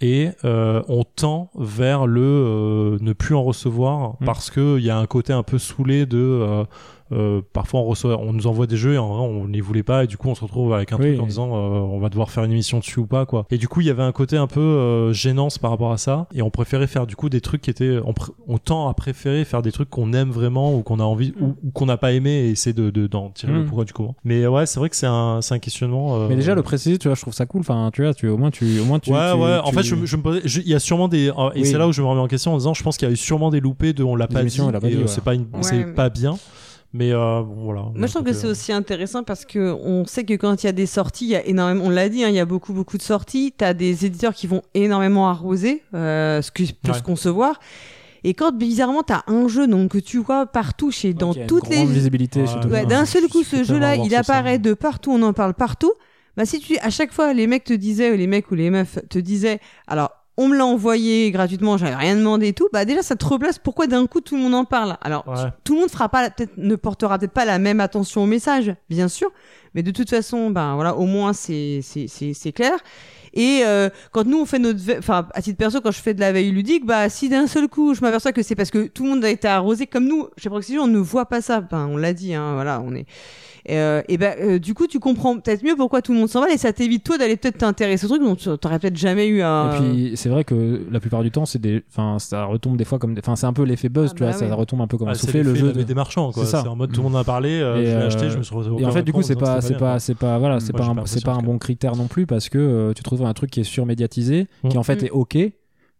et on tend vers le ne plus en recevoir Mm. parce que il y a un côté un peu saoulé de euh, parfois on reçoit on nous envoie des jeux et en vrai on les voulait pas et du coup on se retrouve avec un Oui, truc en disant euh, on va devoir faire une émission dessus ou pas quoi et du coup il y avait un côté un peu euh, gênance par rapport à ça et on préférait faire du coup des trucs qui étaient on, on tend à préférer faire des trucs qu'on aime vraiment ou qu'on a envie ou, ou qu'on n'a pas aimé et essayer de de- d'en tirer le Mm. pourquoi du comment mais ouais c'est vrai que c'est un c'est un questionnement euh, Mais déjà, le préciser, tu vois, je trouve ça cool. Enfin, tu vois, tu, au moins, tu, au moins, tu. ouais, tu- ouais. En tu- fait, je, me- je me posais, il y a sûrement des, euh, et Oui. c'est là où je me remets en question en disant, je pense qu'il y a eu sûrement des loupés de on l'a Des pas dit, émissions, on l'a pas et dit, ouais. c'est pas une, Ouais, c'est mais- pas bien. Mais euh, bon, voilà. Moi, je trouve que c'est aussi intéressant parce que on sait que quand il y a des sorties, il y a énormément, on l'a dit, hein, il y a beaucoup, beaucoup de sorties. T'as des éditeurs qui vont énormément arroser, euh, ce que peut Ouais. se concevoir. Et quand bizarrement t'as un jeu donc que tu vois partout chez dans une toutes les visibilité Ouais, d'un seul coup, ce jeu-là, d'accord il ça. apparaît de partout, on en parle partout. Bah, si tu, à chaque fois, les mecs te disaient, ou les mecs ou les meufs te disaient, alors, on me l'a envoyé gratuitement, j'avais rien demandé et tout, bah, déjà, ça te replace pourquoi d'un coup tout le monde en parle? Alors, Ouais. tout le monde fera pas, peut-être, ne portera peut-être pas la même attention au message, bien sûr. Mais de toute façon, ben, voilà, au moins, c'est, c'est, c'est, c'est clair. Et euh, quand nous on fait notre, enfin à titre perso, quand je fais de la veille ludique, bah si d'un seul coup je m'aperçois que c'est parce que tout le monde a été arrosé comme nous, chez Proxy, on ne voit pas ça. Ben, on l'a dit, hein, voilà, on est. Et, euh, et ben euh, du coup tu comprends peut-être mieux pourquoi tout le monde s'en va et ça t'évite toi d'aller peut-être t'intéresser au truc dont tu- t'aurais peut-être jamais eu un. Et puis c'est vrai que la plupart du temps, c'est des, enfin, ça retombe des fois comme, des- enfin, c'est un peu l'effet buzz, Ah tu vois, bah ça retombe un peu comme Ah, un c'est soufflé le jeu. de- des marchands, quoi. C'est ça. C'est en mode tout le monde en a parlé, euh, je l'ai euh, acheté, je me suis retrouvé. Et en fait, du coup, c'est pas, c'est pas, c'est pas, voilà, c'est pas, c'est pas un bon critère non plus parce que euh, tu trouves un truc qui est surmédiatisé, qui Mm. en fait Mm. est ok.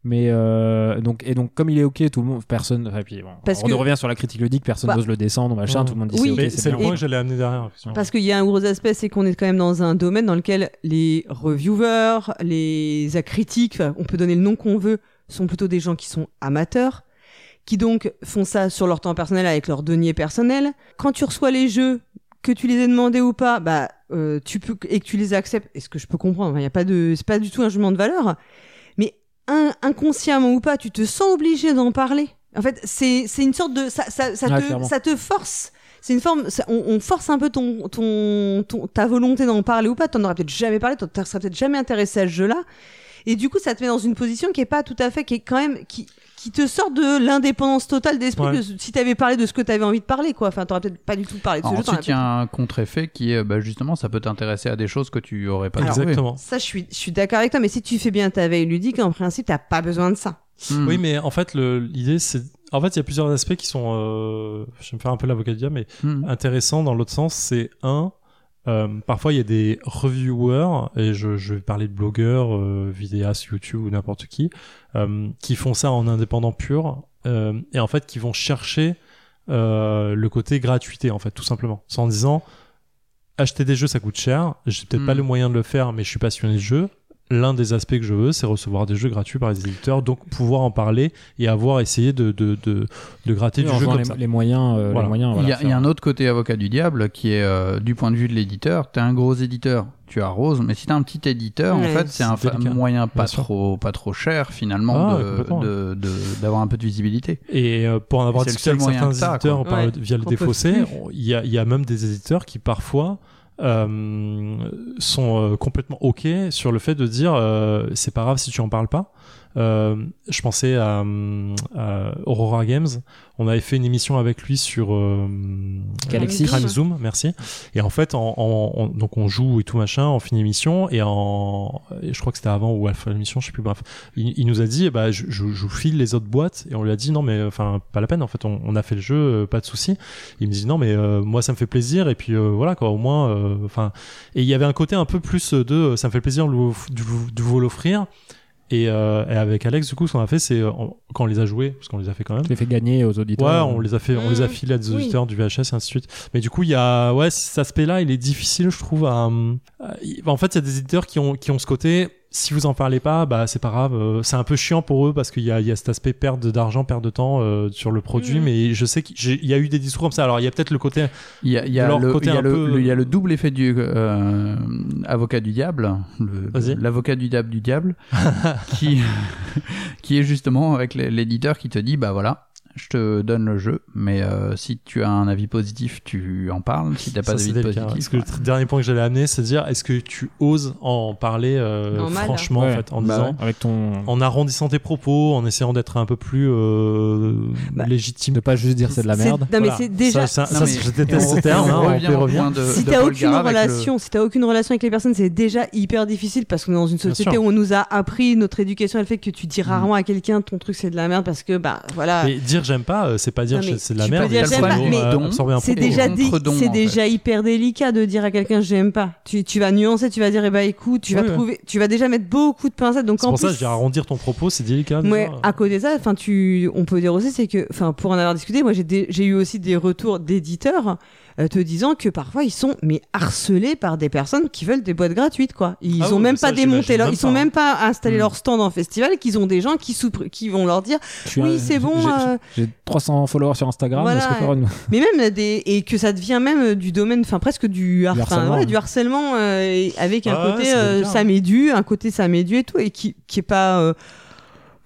Mais euh, donc et donc comme il est ok, tout le monde, personne. Et puis bon, Parce on que- revient sur la critique ludique, personne Bah- n'ose le descendre, machin, Mm. tout le monde dit Oui. c'est ok, c'est le point que j'allais amener derrière. Parce qu'il y a un gros aspect, c'est qu'on est quand même dans un domaine dans lequel les reviewers, les critiques, enfin, on peut donner le nom qu'on veut, sont plutôt des gens qui sont amateurs, qui donc font ça sur leur temps personnel avec leurs deniers personnels. Quand tu reçois les jeux, que tu les aies demandés ou pas, bah euh, tu peux et que tu les acceptes. Et ce que je peux comprendre, il y a pas de, c'est pas du tout un jugement de valeur, un- inconsciemment ou pas, tu te sens obligé d'en parler. En fait, c'est c'est une sorte de ça ça, ça Ouais, te ça te force. C'est une forme, on, on force un peu ton, ton, ton- ta volonté d'en parler ou pas. T'en aurais peut-être jamais parlé, t'en serais peut-être jamais intéressé à ce jeu-là. Et du coup, ça te met dans une position qui est pas tout à fait, qui est quand même, qui, qui te sort de l'indépendance totale d'esprit. Ouais. que Si t'avais parlé de ce que t'avais envie de parler, quoi. Enfin, t'aurais peut-être pas du tout parlé de ce jeu. t'aurais Ensuite, il y a un contre-effet qui est bah, justement, ça peut t'intéresser à des choses que tu aurais pas Alors. Exactement. Ça, je suis, je suis d'accord avec toi, mais si tu fais bien ta veille ludique, en principe, t'as pas besoin de ça. Hmm. Oui, mais en fait, le- l'idée, c'est. En fait, il y a plusieurs aspects qui sont. euh, Je vais me faire un peu l'avocat du diable, mais Hmm. intéressants dans l'autre sens. C'est un. Euh, parfois, il y a des reviewers, et je, je vais parler de blogueurs, euh, vidéastes, YouTube ou n'importe qui, euh, qui font ça en indépendant pur, euh, et en fait, qui vont chercher euh, le côté gratuité, en fait, tout simplement. C'est en disant, acheter des jeux, ça coûte cher, j'ai peut-être pas le moyen de le faire, mais je suis passionné de jeux. L'un des aspects que je veux, c'est recevoir des jeux gratuits par les éditeurs, donc pouvoir en parler et avoir essayé de, de, de, de gratter Oui, du jeu comme les, ça. les moyens, euh, Voilà. les moyens. Il y, a, il y a faire- un autre côté avocat du diable qui est euh, du point de vue de l'éditeur. T'es un gros éditeur, tu arroses, mais si t'es un petit éditeur, Ouais, en fait, c'est un moyen pas trop, pas trop cher finalement Ah, de- complètement. de- de- d'avoir un peu de visibilité. Et euh, pour en avoir discuté avec certains éditeurs par- Ouais, via le défaussé, il y a, il y a même des éditeurs qui parfois euh, sont euh, complètement ok sur le fait de dire euh, c'est pas grave si tu en parles pas. Euh, je pensais à, à Aurora Games. On avait fait une émission avec lui sur euh, Galaxy. Crime Zoom, merci. Et en fait, en, en- en- donc on joue et tout machin, on finit l'émission et en, et je crois que c'était avant ou à la fin de l'émission, je sais plus. Bref, il, il nous a dit, eh bah, je, je, je vous file les autres boîtes et on lui a dit non mais enfin pas la peine. En fait, on, on a fait le jeu, euh, pas de souci. Il me dit non mais euh, moi ça me fait plaisir et puis euh, voilà quoi, au moins, euh, enfin. et il y avait un côté un peu plus de, euh, ça me fait plaisir de vous- de vous l'offrir. Et, euh, et avec Alex, du coup, ce qu'on a fait, c'est euh, on- quand on les a joués, parce qu'on les a fait quand même. Tu les fais gagner aux auditeurs. Ouais, on les a fait, on les a Mmh. filés à des Oui. auditeurs du VHS et ainsi de suite. Mais du coup, il y a, ouais, cet aspect-là, il est difficile, je trouve. À, à- il- en fait, il y a des éditeurs qui ont, qui ont ce côté. Si vous en parlez pas, bah c'est pas grave. euh, C'est un peu chiant pour eux parce qu'il y a, il y a cet aspect perte d'argent, perte de temps euh, sur le produit. Mhm. Mais je sais qu'il y a eu des discours comme ça. Alors il y a peut-être le côté. Il y a, il y a De leur le, côté il y a un le- peu- le- il y a le double effet du euh, avocat du diable, l'avocat du diable du diable, qui, qui est justement avec l'éditeur qui te dit bah voilà, je te donne le jeu, mais euh, si tu as un avis positif, tu en parles. Si t'as pas ça, c'est d'avis positif, Parce que le dernier point que j'allais amener, c'est de dire est-ce que tu oses en parler euh, mal. franchement, Ouais. en fait, en Bah disant. ouais. avec ton. En arrondissant tes propos, en essayant d'être un peu plus euh, Bah, légitime De pas juste dire c'est de la merde. Non, mais Voilà. c'est déjà. Ça, ça, Non, ça, mais- je déteste ce terme. et hein, on revient de- si de t'as aucune le- si t'as aucune relation avec les personnes, c'est déjà hyper difficile parce qu'on est dans une société où on nous a appris notre éducation, elle fait que tu dis rarement à quelqu'un ton truc c'est de la merde parce que bah voilà. Dire dire j'aime pas, euh, c'est pas dire c'est de la tu merde. C'est déjà, c'est déjà hyper délicat de dire à quelqu'un j'aime pas. Tu, tu vas nuancer, tu vas dire eh ben écoute, tu vas trouver, tu vas déjà mettre beaucoup de pincettes. Donc C'est en pour ça je dis arrondir ton propos, c'est délicat. Ouais, à côté de ça, enfin, tu, on peut dire aussi, c'est que, enfin, pour en avoir discuté, moi, j'ai eu aussi des retours d'éditeurs te disant que parfois ils sont mais harcelés par des personnes qui veulent des boîtes gratuites, quoi. Ils Ah ont oui, même ça, pas démonté leur, ils sont pas, même pas installé Hmm. leur stand en festival, qu'ils ont des gens qui, sous- qui vont leur dire, oui, un- c'est bon. j'ai- euh, J'ai 300 followers sur Instagram. Voilà. une- mais même des, et que ça devient même euh, du domaine, enfin presque du, har- Du enfin, harcèlement, ouais, du harcèlement euh, avec un Ah ouais, côté euh, ça hein. m'est dû, un côté ça m'est dû et tout, et qui, qui est pas, euh,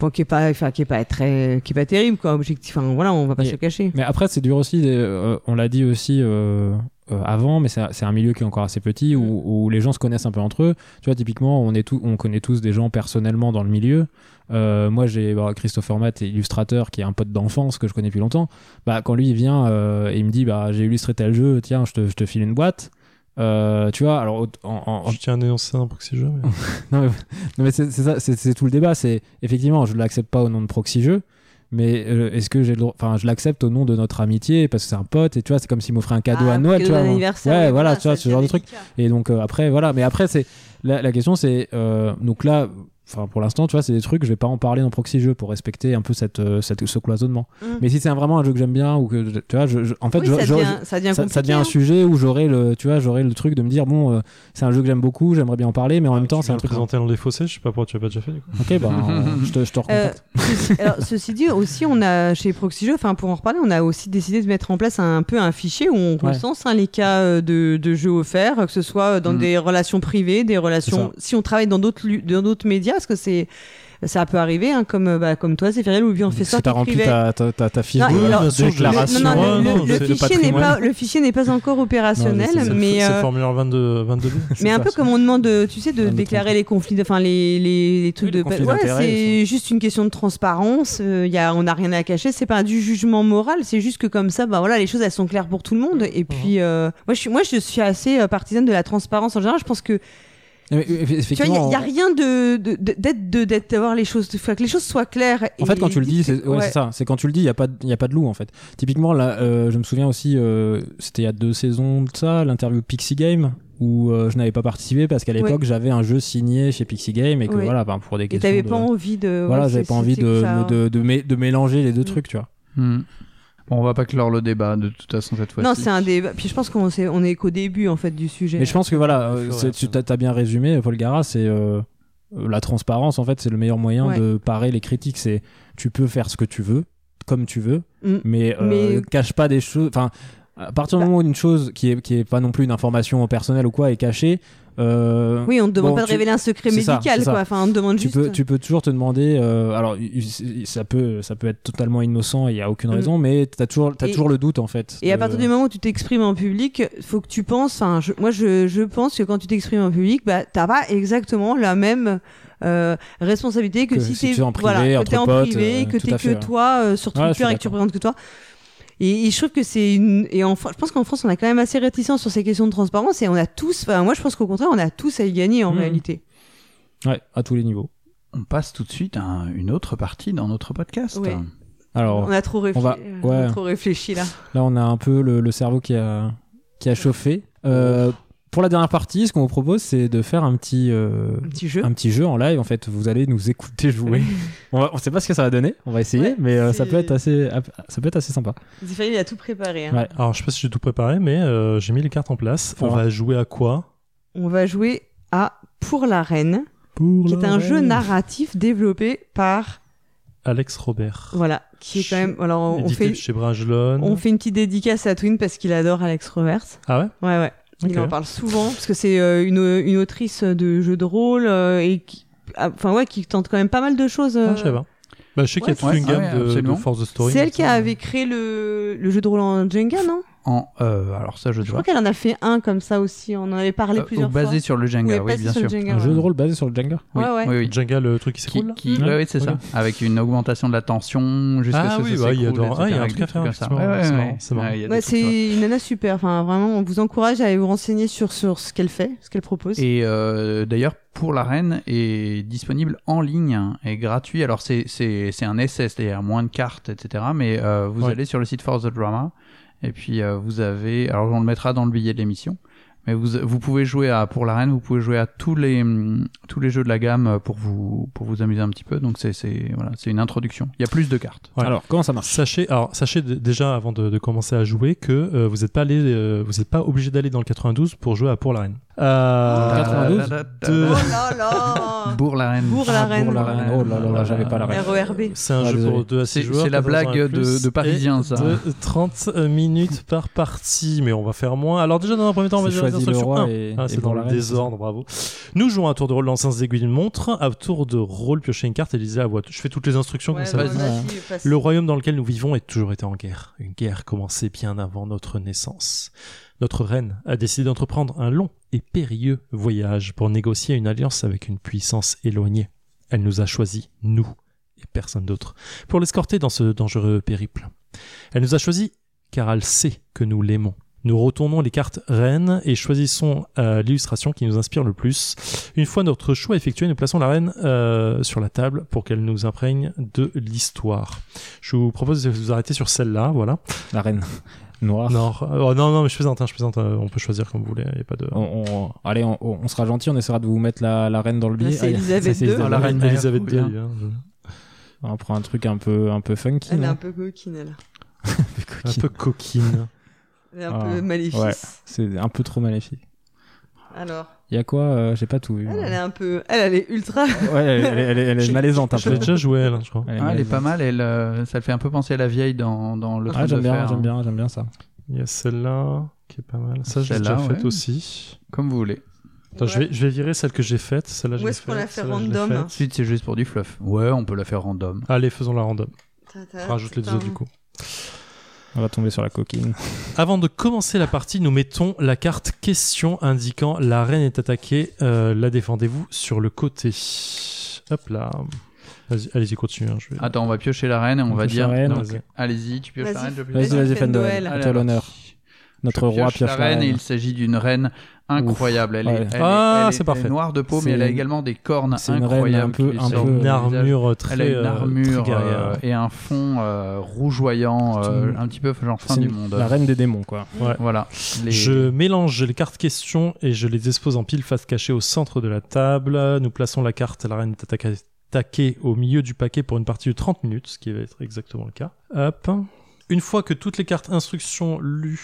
bon, qui est pas, enfin, qui est pas très, qui est pas terrible, quoi. Objectif, enfin voilà, on va pas Mais- se le cacher. Mais après, c'est dur aussi. euh, on l'a dit aussi euh, euh, avant, mais c'est c'est un milieu qui est encore assez petit où, Mm. où les gens se connaissent un peu entre eux. Tu vois, typiquement, on, est tout, on connaît tous des gens personnellement dans le milieu. Euh, moi, j'ai bah, Christopher Matt, illustrateur, qui est un pote d'enfance que je connais depuis longtemps. Bah, quand lui il vient euh, et il me dit bah, J'ai illustré tel jeu, tiens, je te, je te file une boîte. Euh, tu vois, alors en- en- en- Je tiens à dénoncer un proxy jeu. mais- non mais, non, mais c'est ça, c'est tout le débat. C'est effectivement, je l'accepte pas au nom de proxy jeu, mais euh, est-ce que j'ai le droit Enfin, je l'accepte au nom de notre amitié parce que c'est un pote et tu vois, c'est comme s'il m'offrait un cadeau Ah, à Noël, tu cadeau vois. d'anniversaire, Ouais, voilà, tu vois, ce genre de truc. Et donc euh, après, voilà. Mais après, c'est la, la question, c'est euh, donc là. Enfin, pour l'instant, tu vois, c'est des trucs, je vais pas en parler dans Proxy Jeu pour respecter un peu cette, euh, cette, ce cloisonnement. Mm. Mais si c'est vraiment un jeu que j'aime bien ou que, tu vois, je, je- en fait, Oui, je- ça, je- devient, ça devient ça, compliqué. ça devient un hein. sujet où j'aurai le, tu vois, j'aurai le truc de me dire bon, euh, c'est un jeu que j'aime beaucoup, j'aimerais bien en parler, mais en même temps, Ah, c'est un truc. présenter dans les fossés, je sais pas pourquoi tu l'as pas déjà fait. Du coup. Ok, bah, on- je te, je te Euh, recontacte. ceci, alors, ceci dit, aussi, on a chez Proxy Jeux, enfin pour en reparler, on a aussi décidé de mettre en place un, peu un fichier où on Ouais. recense hein, les cas de, de jeux offerts, que ce soit dans Mm. des relations privées, des relations. Si on travaille dans d'autres dans d'autres médias, parce que c'est ça peut arriver, hein, comme euh, bah, comme toi, c'est Fériel, ou bien on fait ça t'as rempli ta, ta, ta, ta fiche Non, de, alors- déclaration non, non, le, non, le- le c'est le fichier n'est pas le fichier n'est pas encore opérationnel, Non, mais mais euh, formulaire 22, 22B. mais un ça, peu comme on demande, de, tu sais, de déclarer les conflits, enfin les, les, les trucs Oui, les de, ouais, d'intérêts, c'est juste une question de transparence. euh, y a, on n'a rien à cacher. C'est pas du jugement moral, c'est juste que comme ça, bah voilà, les choses elles sont claires pour tout le monde. Et puis, euh, moi je suis, moi je suis assez euh, partisane de la transparence en général. Je pense que Mais, tu euh, vois, effectivement, il y, a rien de de- de- d'être de d'être d'avoir les choses, faut que les choses soient claires. En fait, et quand tu le dis, c'est ouais, ouais. c'est ça. C'est quand tu le dis, il y a pas, de- il y a pas de loup en fait. Typiquement, là, euh, je me souviens aussi, euh, c'était il y a deux saisons de ça, l'interview de Pixie Game où euh, je n'avais pas participé parce qu'à Ouais. l'époque j'avais un jeu signé chez Pixie Game et que Ouais. voilà, ben, pour des Et questions. t'avais de- pas envie de. Voilà, ouais, j'avais pas envie c'était de, ça. de, de, mé- de mélanger les deux Mm. trucs, tu vois. Hmm. Bon, on va pas clore le débat de toute façon cette fois-ci. Non, c'est un débat. Puis je pense qu'on est, on est qu'au début en fait du sujet. Mais je pense que voilà, euh, tu as bien résumé, Paul Gara, c'est euh, euh, la transparence en fait, c'est le meilleur moyen Ouais. de parer les critiques. C'est tu peux faire ce que tu veux, comme tu veux, Mm. mais, euh, Mais- cache pas des choses. Enfin, à partir du moment où une chose qui est qui est pas non plus une information personnelle ou quoi est cachée, euh, Oui, on ne demande Bon, pas de tu- révéler un secret médical, ça. quoi. Enfin, on demande tu juste. peux tu peux toujours te demander. euh, alors ça peut ça peut être totalement innocent, il y a aucune Mm. raison, mais t'as toujours t'as Et- toujours le doute en fait. Et à partir du moment où tu t'exprimes en public, faut que tu penses. Enfin, moi, je, je pense que quand tu t'exprimes en public, bah, t'as pas exactement la même euh, responsabilité que, Que si, si tu es en privé, voilà, que entre t'es en potes, privé, euh, que t'es que ouais. toi euh, sur Ouais, Twitter et que tu représentes que toi. Et, et je trouve que c'est une. Et en, je pense qu'en France, on a quand même assez réticents sur ces questions de transparence et on a tous. Enfin, moi, je pense qu'au contraire, on a tous à y gagner en Mhm. réalité. Ouais, à tous les niveaux. On passe tout de suite à un- une autre partie dans notre podcast. Ouais. Alors On a trop réfléchi. va- on a ouais. trop réfléchi là. Là, on a un peu le, le cerveau qui a, qui a chauffé. Euh, pour la dernière partie, ce qu'on vous propose, c'est de faire un petit, euh, Un petit jeu. un petit jeu en live. En fait, vous allez nous écouter jouer. on, on sait pas ce que ça va donner. On va essayer, Ouais, mais euh, ça peut être assez, ça peut être assez sympa. Zéphanie, il a tout préparé. hein. Ouais. Alors, je sais pas si j'ai tout préparé, mais euh, j'ai mis les cartes en place. On va. jouer à quoi? On va jouer à Pour la Reine, Pour qui est un jeu narratif développé par. Alex Robert. Voilà, qui est quand même. Alors, on fait, chez Brajlon. on fait une petite dédicace à Twin parce qu'il adore Alex Roberts. Ah ouais? Ouais, ouais. Il Ok. en parle souvent parce que c'est euh, une, une autrice de jeux de rôle euh, et qui. ah, Enfin, ouais, qui tente quand même pas mal de choses. euh. Ah, je sais pas. Bah, je sais qu'il y a Ouais, toute une gamme ouais, de, de. Force de Story. C'est elle qui avait créé le, le jeu de rôle en Jenga, non? En, euh, alors ça, je Je dois. crois qu'elle en a fait un comme ça aussi. On en avait parlé Euh, plusieurs basé fois. sur le Jenga, oui, basé bien sûr. Jenga, Un ouais. jeu de rôle basé sur le Jenga. Oui, Ouais, ouais. oui, oui. Jenga, le truc qui Qui, s'écoule qui- ouais, c'est ça. Avec une augmentation de la tension jusqu'à Ah ce que oui, ça il y a s'écroule, dans- ah, il y a un truc à faire, C'est marrant, c'est une nana super. Enfin, vraiment, on vous encourage à aller vous renseigner sur, sur ce qu'elle fait, ce qu'elle propose. Et euh, d'ailleurs, pour la reine est disponible en ligne hein, et gratuit. Alors c'est c'est c'est un essai, c'est-à-dire moins de cartes, etc. Mais euh, vous Ouais. allez sur le site For the Drama et puis euh, vous avez, alors on le mettra dans le billet de l'émission. Mais vous, vous pouvez jouer à pour la reine, vous pouvez jouer à tous les hum, tous les jeux de la gamme euh, pour vous pour vous amuser un petit peu. Donc c'est c'est voilà, c'est une introduction. Il y a plus de cartes. Ouais. Alors, comment ça marche? Sachez, alors, sachez déjà avant de, de commencer à jouer que euh, vous n'êtes pas allé, euh, vous n'êtes pas obligé d'aller dans le 92 pour jouer à Pour la Reine. Euh, 92, de- Oh là là Bourg la reine. Bourg la Ah, reine. pour la reine. Oh là là là, j'avais pas la reine. RERB. C'est un Ah, jeu pour 2 à 6 C'est- joueurs. c'est la 14 ans et blague de- de et ça. De 30 minutes par partie, mais on va faire moins. Alors déjà dans un premier temps, on va dire les instructions. Un. Ah, c'est dans le désordre, bravo. Nous jouons à tour de rôle dans le sens d'aiguille d'une montre, à tour de rôle piocher une carte et lisez à voix. Je fais toutes les instructions Ouais, comme ça. Le royaume dans lequel nous vivons a toujours été en guerre. Une guerre commencée bien avant notre naissance. Notre reine a décidé d'entreprendre un long et périlleux voyage pour négocier une alliance avec une puissance éloignée. Elle nous a choisis, nous, et personne d'autre, pour l'escorter dans ce dangereux périple. Elle nous a choisis car elle sait que nous l'aimons. Nous retournons les cartes reines et choisissons euh, l'illustration qui nous inspire le plus. Une fois notre choix effectué, nous plaçons la reine euh, sur la table pour qu'elle nous imprègne de l'histoire. Je vous propose de vous arrêter sur celle-là, voilà. La reine noire. Non, oh, non, non, mais je plaisante, hein, je plaisante. euh, on peut choisir comme vous voulez. Y a pas de. On, on- allez, on, on sera gentil, on essaiera de vous mettre la, la reine dans le billet. c'est Ah, Elisabeth II. Ah, la reine mère, Elisabeth trop II. hein, je- On prend un truc un peu, un peu funky. Elle est un peu coquine, elle. Un peu coquine. Elle est un Ah, peu maléfique. ouais. C'est un peu trop maléfique. Alors, Il y a quoi euh, J'ai pas tout vu. elle, elle est un peu. Elle, elle est ultra. Ouais, elle, elle- elle- elle est malaisante un Je l'ai peu. déjà joué, elle, hein, je crois. Elle est Ah, elle est malaisante. pas mal. Elle, euh, ça le fait un peu penser à la vieille dans, dans le. Ah, j'aime bien, j'aime hein. bien, j'aime bien ça. Il y a celle-là qui est pas mal. Ça, j'ai déjà faite ouais. aussi. Comme vous voulez. Attends, je, vais, je vais virer celle que j'ai faite. Celle-là, je Où est-ce qu'on la fait random. Ensuite, c'est juste pour du fluff. Ouais, on peut la faire random. Allez, faisons la random. Rajoute les deux autres du coup. On va tomber sur la coquine. Avant de commencer la partie, nous mettons la carte question indiquant la reine est attaquée. Euh, la défendez-vous sur le côté. Hop là. Vas-y, Allez-y, continuez. hein, je vais- Attends, on va piocher la reine et on, On va dire. Allez-y, tu pioches la reine, je pioche Vas-y, Vas-y. Noël. À l'honneur. Notre Je roi pioche la reine et il s'agit d'une reine incroyable. Elle, est, Ouais. elle est- Ah, elle est- elle parfait. est noire de peau, mais elle a également des cornes c'est une reine incroyables. un peu- un une visage. armure très, Elle a une euh, armure euh, et un fond euh, rougeoyant, euh, un petit peu genre fin du une- monde. La reine des démons, quoi. Ouais. Voilà. Les- Je mélange les cartes questions et je les expose en pile face cachée au centre de la table. Nous plaçons la carte La reine est attaquée, attaquée au milieu du paquet pour une partie de 30 minutes, ce qui va être exactement le cas. Hop. Une fois que toutes les cartes instructions lues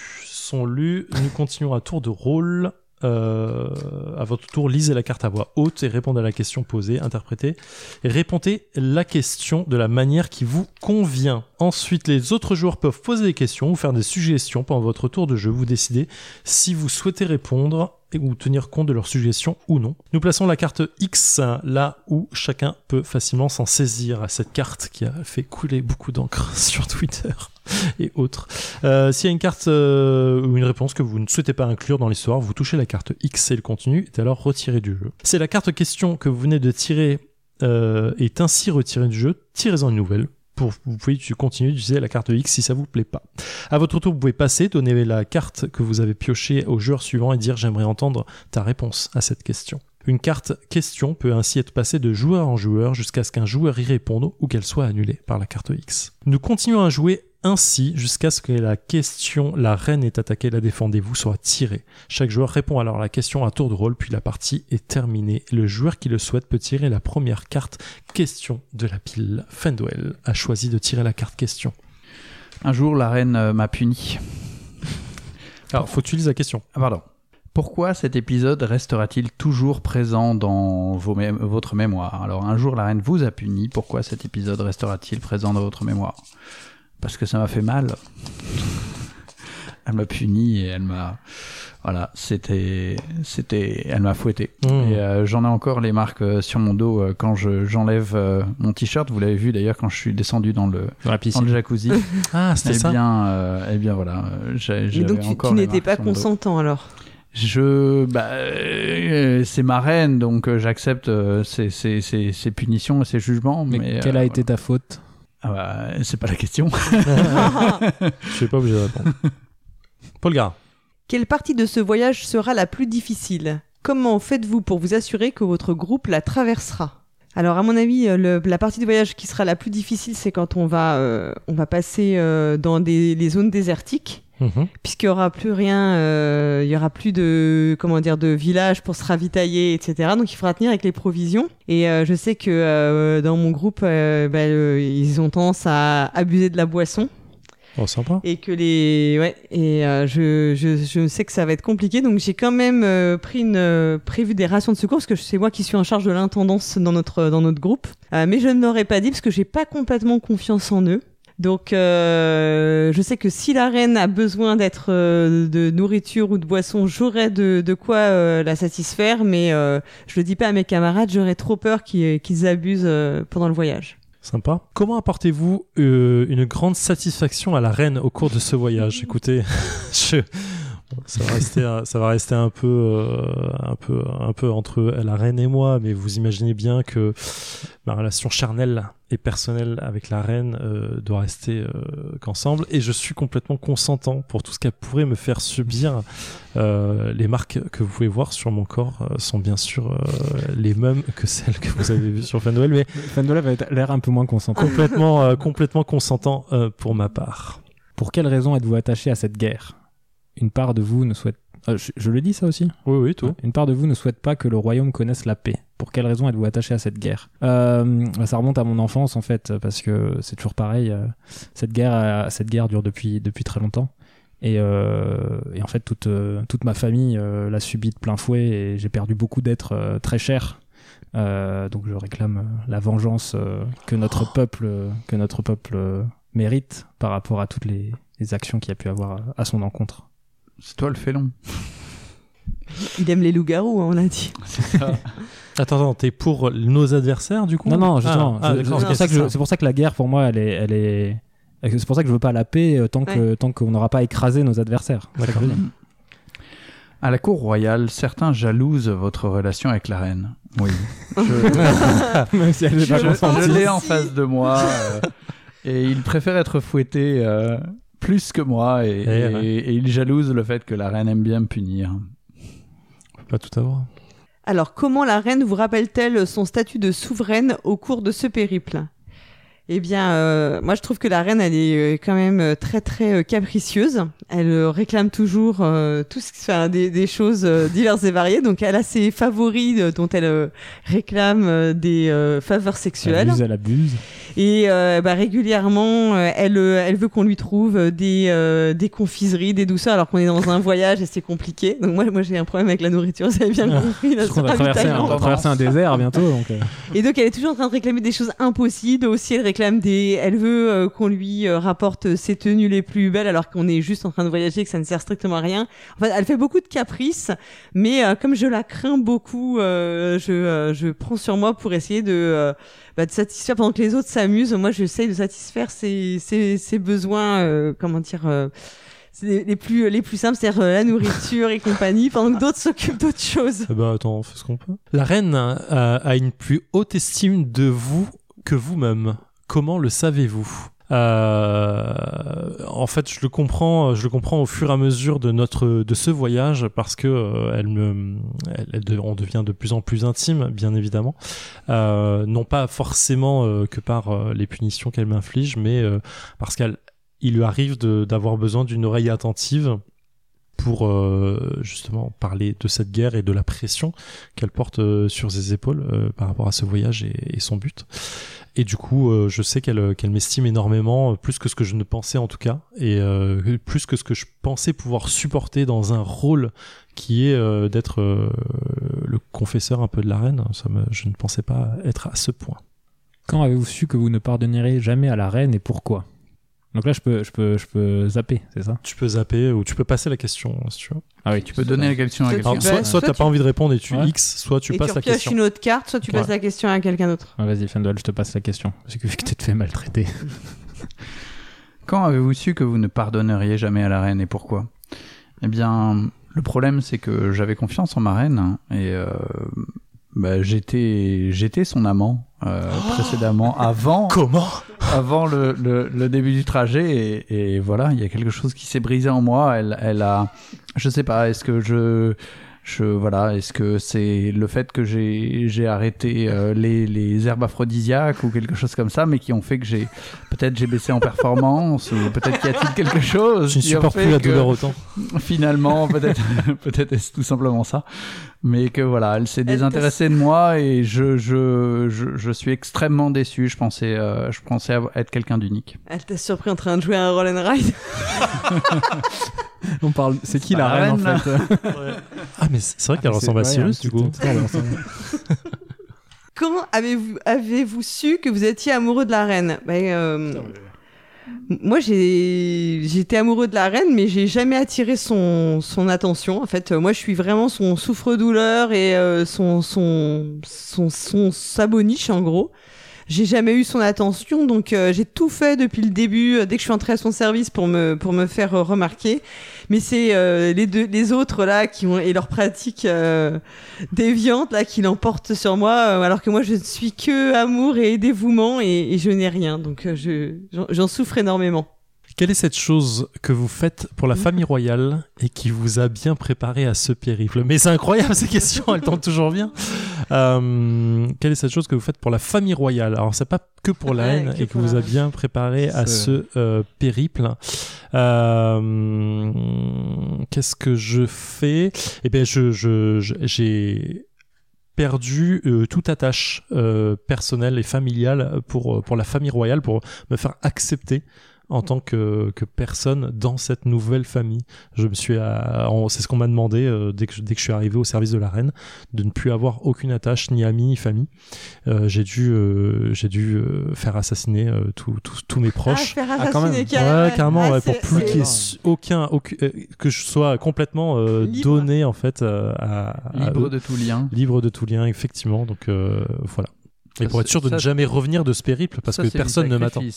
sont lues, nous continuons à tour de rôle. Euh, à votre tour, lisez la carte à voix haute et répondez à la question posée, interprétez et répondez la question de la manière qui vous convient. Ensuite, les autres joueurs peuvent poser des questions ou faire des suggestions pendant votre tour de jeu. Vous décidez si vous souhaitez répondre ou tenir compte de leurs suggestions ou non. Nous plaçons la carte X là où chacun peut facilement s'en saisir à cette carte qui a fait couler beaucoup d'encre sur Twitter et autres. Euh, S'il y a une carte euh, ou une réponse que vous ne souhaitez pas inclure dans l'histoire, vous touchez la carte X et le contenu est alors retiré du jeu. C'est la carte question que vous venez de tirer euh, est ainsi retirée du jeu. Tirez-en une nouvelle. Pour, vous pouvez continuer d'utiliser la carte X si ça vous plaît pas. À votre tour, vous pouvez passer, donner la carte que vous avez piochée au joueur suivant et dire j'aimerais entendre ta réponse à cette question. Une carte question peut ainsi être passée de joueur en joueur jusqu'à ce qu'un joueur y réponde ou qu'elle soit annulée par la carte X. Nous continuons à jouer ainsi jusqu'à ce que la question la reine est attaquée, la défendez-vous soit tirée. Chaque joueur répond alors à la question à tour de rôle puis la partie est terminée. Le joueur qui le souhaite peut tirer la première carte question de la pile. Fendwell a choisi de tirer la carte question. Un jour, la reine euh, m'a puni. Alors, faut que tu lises la question. Ah, pardon. Pourquoi cet épisode restera-t-il toujours présent dans vos mé- votre mémoire? Alors, un jour, la reine vous a puni. Pourquoi cet épisode restera-t-il présent dans votre mémoire? Parce que ça m'a fait mal. Elle m'a puni et elle m'a. Voilà, c'était. c'était Elle m'a fouetté. Mmh. Et euh, j'en ai encore les marques euh, sur mon dos euh, quand je- j'enlève euh, mon t-shirt. Vous l'avez vu d'ailleurs quand je suis descendu dans le, Dans la dans piscine. le jacuzzi. Ah, eh bien, euh, eh bien voilà. j'ai- Mais j'avais donc, tu, encore tu les n'étais pas consentant alors? Je, bah, euh, c'est ma reine, donc euh, j'accepte euh, ses, ses, ses, ses punitions et ses jugements. Mais, Mais, quelle euh, a été ta faute? Ah bah, c'est pas la question. Je suis pas obligé de répondre. Paul Gare. Quelle partie de ce voyage sera la plus difficile? Comment faites-vous pour vous assurer que votre groupe la traversera? Alors à mon avis, euh, le- la partie du voyage qui sera la plus difficile, c'est quand on va, euh, on va passer euh, dans des, les zones désertiques, Mhm. puisqu'il y aura plus rien, euh, il y aura plus de, comment dire, de village pour se ravitailler, etc. Donc il faudra tenir avec les provisions. Et euh, je sais que euh, dans mon groupe, bah, euh, ils ont tendance à abuser de la boisson Oh, sympa. et que les ouais et je, je, je sais que ça va être compliqué donc j'ai quand même pris une prévu des rations de secours parce que c'est moi qui suis en charge de l'intendance dans notre dans notre groupe mais je ne l'aurais pas dit parce que j'ai pas complètement confiance en eux donc euh, je sais que si la reine a besoin d'être euh, de nourriture ou de boisson j'aurai de, de quoi euh, la satisfaire mais euh, je le dis pas à mes camarades j'aurais trop peur qu'ils qu'ils abusent euh, pendant le voyage Sympa. Comment apportez-vous euh, une grande satisfaction à la reine au cours de ce voyage? Écoutez, je- ça va rester, un- ça va rester un peu, euh, un peu, un peu entre la reine et moi, mais vous imaginez bien que ma relation charnelle et personnelle avec la reine euh, doit rester euh, qu'ensemble, et je suis complètement consentant pour tout ce qu'elle pourrait me faire subir. Euh, les marques que vous pouvez voir sur mon corps euh, sont bien sûr euh, les mêmes que celles que vous avez vues sur Fanduel, mais Fandola va être l'air un peu moins consentant. complètement, euh, complètement consentant euh, pour ma part. Pour quelle raison êtes-vous attaché à cette guerre? Une part de vous ne souhaite. Euh, je, je le dis ça aussi Oui, oui, tout. Une part de vous ne souhaite pas que le royaume connaisse la paix. Pour quelle raison êtes-vous attaché à cette guerre Euh, Ça remonte à mon enfance en fait, parce que c'est toujours pareil. euh, cette guerre, cette guerre dure depuis depuis très longtemps. Et, euh, et en fait, toute, euh, toute ma famille l'a subi de plein fouet et j'ai perdu beaucoup d'êtres très chers. Euh, donc je réclame la vengeance que notre peuple, euh, que notre peuple mérite par rapport à toutes les, les actions qu'il y a pu avoir à son encontre. C'est toi le félon. il aime les loups-garous hein, on l'a dit C'est ça. Attends, attends, t'es pour nos adversaires du coup Non, non, justement. Ah, ah, je- d'accord, c'est pour, ça que c'est je- c'est pour ça que la guerre, pour moi, elle est. Elle est... C'est pour ça que je veux pas la paix euh, tant que tant qu'on n'aura pas écrasé nos adversaires. D'accord. À la cour royale, certains jalousent votre relation avec la reine. Oui. Je, Même si elle est je, l'ai en face de moi. euh, et il préfère être fouetté euh, plus que moi. Et, Eh ouais. et- et il jalouse le fait que la reine aime bien me punir. On peut pas tout avoir. Alors, comment la reine vous rappelle-t-elle son statut de souveraine au cours de ce périple? Eh bien, euh, moi, je trouve que la reine, elle est euh, quand même euh, très, très capricieuse. Elle réclame toujours euh, tout ce, enfin, des, des choses euh, diverses et variées. Donc, elle a ses favoris dont elle réclame des faveurs Elle sexuelles. abuse, elle abuse. Et bah, régulièrement, elle, elle veut qu'on lui trouve des, des confiseries, des douceurs, alors qu'on est dans un voyage et c'est compliqué. Donc moi, moi j'ai un problème avec la nourriture, vous avez bien Ah, compris. là, Parce qu'on ce va traverser, un, ravitaillement. on va traverser un désert bientôt. Donc, Et donc elle est toujours en train de réclamer des choses impossibles. Aussi, elle elle veut euh, qu'on lui euh, rapporte ses tenues les plus belles, alors qu'on est juste en train de voyager, et que ça ne sert strictement à rien. Enfin, elle fait beaucoup de caprices, mais euh, comme je la crains beaucoup, je, je prends sur moi pour essayer de, bah, de satisfaire pendant que les autres s'amusent. Moi, j'essaye de satisfaire ses, ses, besoins, comment dire. les, plus les plus simples, c'est-à-dire la nourriture et compagnie, pendant que d'autres s'occupent d'autres choses. Ben attends, on fait ce qu'on peut. La reine a une plus haute estime de vous que vous-même. Comment le savez-vous? Euh, en fait, je le comprends, je le comprends au fur et à mesure de notre de ce voyage parce que euh, elle me, on devient de plus en plus intime, bien évidemment. Euh, non pas forcément que par les punitions qu'elle m'inflige, mais parce qu'elle, il lui arrive d'avoir besoin d'une oreille attentive pour justement parler de cette guerre et de la pression qu'elle porte sur ses épaules par rapport à ce voyage et son but. Et du coup, euh, je sais qu'elle qu'elle m'estime énormément, euh, plus que ce que je ne pensais en tout cas, et euh, plus que ce que je pensais pouvoir supporter dans un rôle qui est euh, d'être euh, le confesseur un peu de la reine. Ça me, je ne pensais pas être à ce point. quand avez-vous su que vous ne pardonnerez jamais à la reine et pourquoi? Donc là, je peux, je peux, je peux zapper, c'est ça? Tu peux zapper ou tu peux passer la question si tu veux. Ah oui, Tu peux donner la question à Tu quelqu'un. Alors, soit, soit soit t'as tu- pas envie de répondre et tu Ouais. X, soit tu et passes tu la question. une autre carte, soit tu passes la question à quelqu'un d'autre. Ah, Vas-y, Fendel, je te passe la question. Parce que vu que tu te fais maltraiter. Quand avez-vous su que vous ne pardonneriez jamais à la reine et pourquoi? Eh bien, le problème, c'est que j'avais confiance en ma reine et euh, bah, j'étais j'étais son amant euh, précédemment, avant Comment? avant le, le, le début du trajet et, et voilà, il y a quelque chose qui s'est brisé en moi. Elle, elle a, je sais pas, est-ce que je je voilà, est-ce que c'est le fait que j'ai j'ai arrêté euh, les, les herbes aphrodisiaques ou quelque chose comme ça, mais qui ont fait que j'ai peut-être j'ai baissé en performance ou peut-être qu'il y a-t-il quelque chose Je ne supporte plus la douleur autant. Finalement, peut-être peut-être est-ce tout simplement ça, mais que voilà, elle s'est désintéressée de moi et je je, je je suis extrêmement déçu. Je pensais euh, je pensais être quelqu'un d'unique. Elle t'a surpris en train de jouer à un roll and ride? On parle. C'est qui pas la reine en fait? Ah, mais c'est vrai qu'elle Ah, ressemble à Cyrus, du coup. Quand avez-vous avez-vous su que vous étiez amoureux de la reine? Ben, euh, Moi, j'ai j'étais amoureux de la reine, mais j'ai jamais attiré son son attention. En fait, moi, je suis vraiment son souffre-douleur et euh, son son son son saboniche en gros. J'ai jamais eu son attention, donc euh, j'ai tout fait depuis le début, euh, dès que je suis entrée à son service pour me pour me faire euh, remarquer. Mais c'est euh, les deux les autres là qui ont et leurs pratiques déviantes là qui l'emportent sur moi, alors que moi je ne suis que amour et dévouement et, et je n'ai rien. Donc je j'en- j'en souffre énormément. Quelle est cette chose que vous faites pour la famille royale et qui vous a bien préparé à ce périple? Mais c'est incroyable ces questions, elles tentent toujours bien. Euh, quelle est cette chose que vous faites pour la famille royale? Alors c'est pas que pour la haine et que vous a bien préparé à ce euh, périple. Euh, Qu'est-ce que je fais? Eh bien, je, j'ai perdu euh, toute attache euh, personnelle et familiale pour, pour la famille royale, pour me faire accepter en tant que, que personne dans cette nouvelle famille. Je me suis, c'est ce qu'on m'a demandé euh, dès, que, je- dès que je suis arrivé au service de la reine, de ne plus avoir aucune attache, ni amis, ni famille. Euh, j'ai dû, euh, j'ai dû faire assassiner euh, tous tous- tous mes proches. Ah, faire Ah, quand assassiner même. carrément. Ouais, carrément, Ah, ouais, pour plus qu'il y ait aucun, aucun- euh, que je sois complètement euh, Libre. donné en fait euh, à, à Libre de tout lien. libre de tout lien, effectivement. Donc euh, voilà. Et Ça, pour être sûr de ça, ne jamais revenir de ce périple, parce Ça, que personne ne m'attend. euh,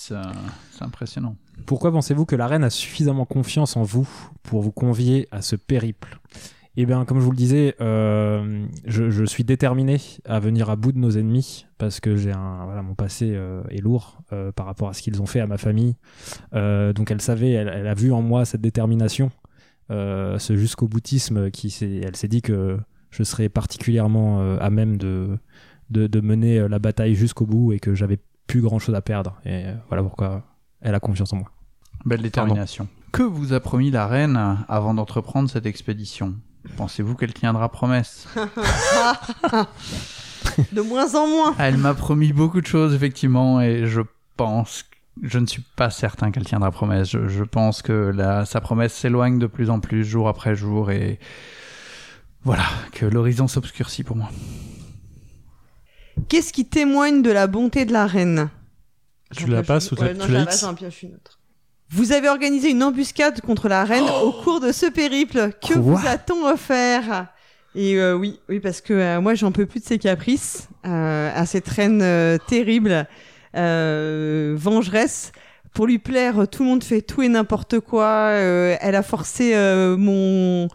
C'est impressionnant. Pourquoi pensez-vous que la reine a suffisamment confiance en vous pour vous convier à ce périple? Eh bien, comme je vous le disais, euh, je, je suis déterminé à venir à bout de nos ennemis parce que j'ai un voilà, mon passé euh, est lourd euh, par rapport à ce qu'ils ont fait à ma famille. Euh, donc, elle savait, elle, elle a vu en moi cette détermination, euh, ce jusqu'au boutisme qui elle s'est dit que je serais particulièrement euh, à même de, de, de mener euh, la bataille jusqu'au bout et que j'avais plus grand chose à perdre. Et euh, voilà pourquoi elle a confiance en moi. Belle détermination. Que vous a promis la reine avant d'entreprendre cette expédition? Pensez-vous qu'elle tiendra promesse? De moins en moins. Elle m'a promis beaucoup de choses, effectivement, et je pense, je ne suis pas certain qu'elle tiendra promesse. Je, je pense que la, sa promesse s'éloigne de plus en plus, jour après jour, et voilà, que l'horizon s'obscurcit pour moi. Qu'est-ce qui témoigne de la bonté de la reine? Tu la passes ou ouais, tu la passe, j'en pioche une autre. Vous avez organisé une embuscade contre la reine au cours de ce périple. Que Quoi? vous a-t-on offert? Et euh, oui, oui, parce que euh, moi, j'en peux plus de ses caprices, euh, à cette reine euh, terrible, euh, vengeresse. Pour lui plaire, tout le monde fait tout et n'importe quoi. Euh, elle a forcé euh, mon,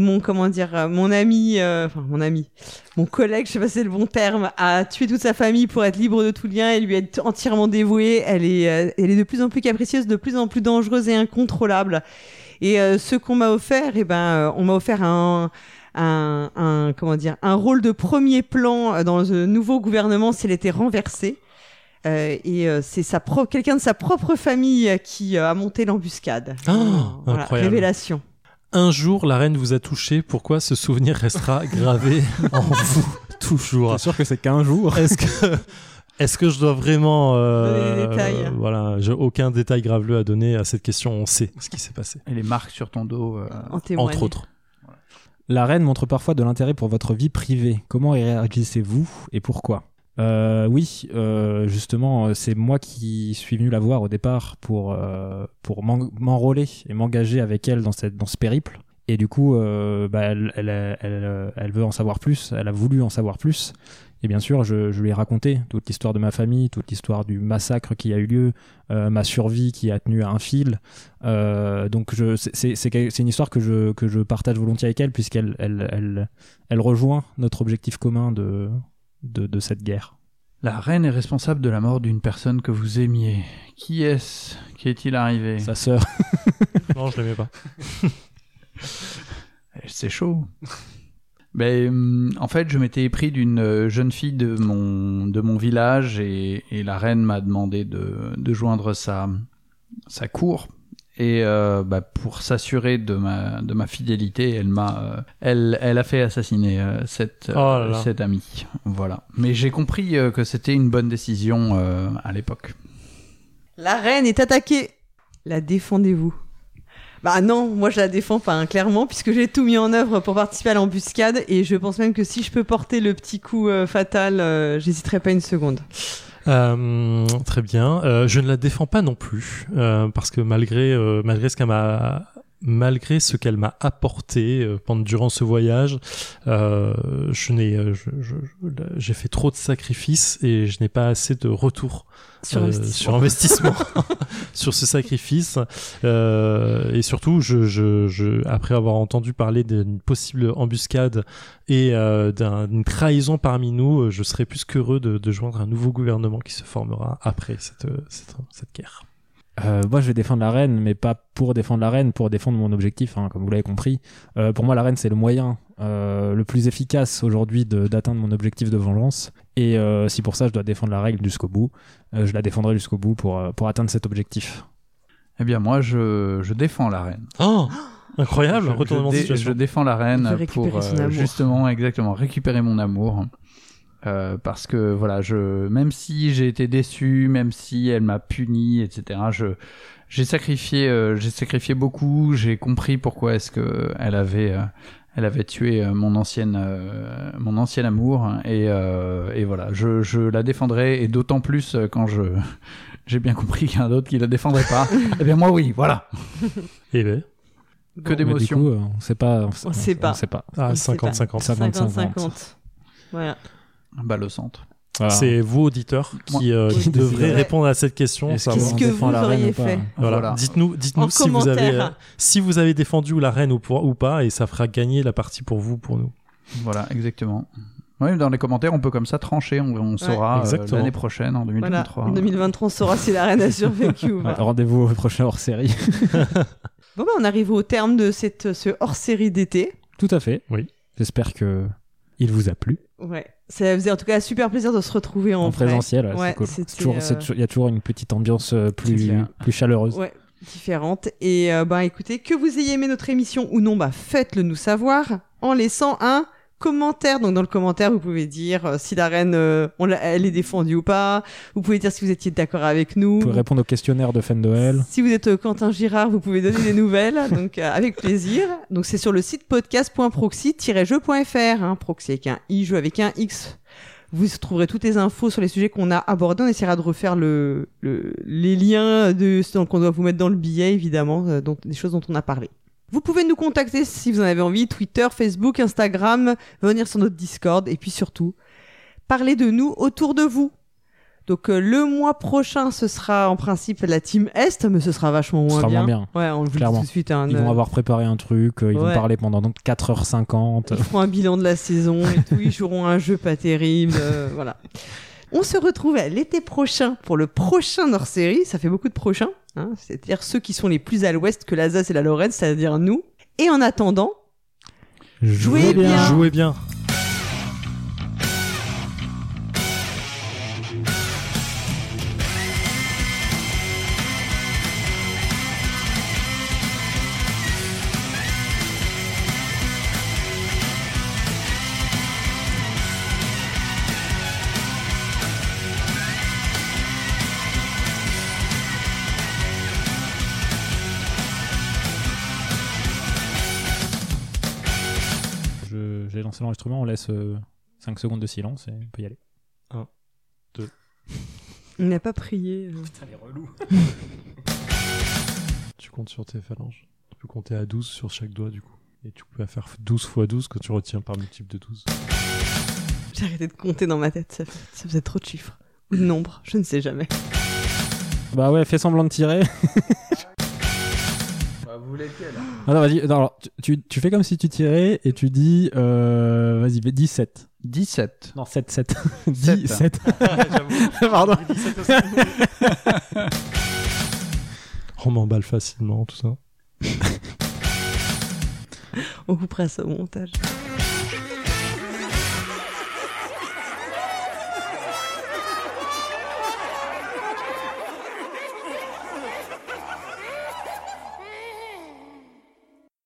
mon comment dire, euh, mon ami, euh, enfin mon ami, mon collègue, je sais pas si c'est le bon terme, à tuer toute sa famille pour être libre de tout lien et lui être entièrement dévouée. Elle est, euh, elle est de plus en plus capricieuse, de plus en plus dangereuse et incontrôlable. Et euh, ce qu'on m'a offert, eh ben, on m'a offert un, un, un, comment dire, un rôle de premier plan dans le nouveau gouvernement s'il était renversé. Euh, et euh, c'est sa quelqu'un de sa propre famille qui euh, a monté l'embuscade. Ah, Voilà, incroyable. révélation. Un jour, la reine vous a touché. Pourquoi ce souvenir restera gravé en vous toujours? C'est sûr que c'est qu'un jour. Est-ce que est-ce que je dois vraiment euh, Donner des détails. euh, Voilà, j'ai aucun détail graveleux à donner à cette question. On sait ce qui s'est passé, Et les marques sur ton dos. euh, En entre autres. La reine montre parfois de l'intérêt pour votre vie privée. Comment y réagissez-vous et pourquoi? Euh, Oui, euh, justement, euh, c'est moi qui suis venu la voir au départ pour, pour m'en- m'enrôler et m'engager avec elle dans, cette, dans ce périple. Et du coup, bah, elle, elle, elle, veut en savoir plus, elle a voulu en savoir plus. Et bien sûr, je, je lui ai raconté toute l'histoire de ma famille, toute l'histoire du massacre qui a eu lieu, ma survie qui a tenu à un fil. Donc c'est une histoire que je, que je partage volontiers avec elle, puisqu'elle elle, elle, elle rejoint notre objectif commun de, de, de cette guerre. La reine est responsable de la mort d'une personne que vous aimiez. Qui est-ce Qui est-il arrivé? Sa sœur. Non, je l'aimais pas. Eh, C'est chaud. Ben, en fait, je m'étais épris d'une euh, jeune fille de mon, de mon village et, et la reine m'a demandé de, de joindre sa, sa cour. Et euh, bah, pour s'assurer de ma, de ma fidélité, elle m'a, euh, elle, elle a fait assassiner euh, cette, euh, Oh là là. cette amie. Voilà. Mais j'ai compris euh, que c'était une bonne décision euh, à l'époque. La reine est attaquée. La défendez-vous Bah non, moi je la défends pas hein, clairement puisque j'ai tout mis en œuvre pour participer à l'embuscade et je pense même que si je peux porter le petit coup euh, fatal, euh, j'hésiterai pas une seconde. Euh, très bien. Euh, je ne la défends pas non plus euh, parce que malgré malgré ce qu'elle m'a malgré ce qu'elle m'a apporté euh, pendant durant ce voyage, euh, je n'ai euh, j'ai fait trop de sacrifices et je n'ai pas assez de retour Sur euh, investissement. sur investissement sur ce sacrifice Euh, et surtout je, je, je après avoir entendu parler d'une possible embuscade et d'un- d'une trahison parmi nous je serais plus qu'heureux de, de joindre un nouveau gouvernement qui se formera après cette, cette, cette guerre Euh, moi, je vais défendre la reine, mais pas pour défendre la reine, pour défendre mon objectif, hein, comme vous l'avez compris. Euh, pour moi, la reine, c'est le moyen euh, le plus efficace aujourd'hui de- d'atteindre mon objectif de vengeance. Et euh, si pour ça, je dois défendre la règle jusqu'au bout, euh, je la défendrai jusqu'au bout pour, pour atteindre cet objectif. Eh bien, moi, je, je défends la reine. oh incroyable je, retournement je de dé- situation je défends la reine pour son euh, amour. justement, exactement, récupérer mon amour. Euh, parce que voilà, je, même si j'ai été déçu, même si elle m'a puni, etc. Je, j'ai sacrifié, euh, j'ai sacrifié beaucoup. J'ai compris pourquoi est-ce que elle avait, euh, elle avait tué euh, mon ancienne, euh, mon ancien amour. Et, euh, et voilà, je, je la défendrai et d'autant plus euh, quand je, j'ai bien compris qu'il y en a d'autres qui la défendraient pas. eh bien moi oui, voilà. Eh ben, Que Bon, Mais du d'émotion. coup, euh, on sait pas. On sait pas. On sait pas. ah, On sait pas. 50-50 50-50. 50-50. Voilà. Balle au centre. Voilà. c'est vous auditeurs qui, euh, qui ouais. répondre à cette question Qu'est-ce que vous la reine auriez ou pas fait Voilà. Voilà. Dites-nous, En dites-nous si vous avez, euh, si vous avez défendu la reine ou, pour- ou pas, et ça fera gagner la partie pour vous, pour nous. Voilà, exactement. Oui, dans les commentaires, on peut comme ça trancher, on, on saura euh, l'année prochaine, en Voilà. 2023. En 2023, on saura si la reine a survécu ou Ouais, pas. Rendez-vous au prochain hors série. Bon, bah, on arrive au terme de cette, ce hors-série d'été. Tout à fait. Oui. J'espère que il vous a plu Ouais. Ça faisait en tout cas super plaisir de se retrouver en, en, vrai. présentiel. ouais, Ouais, c'est cool. euh, Il y a toujours une petite ambiance euh, plus, plus chaleureuse. Ouais, différente. Et euh, bah écoutez, que vous ayez aimé notre émission ou non, bah faites-le nous savoir en laissant un commentaire. Donc dans le commentaire, vous pouvez dire euh, si la reine, euh, on l'a- elle est défendue ou pas. Vous pouvez dire si vous étiez d'accord avec nous. Vous pouvez répondre au questionnaire de fin de Noël. Si vous êtes euh, Quentin Girard, vous pouvez donner des nouvelles, donc euh, avec plaisir. Donc c'est sur le site podcast.proxy-jeu.fr, hein, proxy avec un i, jeu avec un x. Vous trouverez toutes les infos sur les sujets qu'on a abordés. On essaiera de refaire le, le- les liens de ce qu'on doit vous mettre dans le billet, évidemment, euh, dont, des choses dont on a parlé. Vous pouvez nous contacter si vous en avez envie, Twitter, Facebook, Instagram, venir sur notre Discord, et puis surtout, parler de nous autour de vous. Donc euh, le mois prochain, ce sera en principe la team Est, mais ce sera vachement moins sera bien. moins bien. Ouais, on le dit tout de suite. hein, Ils vont avoir préparé un truc, euh, ils Ouais. vont parler pendant donc 4h50. Ils feront un bilan de la saison et tout. Ils joueront un jeu pas terrible. euh, voilà. On se retrouve l'été prochain pour le prochain hors-série. Ça fait beaucoup de prochains. Hein, C'est-à-dire ceux qui sont les plus à l'ouest que l'Alsace et la Lorraine, c'est-à-dire nous. Et en attendant, Jouez bien. Jouez bien. L'enregistrement, on laisse 5 secondes de silence et on peut y aller. on n'a pas prié. euh. Tu comptes sur tes phalanges. Tu peux compter à 12 sur chaque doigt, du coup. Et tu peux faire 12 fois 12 que tu retiens par multiple de 12. J'ai arrêté de compter dans ma tête. Ça, fait- ça faisait trop de chiffres. Ou de nombres. Je ne sais jamais. Bah ouais, fais semblant de tirer. vous voulez lequel Ah non, vas-y, non, alors, tu, fais comme si tu tirais et tu dis, euh, vas-y, 17. 17. Non, 7, 7. Sept. 17. Pardon. On m'emballe facilement, tout ça. On coupera ça au montage.